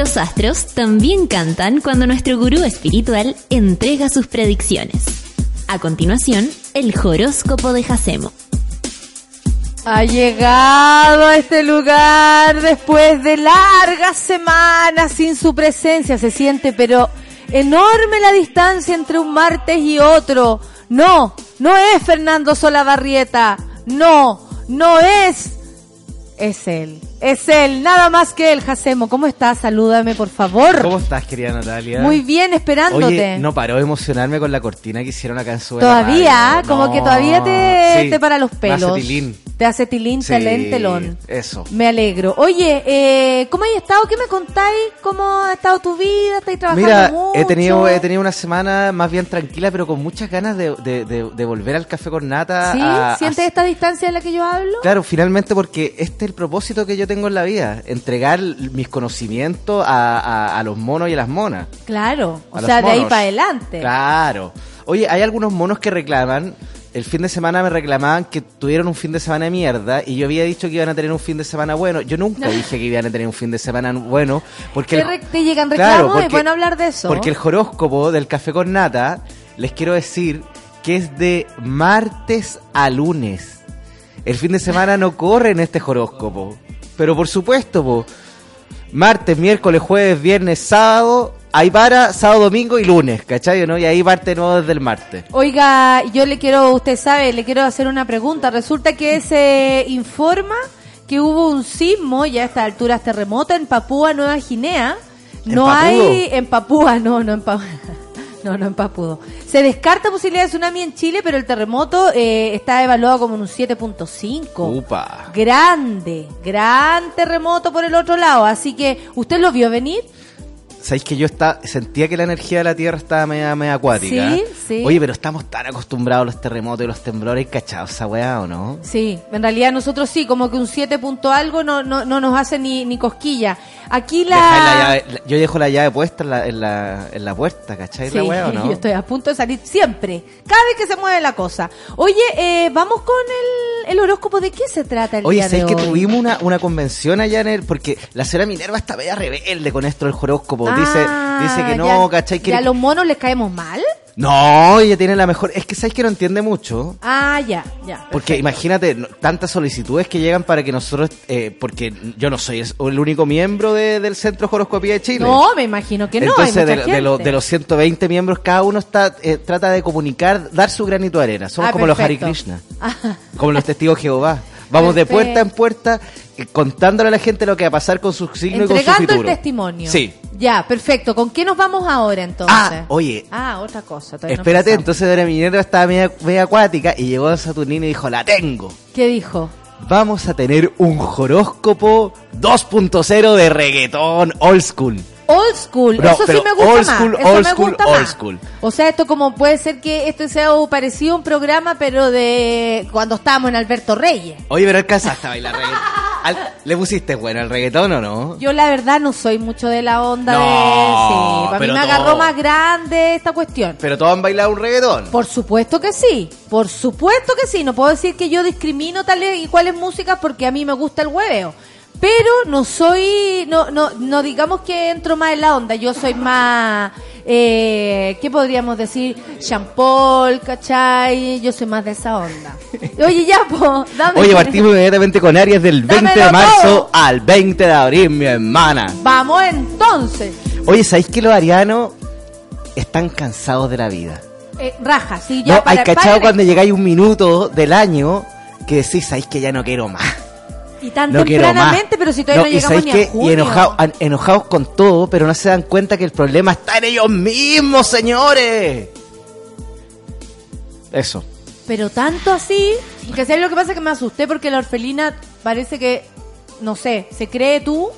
Los astros también cantan cuando nuestro gurú espiritual entrega sus predicciones. A continuación, el horóscopo de Jacemo. Ha llegado a este lugar después de largas semanas sin su presencia. Se siente pero enorme la distancia entre un martes y otro. No, no es Fernando Solabarrieta. No, no es. Es él. Es él, nada más que él, Jacemo. ¿Cómo estás? Salúdame, por favor. ¿Cómo estás, querida Natalia? Muy bien, esperándote. Oye, no paró de emocionarme con la cortina que hicieron acá en la Todavía, como No, que todavía te, sí, te para los me pelos. hace tilín. Te hace tilín, Sí, telón. Eso. Me alegro. Oye, eh, ¿cómo has estado? ¿Qué me contáis? ¿Cómo ha estado tu vida? ¿Estáis trabajando Mira, mucho? he tenido, he tenido una semana más bien tranquila, pero con muchas ganas de, de- de- de volver al café con nata. ¿Sí? a- a- ¿Sientes esta distancia de la que yo hablo? Claro, finalmente porque este es el propósito que yo tengo en la vida, entregar mis conocimientos a, a- a los monos y a las monas. Claro. O sea, de ahí para adelante. Claro. Oye, hay algunos monos que reclaman. El fin de semana me reclamaban que tuvieron un fin de semana de mierda y yo había dicho que iban a tener un fin de semana bueno. Yo nunca dije que iban a tener un fin de semana bueno porque ¿Te, el- re- te llegan Claro, reclamos? porque- es bueno hablar de eso. Porque el horóscopo del café con nata, les quiero decir que es de martes a lunes. El fin de semana no corre en este horóscopo. Pero por supuesto, po, martes, miércoles, jueves, viernes, sábado, ahí para, sábado, domingo y lunes, ¿cachai? ¿no? Y ahí parte nuevo desde el martes. Oiga, yo le quiero, usted sabe, le quiero hacer una pregunta. Resulta que se informa que hubo un sismo, ya a estas alturas terremoto, en Papúa Nueva Guinea. ¿En No hay en Papúa, no, no en Papúa. No, no en Papudo. Se descarta posibilidad de tsunami en Chile, pero el terremoto eh, está evaluado como en un 7.5. Upa. Grande, gran terremoto por el otro lado. Así que, ¿usted lo vio venir? ¿Sabéis que yo está, sentía que la energía de la Tierra estaba media, media acuática? Sí, sí. Oye, pero estamos tan acostumbrados a los terremotos y los temblores, ¿cachados esa weá o no? Sí, en realidad nosotros sí, como que un 7 punto algo no, no, no nos hace ni, ni cosquilla. Aquí la... Llave- la- yo dejo la llave puesta en la, en la, en la puerta, ¿cachai? Sí, la weá o no? yo estoy a punto de salir siempre, cada vez que se mueve la cosa. Oye, eh, vamos con el, el horóscopo, ¿de qué se trata el Oye, día de ¿sabes que tuvimos una, una convención allá en el... Porque la señora Minerva está media rebelde con esto del horóscopo. Dice, Ah, dice que no, ya- ¿cachai? Que ¿Ya a los monos les caemos mal? No, ella tiene la mejor... Es que ¿sabes que no entiende mucho? Ah, ya, ya. Porque imagínate, tantas solicitudes que llegan para que nosotros... eh, porque yo no soy el único miembro de- del Centro Horoscopía de Chile. No, me imagino que no, Entonces, hay de, mucha de gente. los, de los 120 miembros, cada uno está eh, trata de comunicar, dar su granito de arena. Somos Ah, como los Hare. Krishna, Ah, como los testigos de Jehová. Vamos de puerta en puerta eh, contándole a la gente lo que va a pasar con su signo y con su Entregando el futuro. testimonio. Sí. Ya, perfecto. ¿Con qué nos vamos ahora entonces? Ah, oye. Ah, otra cosa. no Espérate, empezamos. entonces Dora Minerva estaba media, media acuática y llegó a Saturnino y dijo, la tengo. ¿Qué dijo? Vamos a tener un horóscopo 2.0 de reggaetón old school. Old school, No, eso sí me gusta old más. school, eso old me school, gusta old más. school. O sea, esto como puede ser que esto sea parecido a un programa, pero de cuando estábamos en Alberto Reyes. Oye, pero alcanzaste a bailar reggaetón. Al- ¿Le pusiste bueno el reggaetón o no? Yo la verdad no soy mucho de la onda No, de... Sí, para mí me agarró más grande esta cuestión. Pero todos han bailado un reggaetón. Por supuesto que sí, por supuesto que sí. No puedo decir que yo discrimino tales y cuáles músicas porque a mí me gusta el hueveo. Pero no soy, no, no, no digamos que entro más en la onda. Yo soy más, eh, ¿qué podríamos decir? Jean Paul, ¿cachai? Yo soy más de esa onda. Oye, ya, po, dame. Oye, partimos inmediatamente con Aries del 20 de marzo todo. al 20 de abril, mi hermana. Vamos entonces. Oye, ¿sabéis que los arianos están cansados de la vida? Eh, raja, sí, ya ¿No? para Hay cachado para- cuando llegáis un minuto del año que decís, ¿sabéis que ya no quiero más? Y tan No tempranamente, pero si todavía no, y llegamos ¿sabéis ni a junio. Y enojados, an- enojados con todo, pero no se dan cuenta que el problema está en ellos mismos, señores. Eso. Pero tanto así, que sé lo que pasa es que me asusté porque la orfelina parece que, no sé, se cree tú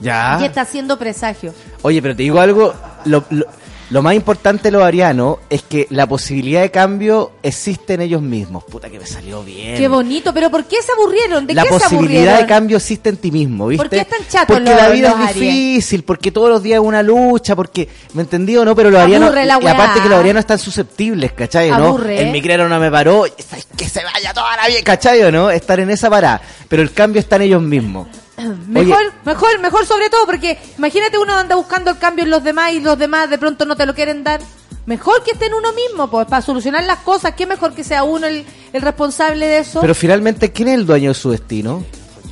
Ya. y está haciendo presagio. Oye, pero te digo algo, lo, lo- lo más importante de los arianos es que la posibilidad de cambio existe en ellos mismos. Puta que me salió bien. Qué bonito, pero ¿por qué se aburrieron? ¿De la qué se posibilidad aburrieron? de cambio existe en ti mismo, ¿viste? ¿Por qué están chatos Porque los- la vida los es Aries? difícil, porque todos los días es una lucha, porque, ¿me entendí o no? Pero los arianos, la y aparte que los arianos están susceptibles, ¿cachai? ¿no? El micrero no me paró, ¿sabes? que se vaya toda la vida, ¿cachai o no? Estar en esa parada. Pero el cambio está en ellos mismos. Mejor, Oye. mejor, mejor sobre todo, porque imagínate uno anda buscando el cambio en los demás y los demás de pronto no te lo quieren dar. Mejor que esté en uno mismo, pues, para solucionar las cosas. Qué mejor que sea uno el, el responsable de eso. Pero finalmente, ¿quién es el dueño de su destino?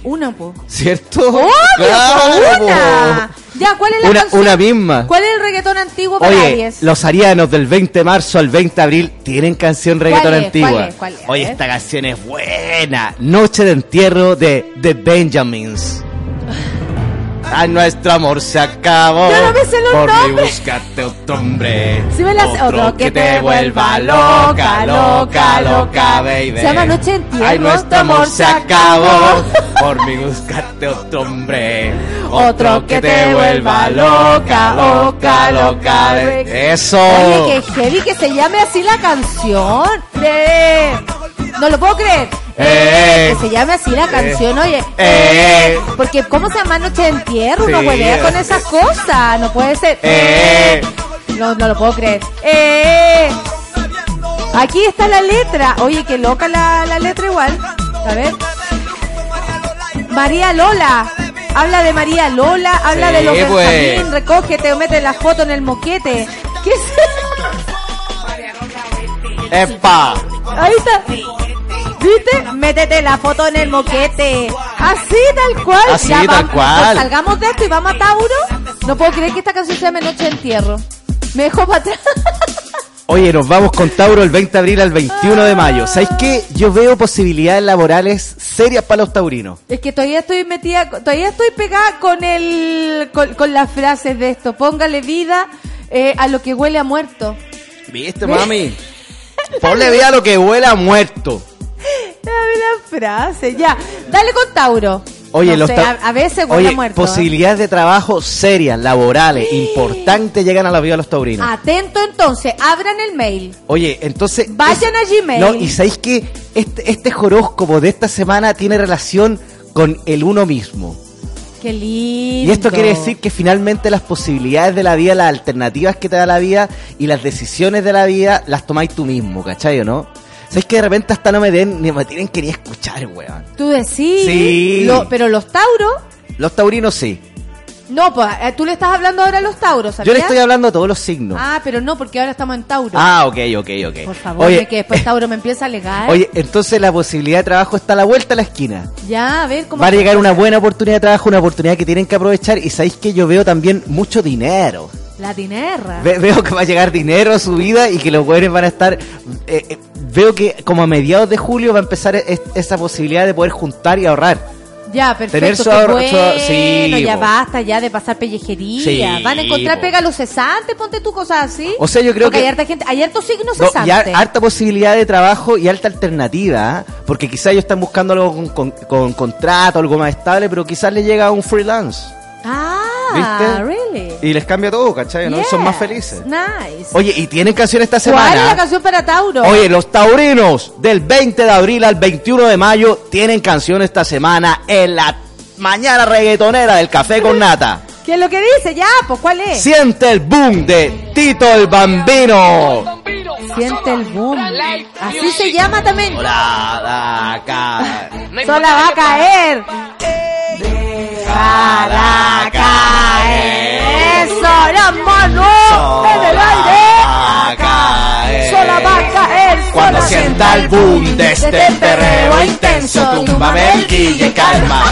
Uno, pues. ¿Cierto? ¡Obvio, Claro, po, una! po. Ya, ¿cuál es la Una- una misma. ¿Cuál es el reggaetón antiguo para Oye, Aries? los arianos del 20 de marzo al 20 de abril tienen canción reggaetón ¿Cuál es? antigua. ¿Cuál es? ¿Cuál es? Oye, esta canción es buena. Noche de entierro de The Benjamins. A nuestro amor se acabó. Yo no me sé los Por mí búscate otro hombre. Sí me la sé. Otro que te vuelva loca, loca, loca. baby. Se llama Noche entierro, Ay, nuestro amor se acabó. Por mí búscate otro hombre. Otro que te vuelva loca, loca, loca. baby. Eso. Oye, que heavy que se llame así la canción. De... No lo puedo creer. Eh. que se llame así la canción, oye. Eh. Porque ¿cómo se llama Noche de Entierro? Uno Sí. huelea con esas cosas. No puede ser. Eh. No, no lo puedo creer. Eh. Aquí está la letra. Oye, qué loca la, la letra igual. A ver. María Lola. Habla de María Lola, habla Sí, de los pues. Benjamín, recógete o mete la foto en el moquete. ¿Qué es ¡Epa! Ahí está. ¿Viste? Métete la foto en el moquete. Así, tal cual. Así, Ya tal vamos, cual. pues salgamos de esto y vamos a Tauro. No puedo creer que esta canción se llame Noche de Entierro. Me dejó para atrás. Oye, nos vamos con Tauro el 20 de abril al 21 de mayo. ¿Sabéis qué? Yo veo posibilidades laborales serias para los taurinos. Es que todavía estoy metida, todavía estoy pegada con el, con, con las frases de esto. Póngale vida eh, a lo que huele a muerto. ¿Viste, mami? Ponle vida a lo que huele a muerto. Dame la frase, ya. Dale con Tauro. Oye, No los sé, ta- a, veces Oye, muerto. ¿eh? posibilidades de trabajo serias, laborales, importantes llegan a la vida de los taurinos. Atento entonces, abran el mail. Oye, entonces... Vayan a Gmail. No, y sabéis que este, este horóscopo de esta semana tiene relación con el uno mismo. Qué lindo. Y esto quiere decir que finalmente las posibilidades de la vida, las alternativas que te da la vida y las decisiones de la vida las tomáis tú mismo, ¿cachai o no? ¿Sabes que de repente hasta no me den, ni me tienen que ni escuchar, weón? Tú decís. Sí. Lo- pero los Tauros. Los taurinos sí. No, pues eh, tú le estás hablando ahora a los Tauros, Yo ¿sabías? le estoy hablando a todos los signos. Ah, pero no, porque ahora estamos en Tauro. Ah, ok, ok, ok. Por favor, Oye, que después Tauro me empieza a alegar. oye, entonces la posibilidad de trabajo está a la vuelta a la esquina. Ya, a ver cómo. Va a llegar una buena oportunidad de trabajo, una oportunidad que tienen que aprovechar. Y sabéis que yo veo también mucho dinero. La dinerra. Ve- veo que va a llegar dinero a su vida y que los jóvenes van a estar. eh, eh, veo que como a mediados de julio va a empezar es- esa posibilidad de poder juntar y ahorrar. Ya, perfecto. Tener su ahorro- bueno, sí, ya po. basta ya de pasar pellejería. Sí, Van a encontrar po. pega a los cesantes, ponte tú cosas así. O sea, yo creo Porque que- hay harta gente, hay hartos signos No, y cesantes. har- harta posibilidad de trabajo y alta alternativa, ¿ah? porque quizás ellos están buscando algo con, con- con contrato, algo más estable, pero quizás les llega un freelance. Ah, ¿Viste? really? Y les cambia todo, ¿cachai? ¿no? Son más felices. Nice. Oye, y tienen canción esta ¿Cuál es la semana. canción para Tauro? Oye, los taurinos del 20 de abril al 21 de mayo tienen canción esta semana en la mañana reggaetonera del café con nata. ¿Qué es lo que dice? Ya, pues ¿cuál es? Siente el boom de Tito el Bambino. Siente el boom. Así se llama también. Hola, acá. Sola va a caer. Déjala caer. Eso, la mano en el aire. Sola va a caer. Cuando sienta el boom de este perreo intenso, túmbame el quille y calma.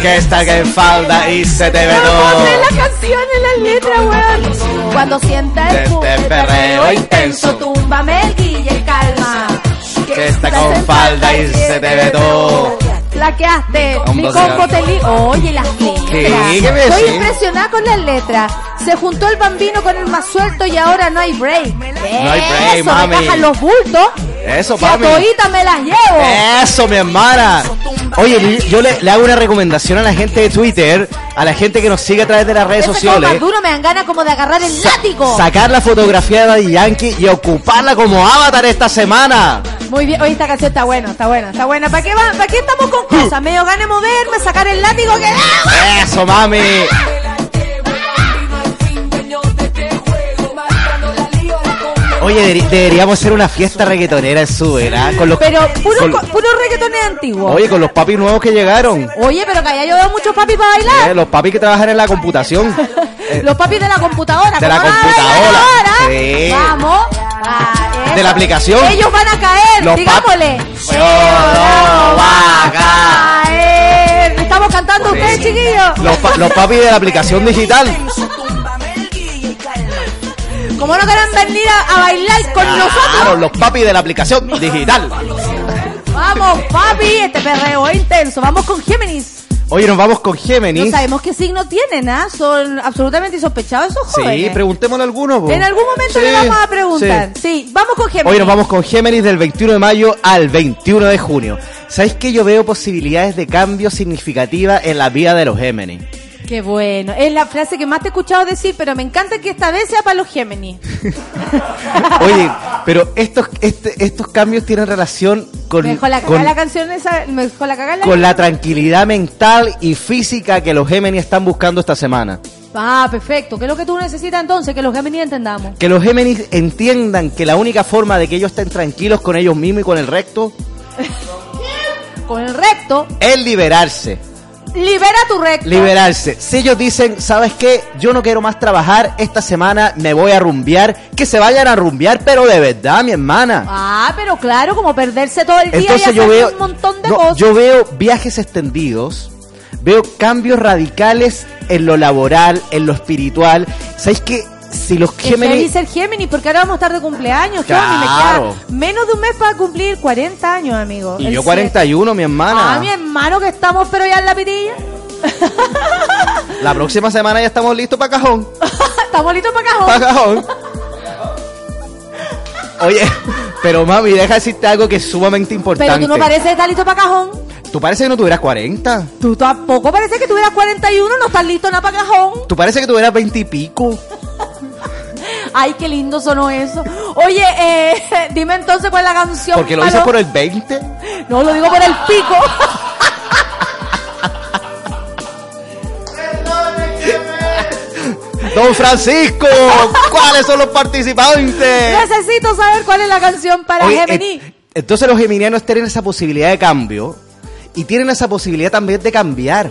Que está en falda y se te ve todo. la canción en la letra, weón. Cuando sienta el Este boom del perreo intenso. túmbame el guille calma. Que está con falda y se te ve todo. Plaqueaste mi combo te li- Oye, las letras. ¿Qué? ¿Qué me Estoy decís? impresionada con las letras. Se juntó el bambino con el más suelto y ahora no hay break. No hay break, Eso, mami. me cajan los bultos. Eso, Y a mami. toditas me las llevo. Eso, mi hermana. Oye, yo le, le hago una recomendación a la gente de Twitter, a la gente que nos sigue a través de las redes Ese como más sociales. duro me dan ganas como de agarrar el látigo. Sacar la fotografía de Daddy Yankee y ocuparla como avatar esta semana. Muy bien, oye, esta canción está buena, está buena, está buena. ¿Para qué, va? ¿Para qué estamos con cosas? Medio gane moverme, sacar el látigo que... Eso, mami. Oye, deberíamos hacer una fiesta reggaetonera en Sube, ¿ah? Con los, Pero puro, con- co- puro reggaetones antiguos. Oye, con los papis nuevos que llegaron. Oye, pero que allá yo veo muchos papis para bailar. Eh, los papis que trabajan en la computación. Eh, Los papis de la computadora. De la ¿cómo van a bailar computadora, ahora? sí. Vamos. Ah, eso. De la aplicación. Ellos van a caer, Los digámosle. No va a caer. Estamos cantando ustedes, chiquillos. los, pa- los papis de la aplicación digital. Como no quieren venir a, a bailar con Claro, nosotros. los papis de la aplicación digital. Vamos, papi, este perreo es intenso. Vamos con Géminis. Oye, nos vamos con No Géminis. sabemos qué signo tienen, ¿ah? Son absolutamente insospechados esos Sí, jóvenes. preguntémosle a alguno. po. En algún momento Sí, le vamos a preguntar. sí. Sí, vamos con Géminis. Hoy nos vamos con Géminis del 21 de mayo al 21 de junio. ¿Sabéis que yo veo posibilidades de cambio significativa en la vida de los Géminis? Qué bueno. Es la frase que más te he escuchado decir, pero me encanta que esta vez sea para los Géminis. Oye, pero estos, este- estos cambios tienen relación con, Me dejó la con, la canción esa, me dejó la cagada con la tranquilidad mental y física que los Géminis están buscando esta semana. Ah, perfecto. ¿Qué es lo que tú necesitas entonces? Que los Géminis entendamos. Que los Géminis entiendan que la única forma de que ellos estén tranquilos con ellos mismos y con el recto Con el recto, es liberarse. Libera tu recto. Liberarse. Si ellos dicen, ¿sabes qué? Yo no quiero más trabajar, esta semana me voy a rumbear, que se vayan a rumbear, pero de verdad, mi hermana. Ah, pero claro, como perderse todo el día y Entonces hacer yo veo, un montón de no, cosas. yo veo viajes extendidos, veo cambios radicales en lo laboral, en lo espiritual. ¿Sabéis que si los Que feliz Géminis... ser Géminis, porque ahora vamos a estar de cumpleaños, Claro. Géminis. Me queda menos de un mes para cumplir 40 años, amigo. Y El yo siete. 41, mi hermana. Ah, mi hermano, que estamos, pero ya en la pitilla. La próxima semana ya estamos listos para cajón. estamos listos para cajón. Para cajón. Oye, pero mami, deja decirte algo que es sumamente importante. Pero tú no pareces estar listo para cajón. Tú parece que no tuvieras 40. Tú tampoco parece que tuvieras 41, no estás listo nada para cajón. Tú parece que tuvieras 20 y pico. Ay, qué lindo sonó eso. Oye, eh, dime entonces cuál es la canción. Porque lo dices por el 20. No, lo digo por el pico. Don Francisco, ¿cuáles son los participantes? Necesito saber cuál es la canción para Oye, Gemini. eh, entonces los geminianos tienen esa posibilidad de cambio y tienen esa posibilidad también de cambiar.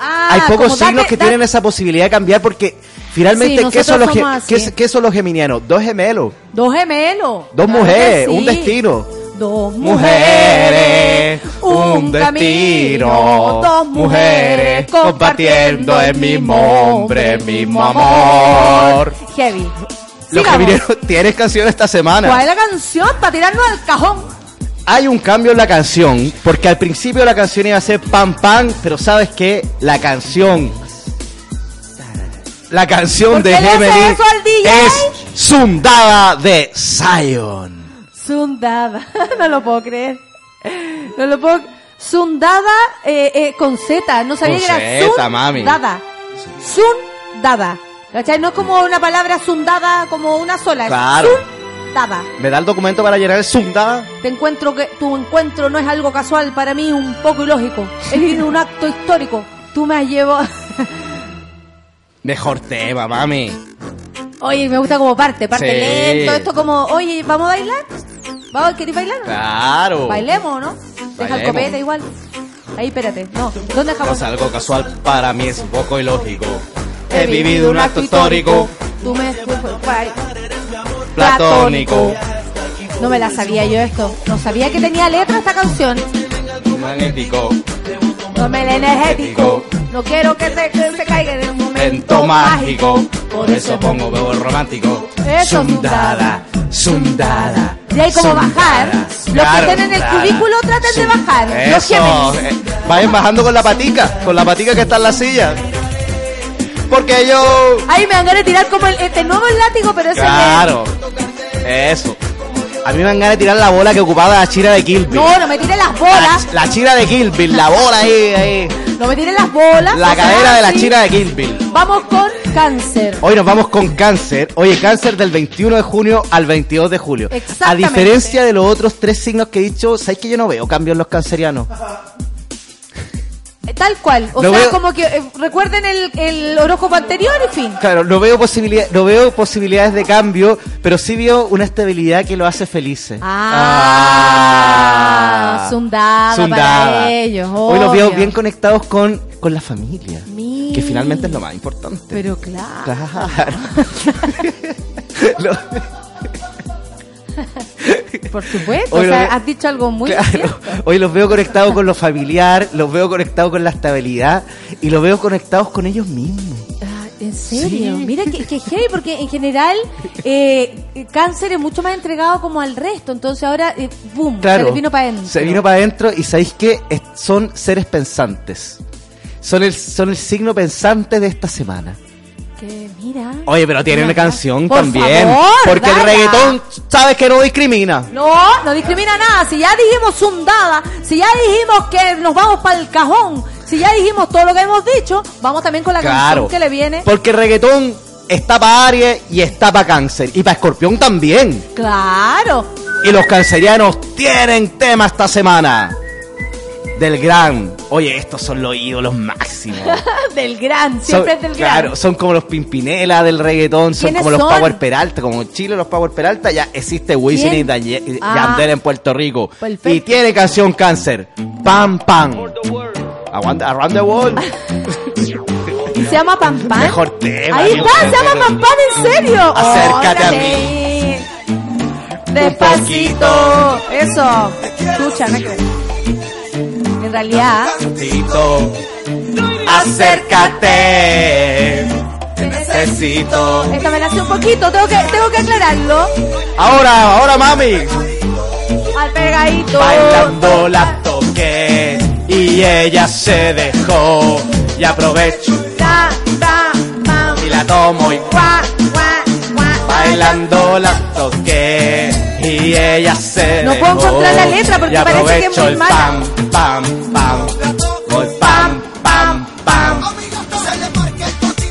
Ah, Hay pocos signos que tienen esa posibilidad de cambiar porque finalmente, Sí, ¿qué, son los qué- qué son los geminianos? Dos gemelos, Dos gemelos. dos Claro mujeres, un destino. Dos Mujeres, un destino, dos mujeres compartiendo el mismo hombre, el mismo amor. Heavy. Los Sigamos. geminianos tienen canción esta semana. ¿Cuál es la canción para tirarnos al cajón? Hay un cambio en la canción, porque al principio la canción iba a ser pam pam, pero sabes que la canción, la canción ¿Por de Gemini es Sundada de Zion. Sundada. no lo puedo creer. No lo puedo. Sundada eh, eh, con Z. No sabía Con que era mami. Sundada. Sundada. ¿Cachai? No es como una palabra sundada como una sola. Claro. Sundada. ¿Me da el documento para llenar el Sundada? Te encuentro que tu encuentro no es algo casual, para mí es un poco ilógico. Es un acto histórico. Tú me has llevado. Mejor tema, mami. Oye, me gusta como parte, parte Sí. lento. Esto como, oye, ¿vamos a bailar? ¿Vamos, ¿queréis bailar? Claro. Bailemos, ¿no? Deja el copete igual. Ahí, espérate. No, ¿dónde dejamos? es algo casual, para mí es un poco ilógico. He vivido un acto histórico, Tú me... platónico, No me la sabía yo esto. No sabía que tenía letra esta canción. magnético, No me la energético. No quiero que se, que se caiga en el momento mágico. mágico. Por eso pongo bebo romántico. Eso, Sundada, sundada. Y hay como sundada. bajar. Los que estén en el cubículo traten de bajar. Los Eso, Géminis. eh, vayan bajando con la patica, con la patica que está en la silla. Porque yo... Ahí me van a tirar como el, este nuevo el látigo, pero ese Claro, eso. A mí me dan ganas de tirar la bola que ocupaba la chira de Kill Bill. No, no me tire las La, bolas. la chira de Kill Bill, la bola ahí, ahí. No me tire las bolas. La cadera de la chira de Kill Bill. Vamos con cáncer. Hoy nos vamos con cáncer. Oye, cáncer del 21 de junio al 22 de julio. A Exactamente. diferencia de los otros tres signos que he dicho, ¿sabes que yo no veo cambios en los cancerianos? Tal cual. O sea, veo- como que eh, recuerden el, el horóscopo anterior y fin. Claro, no veo, posibilidad, no veo posibilidades de cambio, pero sí veo una estabilidad que lo hace felices. Ah, Zundada. para ellos. Hoy los veo bien conectados con, con la familia, Mi- que finalmente es lo más importante. Pero claro. Claro. Lo- Por supuesto. O sea, has dicho algo muy Claro, cierto. hoy los veo conectados con lo familiar, los veo conectados con la estabilidad y los veo conectados con ellos mismos. Ah, ¿En serio? Sí. Mira que, que heavy, porque en general eh, cáncer es mucho más entregado como al resto. Entonces ahora, eh, boom, Claro, se vino para adentro. Se vino para adentro y sabéis que son seres pensantes. Son el, son el signo pensante de esta semana. Que mira. Oye, pero tiene una canción por también. favor, porque el reggaetón, sabes que no discrimina. No, no discrimina nada. Si ya dijimos zundada, si ya dijimos que nos vamos para el cajón, si ya dijimos todo lo que hemos dicho, vamos también con la Claro. canción que le viene. Porque el reggaetón está para Aries y está para Cáncer. Y para Escorpión también. Claro. Y los cancerianos tienen tema esta semana. Del gran. Oye, estos son los ídolos máximos. del gran, siempre Son- es del claro, gran. son como los Pimpinela del reggaetón, son ¿Quiénes como los son? Power Peralta, como en Chile los Power Peralta, ya existe Wisin y Ah. Yandel en Puerto Rico. Perfecto. Y tiene canción Cáncer. Pam, pam. Aguanta, around the world. Y se llama Pam Pam. Mejor tema. Ahí está, se llama Pam Pam, en serio. Acércate a Órale. Despacito. Eso. Escucha, no creo. En realidad. Acércate. Te necesito. esta me la hace un poquito, tengo que, tengo que aclararlo. Ahora, ahora mami. Al pegadito. Bailando la toqué y ella se dejó. Y aprovecho y la tomo y bailando la toqué y ella se No puedo encontrar la letra porque parece que es muy mala. pam pam pam el pam pam pam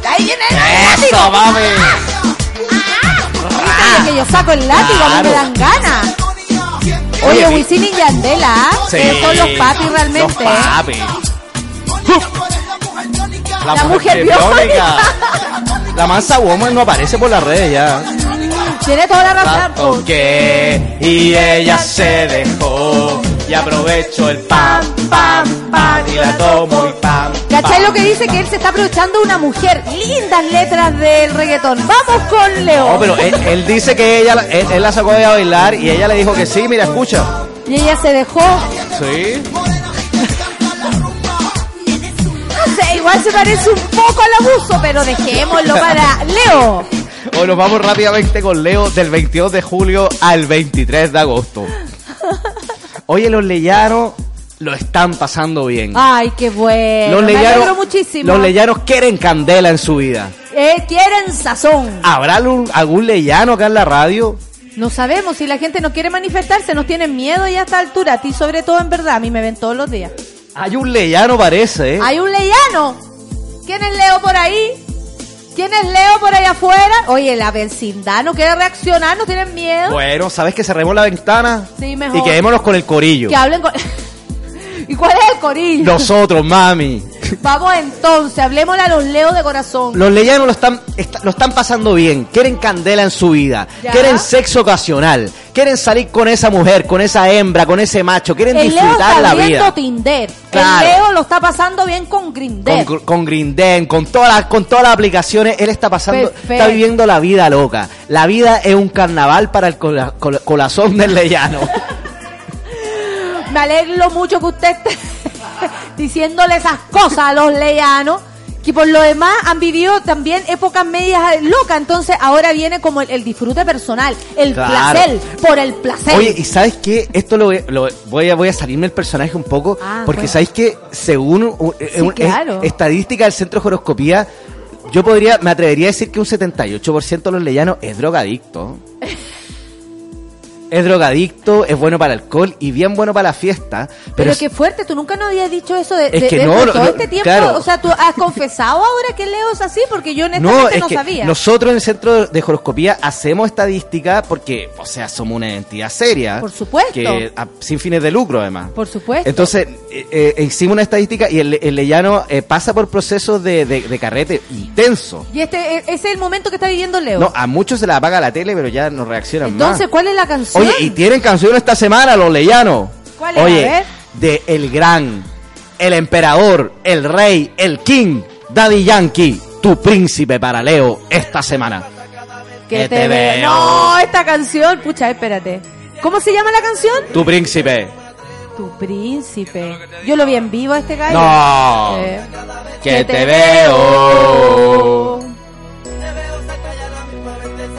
Ahí viene el látigo. eso mami Oye, que yo saco el látigo, a mí me dan ganas. Oye, Wisin y Yandela, ¿ah? Que son los papis realmente. los papis la, La mujer biónica. la mansa woman no aparece por las redes ya Tiene toda la razón. toqué y ella se dejó y aprovecho el pam pam pam y la tomo y pam ¿Cachai lo que dice? Que él se está aprovechando de una mujer. Lindas letras del reggaetón. Vamos con Leo. No, pero él, él dice que ella, la- él, él la sacó de a bailar y ella le dijo que sí, mira, escucha. Y ella se dejó. Sí. No sé, igual se parece un poco al abuso, pero dejémoslo para Leo. Hoy nos vamos rápidamente con Leo del 22 de julio al 23 de agosto. Oye, los leyanos lo están pasando bien. Ay, qué bueno. los Me alegro leyanos, muchísimo. los leyanos quieren candela en su vida. Eh, quieren sazón. ¿Habrá algún, algún leyano acá en la radio? No sabemos si la gente no quiere manifestarse, nos tienen miedo ya a esta altura. A ti sobre todo, en verdad, a mí me ven todos los días. Hay un leyano, parece, ¿eh? Hay un leyano. ¿Quién es Leo por ahí? ¿Quién es Leo por ahí afuera? Oye, la vecindad no quiere reaccionar, no tienen miedo. Bueno, ¿sabes que cerremos la ventana? Sí, mejor. Y quedémonos con el corillo. Que hablen con... ¿Y cuál es el corillo? Nosotros, mami. Vamos entonces, hablemosle a los Leos de corazón. Los leyanos lo están, est- lo están pasando bien, quieren candela en su vida, Ya. quieren sexo ocasional, quieren salir con esa mujer, con esa hembra, con ese macho, quieren el Leo disfrutar está la vida. Tinder. Claro. El Leo lo está pasando bien con Grindr. Con, con Grindr, con todas las, con todas las aplicaciones, él está pasando, Perfecto. está viviendo la vida loca. La vida es un carnaval para el cola- corazón del leyano. Me alegro mucho que usted esté diciéndole esas cosas a los leyanos. Que por lo demás han vivido también épocas medias locas. Entonces ahora viene como el, el disfrute personal, el Claro. placer, por el placer. Oye, ¿y sabes qué? Esto lo, voy- lo- voy, a, voy a salirme el personaje un poco, Ah, porque bueno. sabéis que según un- Sí, un- claro. es- estadística del Centro de Horoscopía, yo podría, me atrevería a decir que un 78% de los leyanos es drogadicto. es drogadicto, es bueno para el alcohol y bien bueno para la fiesta. Pero, Pero, qué fuerte, tú nunca nos habías dicho eso de, Es de- que de- no, de lo- todo este tiempo. claro. O sea, tú has confesado ahora que Leo es así, porque yo honestamente no, no, es que sabía. nosotros en el centro de horoscopía hacemos estadística porque, o sea, somos una entidad seria. Por supuesto. Que, a- sin fines de lucro, además. Por supuesto. Entonces, eh, eh, hicimos una estadística y el, el leyano eh, pasa por procesos de, de- de carrete intenso. y este e- es el momento que está viviendo Leo. No, a muchos se le apaga la tele, pero ya no reaccionan Entonces, más. ¿cuál es la canción? Oye, y tienen canción esta semana, los leyanos. ¿Cuál es? Oye, A ver. de El Gran, el Emperador, el Rey, el King, Daddy Yankee, tu príncipe para Leo esta semana. que que te, te veo. veo. No, esta canción, pucha, espérate. ¿Cómo se llama la canción? Tu príncipe. Tu príncipe. Yo lo vi en vivo a este gallo. No. Eh, Que te veo.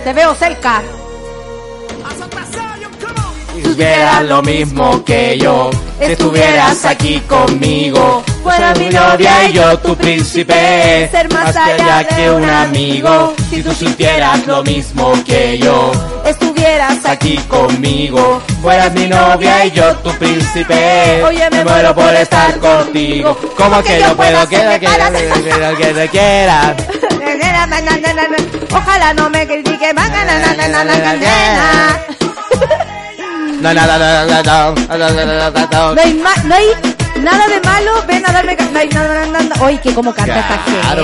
Te veo cerca. Si supieras lo mismo que yo, si estuvieras aquí conmigo, fuera mi novia y yo tu príncipe, Ser más allá que un amigo, si tú supieras lo mismo que yo, Estuvieras aquí conmigo, fueras mi novia y yo tu príncipe, Oye, me muero por estar contigo, como que yo puedo que que te quiera. Ojalá no me critique. No, hay, nada de malo, ven a darme... No hay nada, nada, Oye, que como canta esta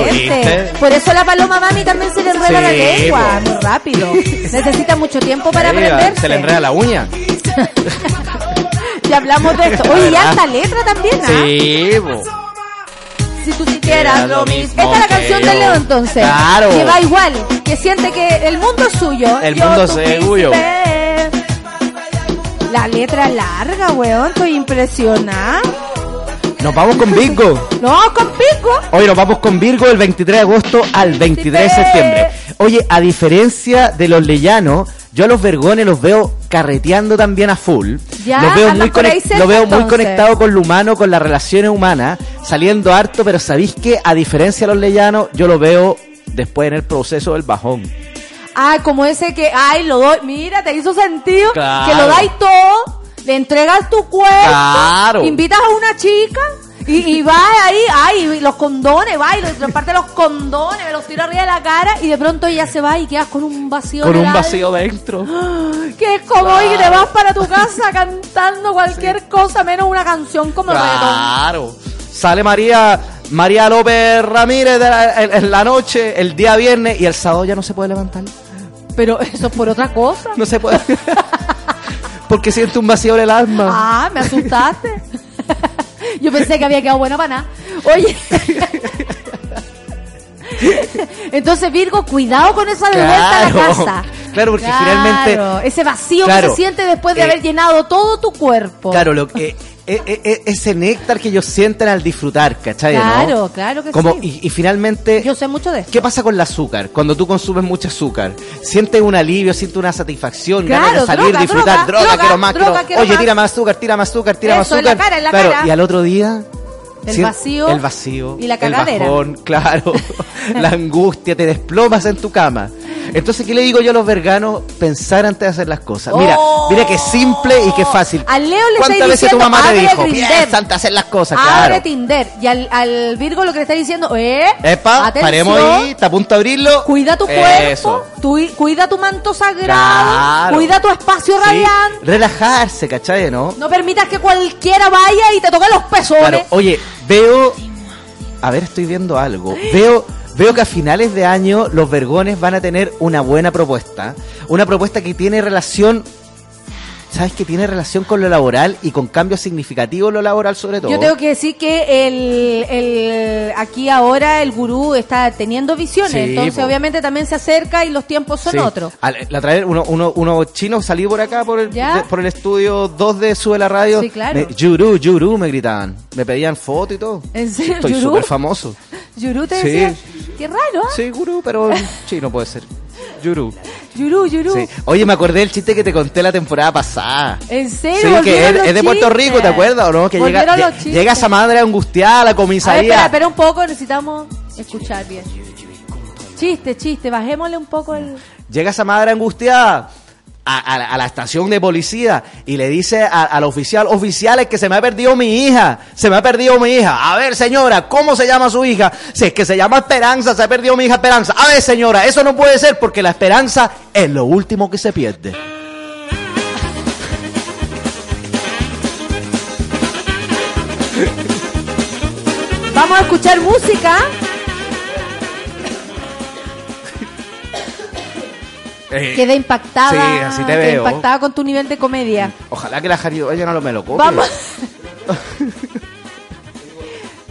gente. Por eso la paloma mami también se le enreda la lengua, muy rápido. Necesita mucho tiempo para aprender. Se le enreda la uña. ya hablamos de esto. Oye, ya esta letra también, ¿ah? Si tú quisieras. Esta es la canción de Leo entonces. Claro. Que va igual, que siente que el mundo es suyo. El mundo es suyo. La letra larga, weón, estoy impresionada. Nos vamos con Virgo. No, con pico. Hoy nos vamos con Virgo el 23 de agosto al 23 de septiembre. Oye, a diferencia de los leyanos, yo a los vergones los veo carreteando también a full. Ya, los veo muy conect- cerca, lo veo muy conectado con lo humano, con las relaciones humanas, saliendo harto, pero ¿sabéis que a diferencia de los leyanos, yo lo veo después en el proceso del bajón? Ah, como ese que, ay, lo doy, mira, te hizo sentido. Claro. Que lo dais todo, le entregas tu cuerpo, Claro. invitas a una chica y, y va ahí, ay, los condones, va y reparte los condones, me los tira arriba de la cara y de pronto ella se va y quedas con un vacío. Con un vacío dentro. Que es como y te vas para tu casa cantando cualquier cosa menos una canción como reggaetón. Claro. Sale María María López Ramírez de la- en, en la noche, el día viernes, y el sábado ya no se puede levantar. Pero eso es por otra cosa. No se puede. Porque siente un vacío en el alma. Ah, me asustaste. Yo pensé que había quedado buena para nada. Oye. Entonces, Virgo, cuidado con esa de vuelta a la Claro. casa. Claro, porque Claro, finalmente- Ese vacío Claro. que se siente después de Eh, haber llenado todo tu cuerpo. Claro, lo que, eh, eh, eh, ese néctar que ellos sienten al disfrutar, ¿cachai? no? Claro, claro que Como, sí. y, y finalmente, Yo sé mucho de esto. ¿qué pasa con el azúcar? Cuando tú consumes mucho azúcar, sientes un alivio, sientes una satisfacción, Claro, ganas de salir, droga, disfrutar, droga, droga, droga, quiero más, droga, quiero- quiero oye, más. tira más azúcar, tira más azúcar, tira más Eso, en la azúcar. cara, en la claro, cara. y al otro día... El vacío El vacío. y la el cagadera. bajón, claro. la angustia, te desplomas en tu cama. Entonces, ¿qué le digo yo a los verganos? Pensar antes de hacer las cosas. Mira, Oh. mira que simple y que fácil. Al Leo le ¿Cuántas veces tu diciendo, mamá te dijo? Piensa antes de hacer las cosas, Abre claro. Tinder. Y al, al Virgo lo que le está diciendo, eh, Epa, atención, paremos ahí, está a punto de abrirlo. Cuida tu Eso. cuerpo, tu- cuida tu manto sagrado, Claro. cuida tu espacio Sí, radiante. Relajarse, ¿cachai? ¿No? No permitas que cualquiera vaya y te toque los pezones. Claro, oye, veo. A ver, estoy viendo algo. Veo, veo que a finales de año los vergones van a tener una buena propuesta. Una propuesta que tiene relación. ¿Sabes? Que tiene relación con lo laboral y con cambios significativos lo laboral, sobre todo. Yo tengo que decir que el, el aquí ahora el gurú está teniendo visiones, Sí, entonces po. obviamente también se acerca y los tiempos son Sí. otros. Al- La otra vez uno, uno, uno chino salí por acá por el, de- por el estudio 2 de Sube la Radio. Sí, claro. Me, yuru, yuru, me gritaban. Me pedían foto y todo. ¿En serio? Estoy súper famoso. Yurú te Sí. decía, qué raro, ¿ah? Sí, gurú, pero chino puede ser. Yuru. Yurú. Sí. Oye, me acordé del chiste que te conté la temporada pasada. ¿En Sí, serio? que Volvieron es, es de Puerto chistes. Rico, ¿te acuerdas o no? Que llega, los llega esa madre angustiada a la A ver, comisaría. espera, espera un poco, necesitamos escuchar bien. Chiste, chiste, bajémosle un poco el... Llega esa madre angustiada a, la- estación de policía y le dice al oficial, oficiales que se me ha perdido mi hija, se me ha perdido mi hija. A ver, señora, ¿cómo se llama su hija? Si es que se llama Esperanza, se ha perdido mi hija Esperanza. A ver, señora, eso no puede ser porque la esperanza es lo último que se pierde. Vamos a escuchar música. Eh, Quedé impactada. Sí, así te veo. impactada con tu nivel de comedia. Ojalá que la ella no lo me lo copie. Vamos.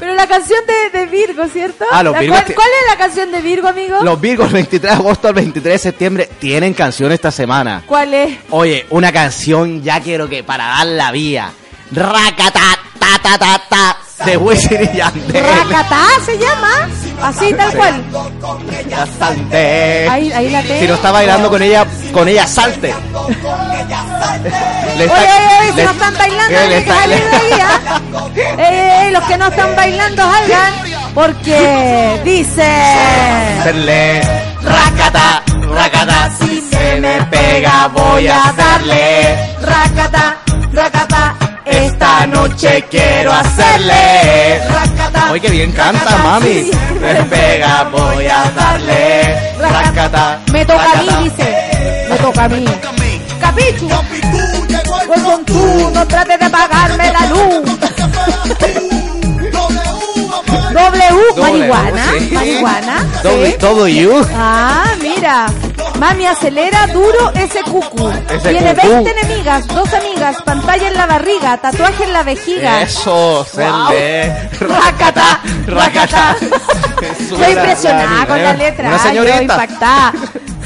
Pero la canción de, de Virgo, ¿cierto? Ah, los La- Virgos ¿cuál, es la canción de Virgo, amigo? Los Virgos, el 23 de agosto al 23 de septiembre, tienen canción esta semana. ¿Cuál es? Oye, una canción ya quiero que para dar la vía. Rakata, ta, ta, ta, ta, de Wisin y Yandel. Racatá se llama. Así, tal cual. Bastante. Ahí, ahí la tengo. Si no está bailando con ella, con ella salte. Le Oye, está- oye, oye, si le- no están bailando, ¿Qué hay que salir de ahí, ¿ah? Ey, ey, ey, los que no están bailando, salgan. Porque dice... Hacerle Rakata, rakata, si se me pega voy a darle. Racata, racata, Esta noche quiero hacerle. Racata, Oye, que bien canta, racata, mami. sí. Me pega, voy a darle. Rakata. Me toca a mí, dice. Me toca a mí. Capichu. Voy con tú, no trates de pagarme la luz. W, marihuana, sí. marihuana. Doble- sí. Todo you. Ah, mira. Mami acelera duro ese cucu. Ese Tiene cucú. 20 enemigas, dos amigas, pantalla en la barriga, tatuaje en la vejiga. Eso, se Wow. Racata, racata. Estoy impresionada con la letra. Una Ay, yo señorita. impactada.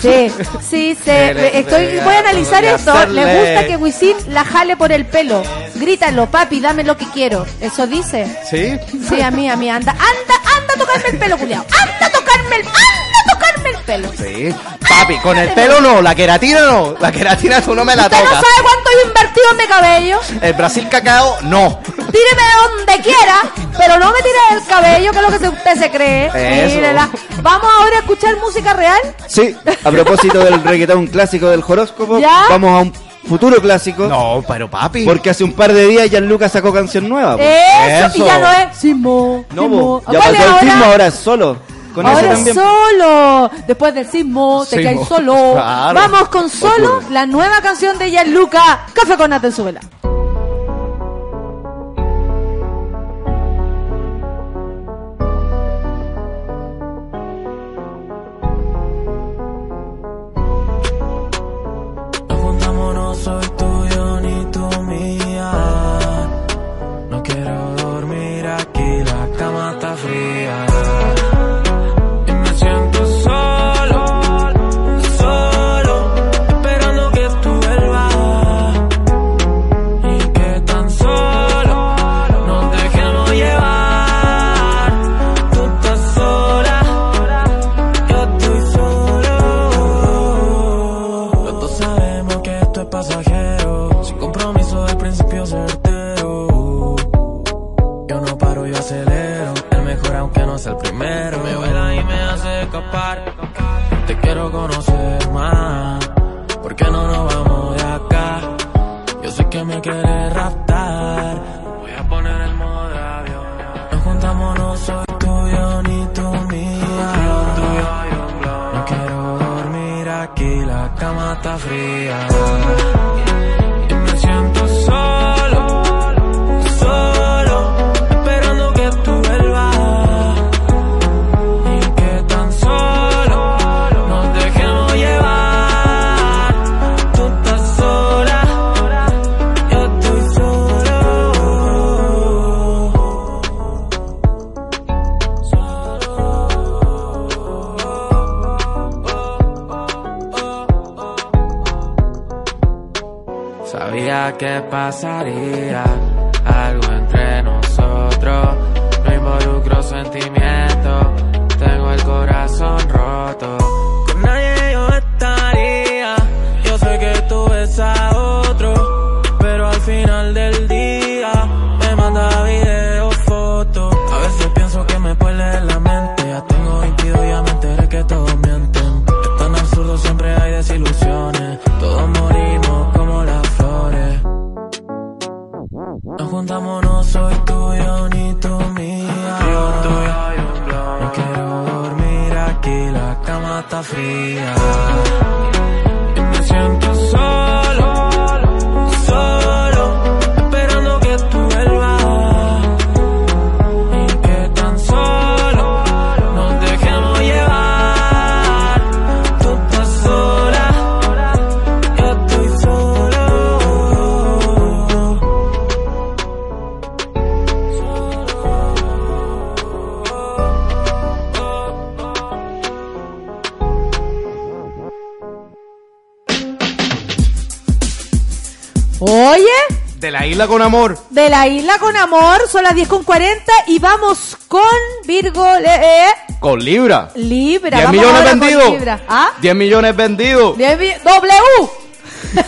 Sí, sí, se, le estoy, voy a analizar esto. Le gusta que Wisin la jale por el pelo. Grítalo, papi, dame lo que quiero. Eso dice. ¿Sí? Sí, a mí, a mí, anda, anda, anda a tocarme el pelo, culiao. Anda a tocarme el, anda a tocarme el pelo. Sí. Papi, con el pelo no, la queratina no. La queratina tú no me la ¿Usted no tocas. sabe cuánto he invertido en mi cabello? El Brasil cacao, no. Tíreme donde quiera, pero no me tire el cabello, que es lo que se- usted se cree. Mírela. Vamos ahora a escuchar música real. Sí, a propósito del reggaetón clásico del horóscopo, ¿Ya? vamos a un futuro clásico. No, pero papi. Porque hace un par de días Gianluca sacó canción nueva. Eso, Eso. y ya no es Sismo. No, Sismo. po, ya ¿Cuál pasó el ahora? sismo, ahora es solo. Con Ahora también. solo. Después del sismo, te Sismo. caes solo. Claro. Vamos con solo Ocurre. la nueva canción de Gianluca. Café con Nata en su vela. Cama Sabía que pasaría algo entre nosotros. No involucro sentimientos, tengo el corazón roto. Está fría. Isla con amor. de la isla con amor, son las 10 con 40 y vamos con Virgo eh, Con Libra. Libra. 10 vamos millones vendidos. ¿Ah? 10 millones vendidos. 10 mi- W.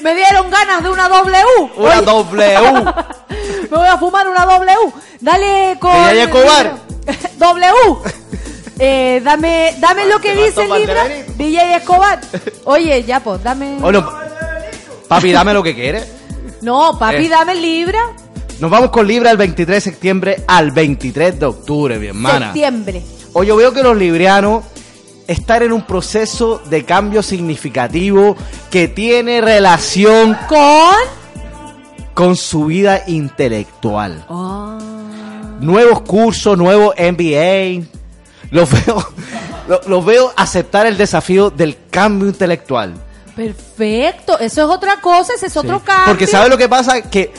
Me dieron ganas de una W. Una W. Me voy a fumar una W. Dale con. ¿De Yaya Escobar? W. Eh, dame, dame lo que dice Libra. DJ Escobar. Oye, ya pues, dame. Papi, dame lo que quieres. No, papi, Eh. dame Libra. Nos vamos con Libra el 23 de septiembre al 23 de octubre, mi hermana. Septiembre. Hoy yo veo que los librianos están en un proceso de cambio significativo que tiene relación con con su vida intelectual. Nuevos cursos, nuevos MBA. Los veo, lo- los veo aceptar el desafío del cambio intelectual. Perfecto. Eso es otra cosa, ese es otro cambio. Porque ¿sabe lo que pasa? Que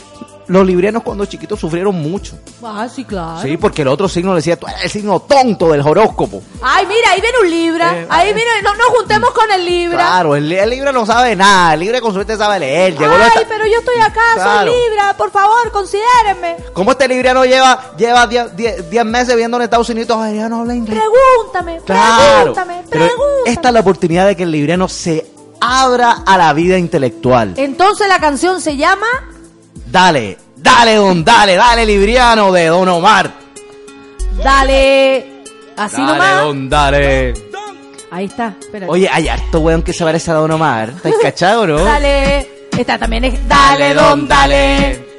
los librianos cuando chiquitos sufrieron mucho. Ah, sí, claro. Sí, porque el otro signo le decía, tú eres el signo tonto del horóscopo. Ay, mira, ahí viene un Libra. Eh, ahí viene, no nos juntemos con el Libra. Claro, el, el Libra no sabe nada, el Libra con suerte sabe leer. Llegó Ay, pero yo estoy acá, Claro. soy Libra, por favor, considérenme. ¿Cómo este libriano lleva lleva 10 meses viviendo en Estados Unidos? Ay, ya no habla inglés. Pregúntame, Claro. pregúntame, Pero pregúntame. esta es la oportunidad de que el libriano se abra a la vida intelectual. Entonces la canción se llama Dale, dale, don, dale, dale, libriano de Don Omar. Dale. Así dale, nomás. don, dale. Ahí está, espérate. Oye, hay harto weón que se parece a Don Omar. ¿Estáis cachado, no? Dale. Esta también es Dale, don, dale.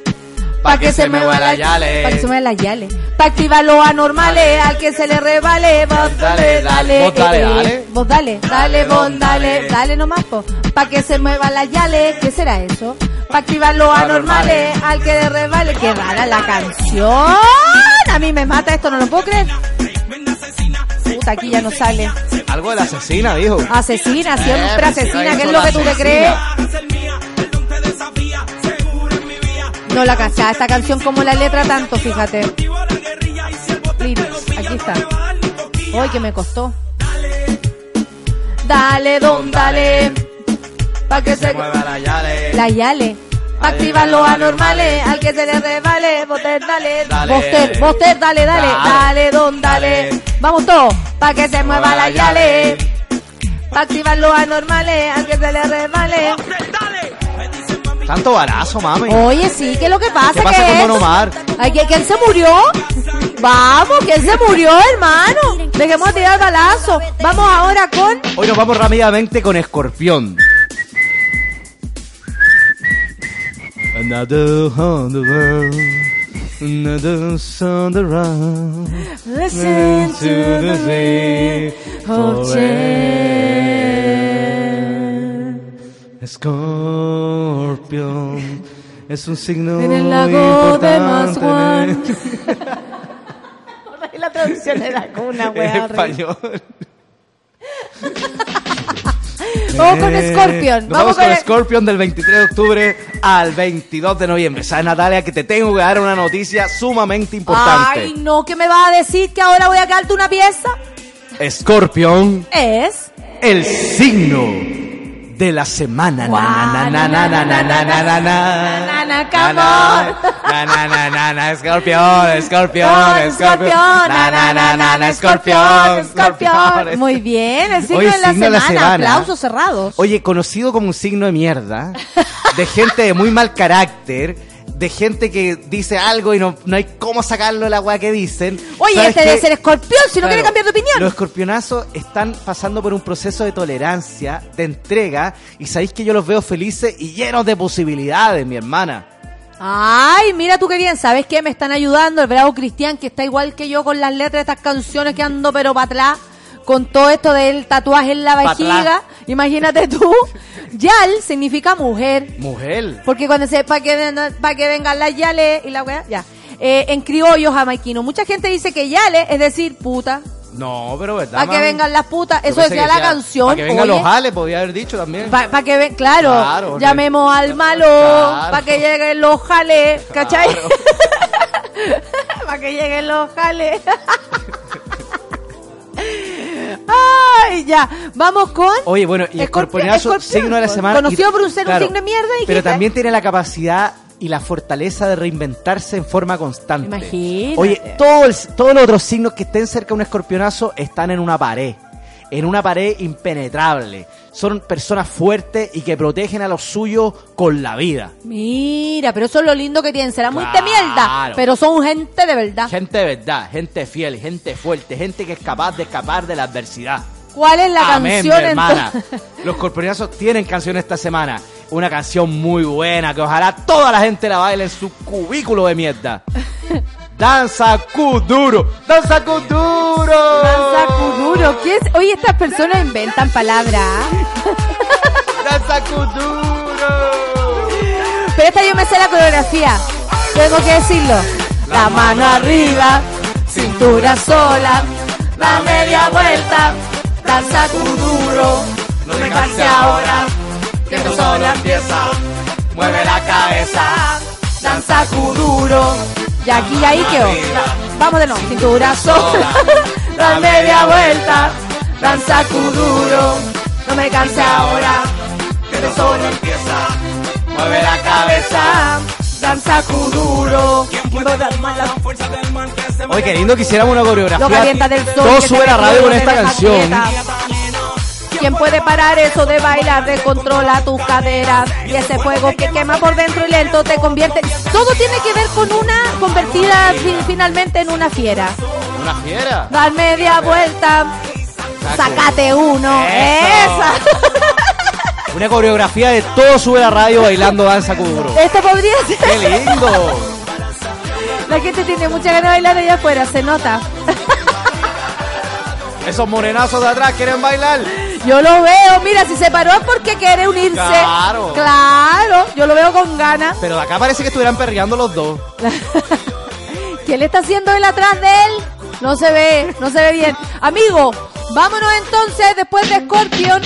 Pa' que se me mueva mueva la yale. Pa' que se me mueva la yale. Pa' activar los anormales, al que se le rebale. Vos dale, dale. Vos dale, eh, eh. dale. Vos dale, dale, vos dale. Dale nomás, po. Pa' que se mueva la yale. ¿Qué será eso? Pa' activar los anormales, al que le rebale. Qué rara la canción. A mí me mata esto, no lo puedo creer. Puta, aquí ya no sale. Algo de la asesina, dijo. Asesina, siempre Eh, pues, asesina, ¿qué es lo que tú te crees? No la cachaba esta canción como la letra tanto, fíjate. Lyrics, aquí está. Hoy que me costó. Dale, don, dale. Pa' que se Mueva la yale. La Yale. Pa' activar los anormales, al que se le revale, Boster, dale. Boster, Boster, dale, dale, Dale. don, dale. Vamos todos, pa' que se mueva la Yale. Pa' activar los anormales, al que se le revale. Tanto barazo, mami. Oye, sí, ¿qué es lo que pasa? ¿Qué pasa ¿Qué con es? Don Omar? Ay, ¿que- ¿Quién se murió? Vamos, ¿quién se murió, hermano? Dejemos de tirar balazo. Vamos ahora con... Hoy nos vamos rápidamente con Escorpión. Another on the world, another on the round. Listen to the sea of forever. Escorpión es un signo En el lago de Mazhuán. La traducción era como una en wea español. Vamos con Eh, Scorpion. Nos Vamos vamos con con Scorpion del 23 de octubre al 22 de noviembre. ¿Sabes, Natalia, que te tengo que dar una noticia sumamente importante? Ay, no, ¿qué me vas a decir que ahora voy a darte una pieza? Scorpion, Es... el signo de la semana. Escorpión, escorpión, escorpión, escorpión, Muy bien, el signo, Hoy, de, la signo de la semana. Aplausos cerrados. Oye, conocido como un signo de mierda, de gente de muy mal carácter de gente que dice algo y no, no hay cómo sacarlo de la weá que dicen. Oye, ¿Sabes este debe ser escorpión si no Claro, quiere cambiar de opinión. Los escorpionazos están pasando por un proceso de tolerancia, de entrega, y sabéis que yo los veo felices y llenos de posibilidades, mi hermana. Ay, mira tú qué bien, ¿sabes qué? Me están ayudando el bravo Cristian, que está igual que yo con las letras de estas canciones que ando pero para atrás. Con todo esto del tatuaje en la Pa' vejiga. Imagínate tú. Yal significa mujer. Mujer. Porque cuando se, para que, para que vengan las yale y la weá, ya. Eh, en criollo jamaiquino. Mucha gente dice que yale es decir puta. No, pero verdad. Para que vengan las putas. Eso decía la canción. Para que vengan oye. los jales, podía haber dicho también. Para que ven, claro, Claro, llamemos al malo, Claro. para que lleguen los jales, ¿cachai? para que lleguen los jales. Ay, ya, vamos con... Oye, bueno, y escorpión, signo de la semana. conocido y- por un ser un signo de mierda. Pero también tiene la capacidad y la fortaleza de reinventarse en forma constante. Imagínate. Oye, todo el- todos los otros signos que estén cerca de un escorpionazo están en una pared. En una pared impenetrable. Son personas fuertes y que protegen a los suyos con la vida. Mira, pero eso es lo lindo que tienen, será muy de mierda, pero son gente de verdad. Gente de verdad, gente fiel, gente fuerte, gente que es capaz de escapar de la adversidad. ¿Cuál es la Amén, canción hermana. Los corporionazos tienen canción esta semana. Una canción muy buena que ojalá toda la gente la baile en su cubículo de mierda. Danza Kuduro, Danza Kuduro. Danza Kuduro. ¿Qué es? Oye, estas personas inventan palabras. Danza Kuduro. Pero esta yo me sé la coreografía. Tengo que decirlo. La mano arriba, cintura sola, la media vuelta, danza Kuduro. No me canse ahora, que esto solo empieza. Mueve la cabeza, danza Kuduro. Y aquí y ahí quedó. Vamos de nuevo. Cintura sola, la media vuelta, danza Kuduro. No me canse ahora, que esto solo empieza. Mueve la cabeza. Danza Kuduro. Oye, qué lindo que hiciéramos una coreografía. Lo calienta del sol. Todo que sube la radio con esta canción. ¿Quién puede parar eso de bailar? Descontrola tus caderas y ese fuego que quema por dentro y lento te convierte. Todo tiene que ver con una convertida fi- finalmente en una fiera. Una fiera. Dar media vuelta, sacate uno. Eso. Esa. Una coreografía de todo sube la radio bailando danza Kuduro. Esto podría ¡Qué ser. lindo! La gente tiene mucha ganas de bailar allá afuera, se nota. Esos morenazos de atrás quieren bailar. Yo lo veo, mira, si se paró es porque quiere unirse. Claro. Claro, yo lo veo con ganas. Pero de acá parece que estuvieran perreando los dos. ¿Qué le está haciendo él atrás de él? No se ve, no se ve bien. Amigo, vámonos entonces después de Scorpion.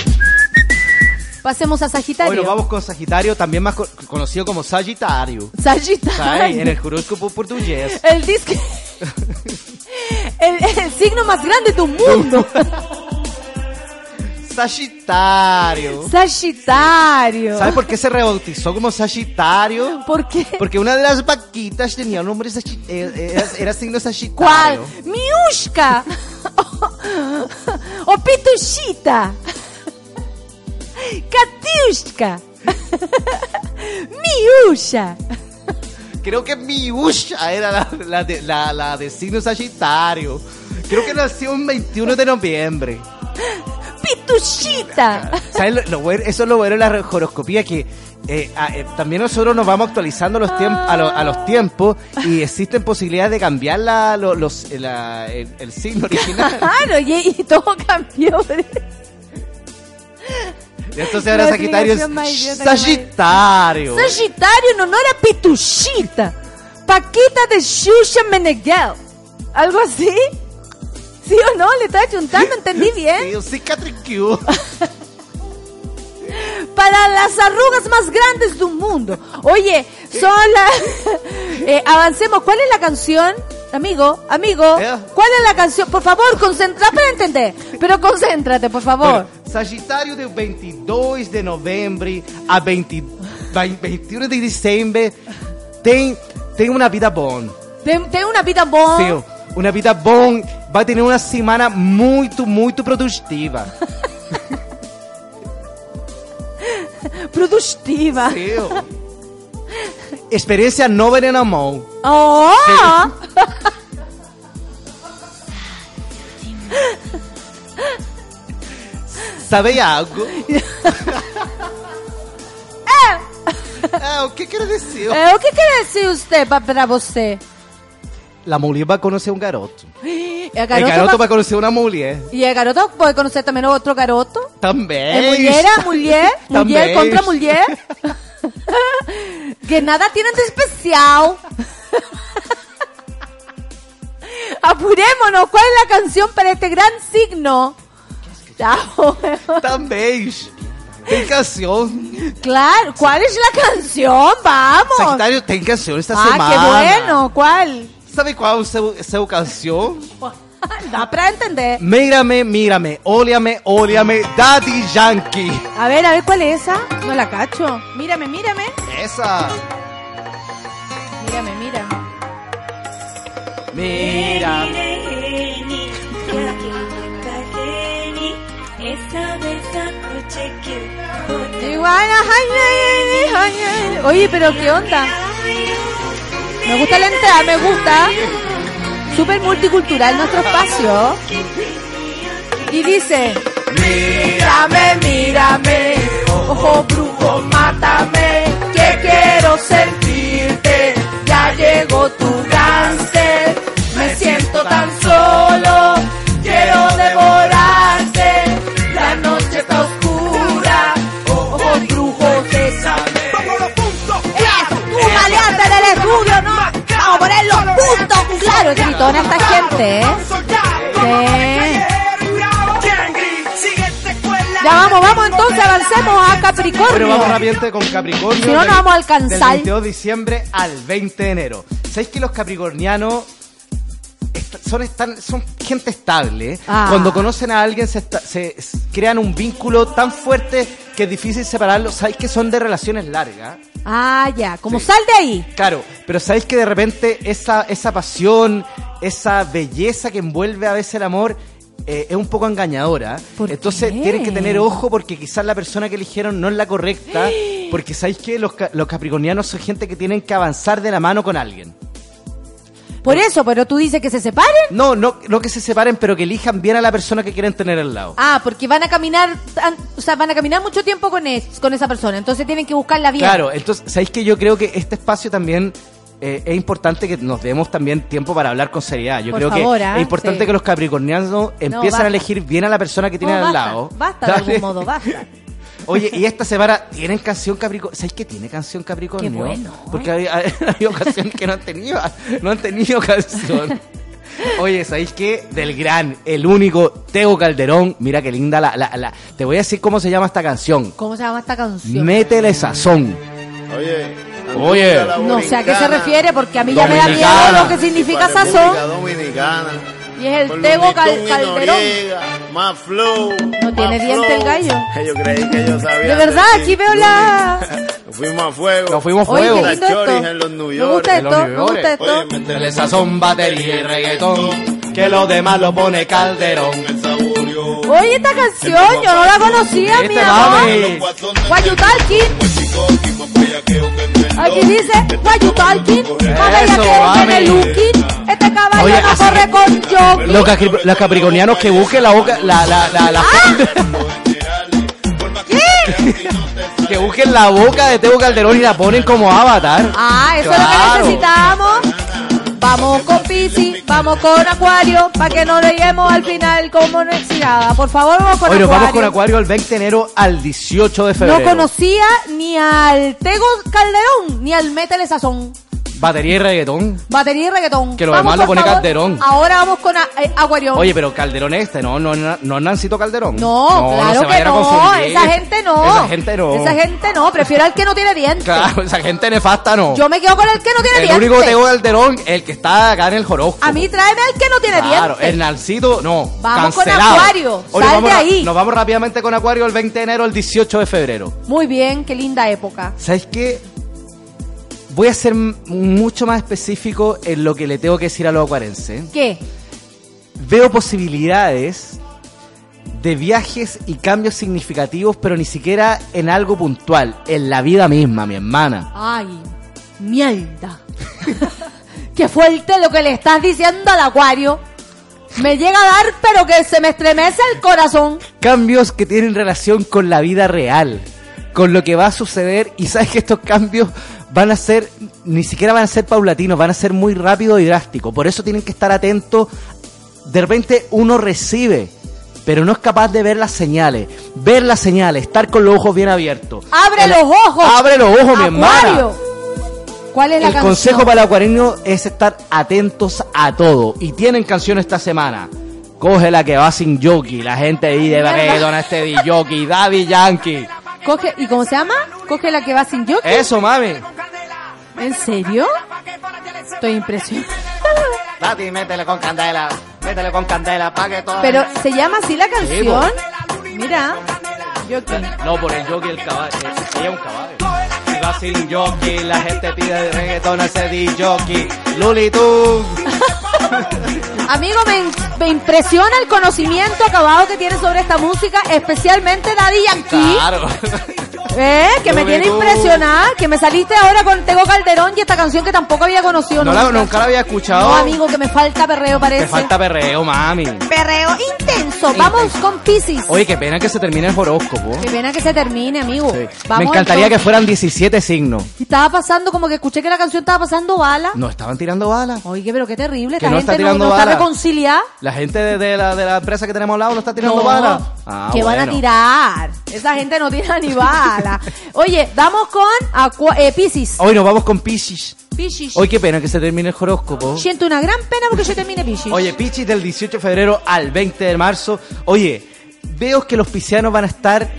Pasemos a Sagitario. Bueno, vamos con Sagitario, también más co- conocido como Sagitario. Sagitario. ¿Sabes? En el horóscopo portugués. El disco. el, el signo más grande del mundo. Sagitario. Sagitario. ¿Sabes por qué se rebautizó como Sagitario? ¿Por qué? Porque una de las vaquitas tenía un nombre Sagi- eh, era, era signo ¿Cuál? Sagitario. Miushka. o Pitushita. Katiushka. Miusha. Creo que Miusha era la, la de, la, la de signo Sagitario. Creo que nació el 21 de noviembre. Pitushita. ¿Sabes? Lo, lo bueno- eso es lo bueno de la horoscopía, que eh, a- eh, también nosotros nos vamos actualizando los a, lo- a los tiempos y existen posibilidades de cambiar la, lo- los, la- el, el signo original. Claro, y, y todo cambió. Entonces ahora Sagitario es Sagitario. Sagitario en honor a Pitushita. Paquita de Shusha Meneghel. ¿Algo así? ¿Sí o no? Le estaba chuntando, entendí bien. Sí, Cicatricue. Para las arrugas más grandes del mundo. Oye, son las... Eh, avancemos. ¿Cuál es la canción? Amigo, amigo, ¿Eh? ¿cuál es la canción? Por favor, concentra para entender. Pero concéntrate, por favor. Bueno, Sagitario del 22 de noviembre a 20 vai- 21 de diciembre tem, tem una vida bon. Ten, ten una vida bom. Sí, una vida bon. Va a tener una semana muy, muy productiva. Productiva. Sí. Experiencia no ver en amor. Oh. ¿Sabe algo? Ah, o que quer dizer? Eh, o que quer dizer você pa- pra você? La mulher vai conhecer um garoto. Y a El Caroto, caroto pa- para conocer una mujer. y a Caroto puede conocer también a otro Caroto. También. Eh, mullera, muller, muller También. contra muller. que nada tienen de especial. Apurémonos, ¿cuál es la canción para este gran signo? Chao. También. ¿Qué canción? Claro, ¿cuál es la canción? Vamos. Sagitario, ten canción esta ah, semana. qué bueno, ¿cuál? ¿Sabe cuál es su, su canción? Da para entender. Mírame, mírame, óleame, óleame, Daddy Yankee. A ver, a ver, ¿cuál es esa? No la cacho. Mírame, mírame. Esa. Mírame, mírame. Mira. Ay. Oye, pero ¿qué onda? Me gusta la entrada, me gusta. Súper multicultural nuestro espacio. Y dice... Mírame, mírame, ojo brujo, mátame, que quiero sentirte, ya llegó tu cáncer, Gritona esta gente, ¿eh? Sí. Ya vamos, vamos entonces, avancemos a Capricornio. Bueno, vamos rápidamente con Capricornio. Si no, no vamos a alcanzar. Del 22 de diciembre al 20 de enero. ¿Sabéis que los capricornianos son, están, son gente estable? Ah. Cuando conocen a alguien se, esta- se crean un vínculo tan fuerte que es difícil separarlos. ¿Sabéis que son de relaciones largas? Ah, ya, como Sí. sal de ahí. Claro, pero sabéis que de repente esa, esa pasión, esa belleza que envuelve a veces el amor eh, es un poco engañadora. ¿Por Entonces qué? tienen que tener ojo porque quizás la persona que eligieron no es la correcta. Porque sabéis que los, los capricornianos son gente que tienen que avanzar de la mano con alguien. Por eso, pero tú dices que se separen. No, no, no que se separen, pero que elijan bien a la persona que quieren tener al lado. Ah, porque van a caminar, o sea, van a caminar mucho tiempo con, es- con esa persona, entonces tienen que buscarla bien. Claro, entonces, ¿sabéis que yo creo que este espacio también eh, es importante que nos demos también tiempo para hablar con seriedad? Yo Por creo favor, que ¿ah? es importante Sí. que los capricornianos basta. a elegir bien a la persona que tienen No, al lado. Basta de algún modo, basta. Oye, y esta semana tienen canción Capricornio. ¿Sabéis que tiene canción Capricornio? Qué bueno. Porque hay, hay- hay ocasiones que no han tenido, no han tenido canción. Oye, ¿sabéis qué? Del gran, el único Teo Calderón. Mira qué linda la, la, la- Te voy a decir cómo se llama esta canción. ¿Cómo se llama esta canción? Métele sazón. Oye. Oye. No sé a qué se refiere, porque a mí ya me da miedo lo que significa sazón. Dominicana. Y es el Looney Cal- Calderón. Más flow. No tiene diente el gallo. Yo creí que yo sabía. De verdad, aquí veo la... Nos fuimos a fuego. Nos fuimos a Oye, fuego. qué lindo Las choris esto. en los New Me York. gusta En los esto, me gusta esto. Métele sazón, batería y reggaetón. Que lo demás lo pone Calderón. Oye, esta canción yo no la conocía, Este mi amor. mami. Guayutalkin. Aquí dice Guayutalkin. Eso, mami. Este caballo Oye, no así corre que- con jockey. Los, capri- los capricornianos que busquen la boca, la, la, la, la- que busquen la boca de Teo Calderón y la ponen como avatar. Ah, eso Claro. es lo que necesitamos. Vamos con Piscis, vamos con Acuario, para que no lleguemos al final como nada. Por favor, vamos con nos Acuario. vamos con Acuario el 20 de enero al 18 de febrero. No conocía ni al Tego Calderón, ni al Métele Sazón. Batería y reggaetón. Batería y reggaetón. Que lo Vamos, demás lo pone favor. Calderón. Ahora vamos con a- eh, Acuario. Oye, pero Calderón este, no, no, no, no es Nancito Calderón. No, claro se que a no. Esa gente no. Esa gente no. Esa gente no. Prefiero al que no tiene dientes. Claro, esa gente nefasta no. Yo me quedo con el que no tiene el dientes. único Teo Calderón, el que está acá en el Jorosco. A mí tráeme al que no tiene Claro, dientes. el Nancito, no. Vamos con cancelado. Acuario, Oye, sal de ahí. Nos vamos rápidamente con Acuario el 20 de enero al 18 de febrero. Muy bien, qué linda época. ¿Sabes qué? Voy a ser mucho más específico en lo que le tengo que decir a los acuarenses. ¿Qué? Veo posibilidades de viajes y cambios significativos, pero ni siquiera en algo puntual, en la vida misma, mi hermana. Ay, mierda. Qué fuerte lo que le estás diciendo al Acuario. Me llega a dar, pero que se me estremece el corazón. Cambios que tienen relación con la vida real, con lo que va a suceder, y sabes que estos cambios van a ser, ni siquiera van a ser paulatinos, van a ser muy rápidos y drásticos. Por eso tienen que estar atentos de repente uno recibe, pero no es capaz de ver las señales. Ver las señales, estar con los ojos bien abiertos. ¡Abre El- los ojos! ¡Abre los ojos, mi hermana! Acuario. ¿Cuál es la El canción? consejo para el acuareño es estar atentos a todo. Y tienen canción esta semana. Coge la que va sin jockey. La gente ahí de reggaeton, este de jockey, Daddy Yankee. Coge, ¿Y cómo se llama? Coge la que va sin yo. Eso, mami. ¿En serio? Estoy impresionada. Daddy, métele con candela. Métele con candela pa' que todo. Pero, ¿se llama así la canción? Mira. Jockey. No, por el jockey el caballo. es un caballo. Sin jockey, la gente pide de reggaeton ese jockey. Luli tú. Amigo, me, me impresiona el conocimiento acabado que tienes sobre esta música, especialmente Daddy Yankee. Claro. ¿Eh? Que me tiene impresionada. Que me saliste ahora con Tego Calderón y esta canción que tampoco había conocido No la, nunca. la había escuchado. No, amigo, que me falta perreo, parece. Te falta perreo, mami. Perreo intenso. Vamos con Pisces. Oye, qué pena que se termine el horóscopo. Qué pena que se termine, amigo. Me Vamos encantaría que fueran 17 signos. Estaba pasando como que escuché que la canción estaba pasando bala. No estaban tirando balas. Oye, pero qué terrible. Que Esta no gente está no, tirando no está bala. reconciliada. La gente de, de la, de la empresa que tenemos al lado no está tirando No, balas. Ah, que van a bueno. tirar. Esa gente no tira ni bala. Oye, vamos con eh, Pisces. Hoy nos vamos con Pisces. Pisces. Hoy qué pena que se termine el horóscopo. Siento una gran pena porque yo termine Pisces. Oye, Pisces del 18 de febrero al 20 de marzo. Oye, veo que los piscianos van a estar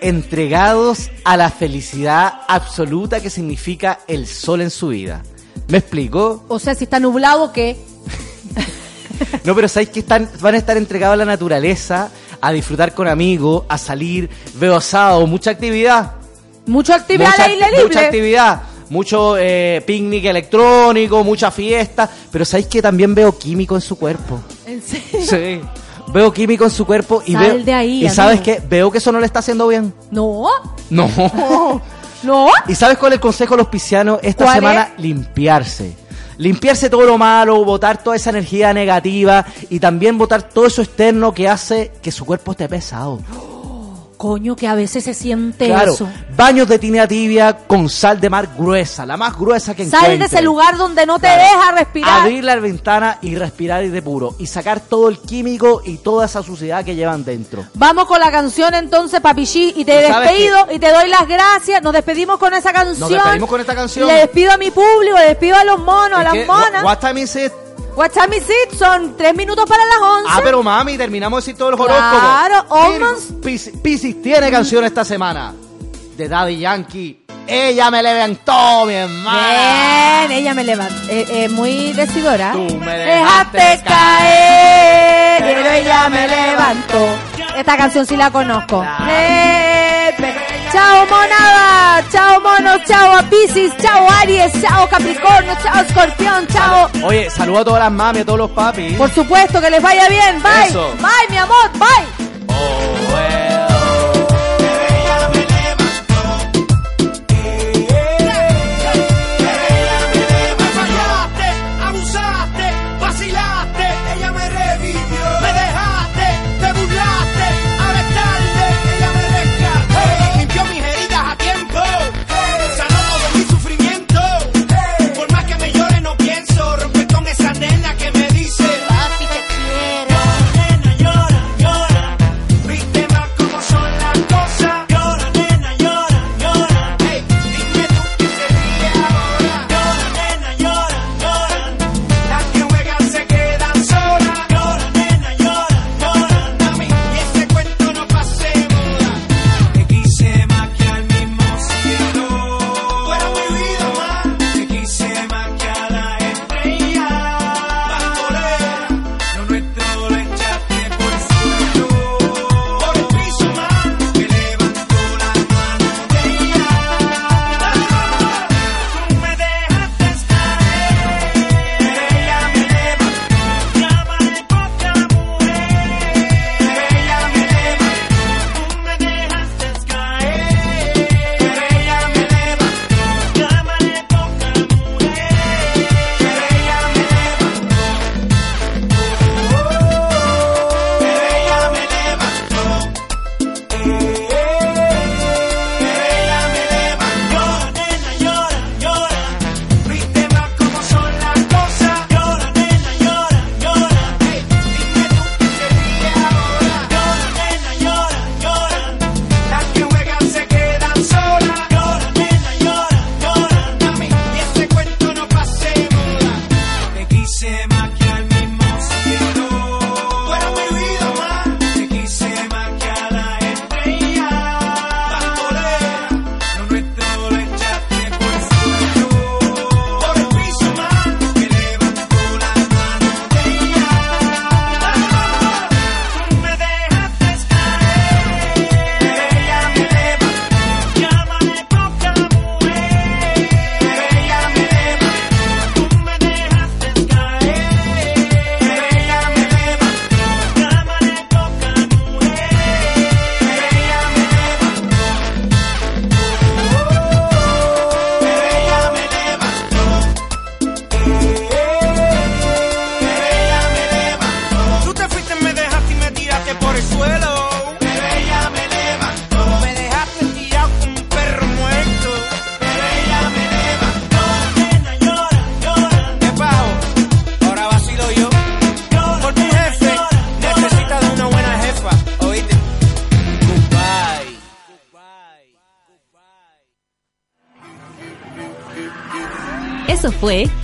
entregados a la felicidad absoluta que significa el sol en su vida. ¿Me explico? O sea, si está nublado, ¿qué? No, pero sabéis que están, van a estar entregados a la naturaleza, a disfrutar con amigos, a salir, veo asado, mucha actividad. Mucha actividad mucha, aire libre. mucha actividad. Mucho eh, picnic electrónico, mucha fiesta. Pero sabéis que también veo químico en su cuerpo. ¿En serio? Sí. Veo químico en su cuerpo y Sal veo. de ahí, y sabes qué? Veo que eso no le está haciendo bien. No. No. No. ¿Y sabes cuál es el consejo de los piscianos esta ¿Cuál semana? Limpiarse. Limpiarse todo lo malo, botar toda esa energía negativa y también botar todo eso externo que hace que su cuerpo esté pesado. Coño, que a veces se siente Claro, eso. baños de tina tibia con sal de mar gruesa, la más gruesa que Sal de ese lugar donde no te deja respirar. Abrir la ventana y respirar aire puro y sacar todo el químico y toda esa suciedad que llevan dentro. Vamos con la canción entonces, Papichi, y te ¿Y sabes despido y te doy las gracias. Nos despedimos con esa canción. Nos despedimos con esta canción. Le despido a mi público, le despido a los monos, a las monas. what time is it? What time is it? Son tres minutos para las once. Ah, pero mami, terminamos de decir todos los Claro, horóscopos. almost. Piscis tiene canción esta semana. De Daddy Yankee. Ella me levantó, mi hermana. Bien, ella me levanta. Eh, eh, muy decidora. Tú me Dejaste dejaste caer, pero ella me levantó. Esta canción sí la conozco. Eh, Chao monada, chao monos, chao a Piscis, chao Aries, chao Capricornio, chao Escorpión, chao. Oye, saludo a todas las mami, a todos los papis. Por supuesto que les vaya bien. Bye. Eso. Bye, mi amor. Bye.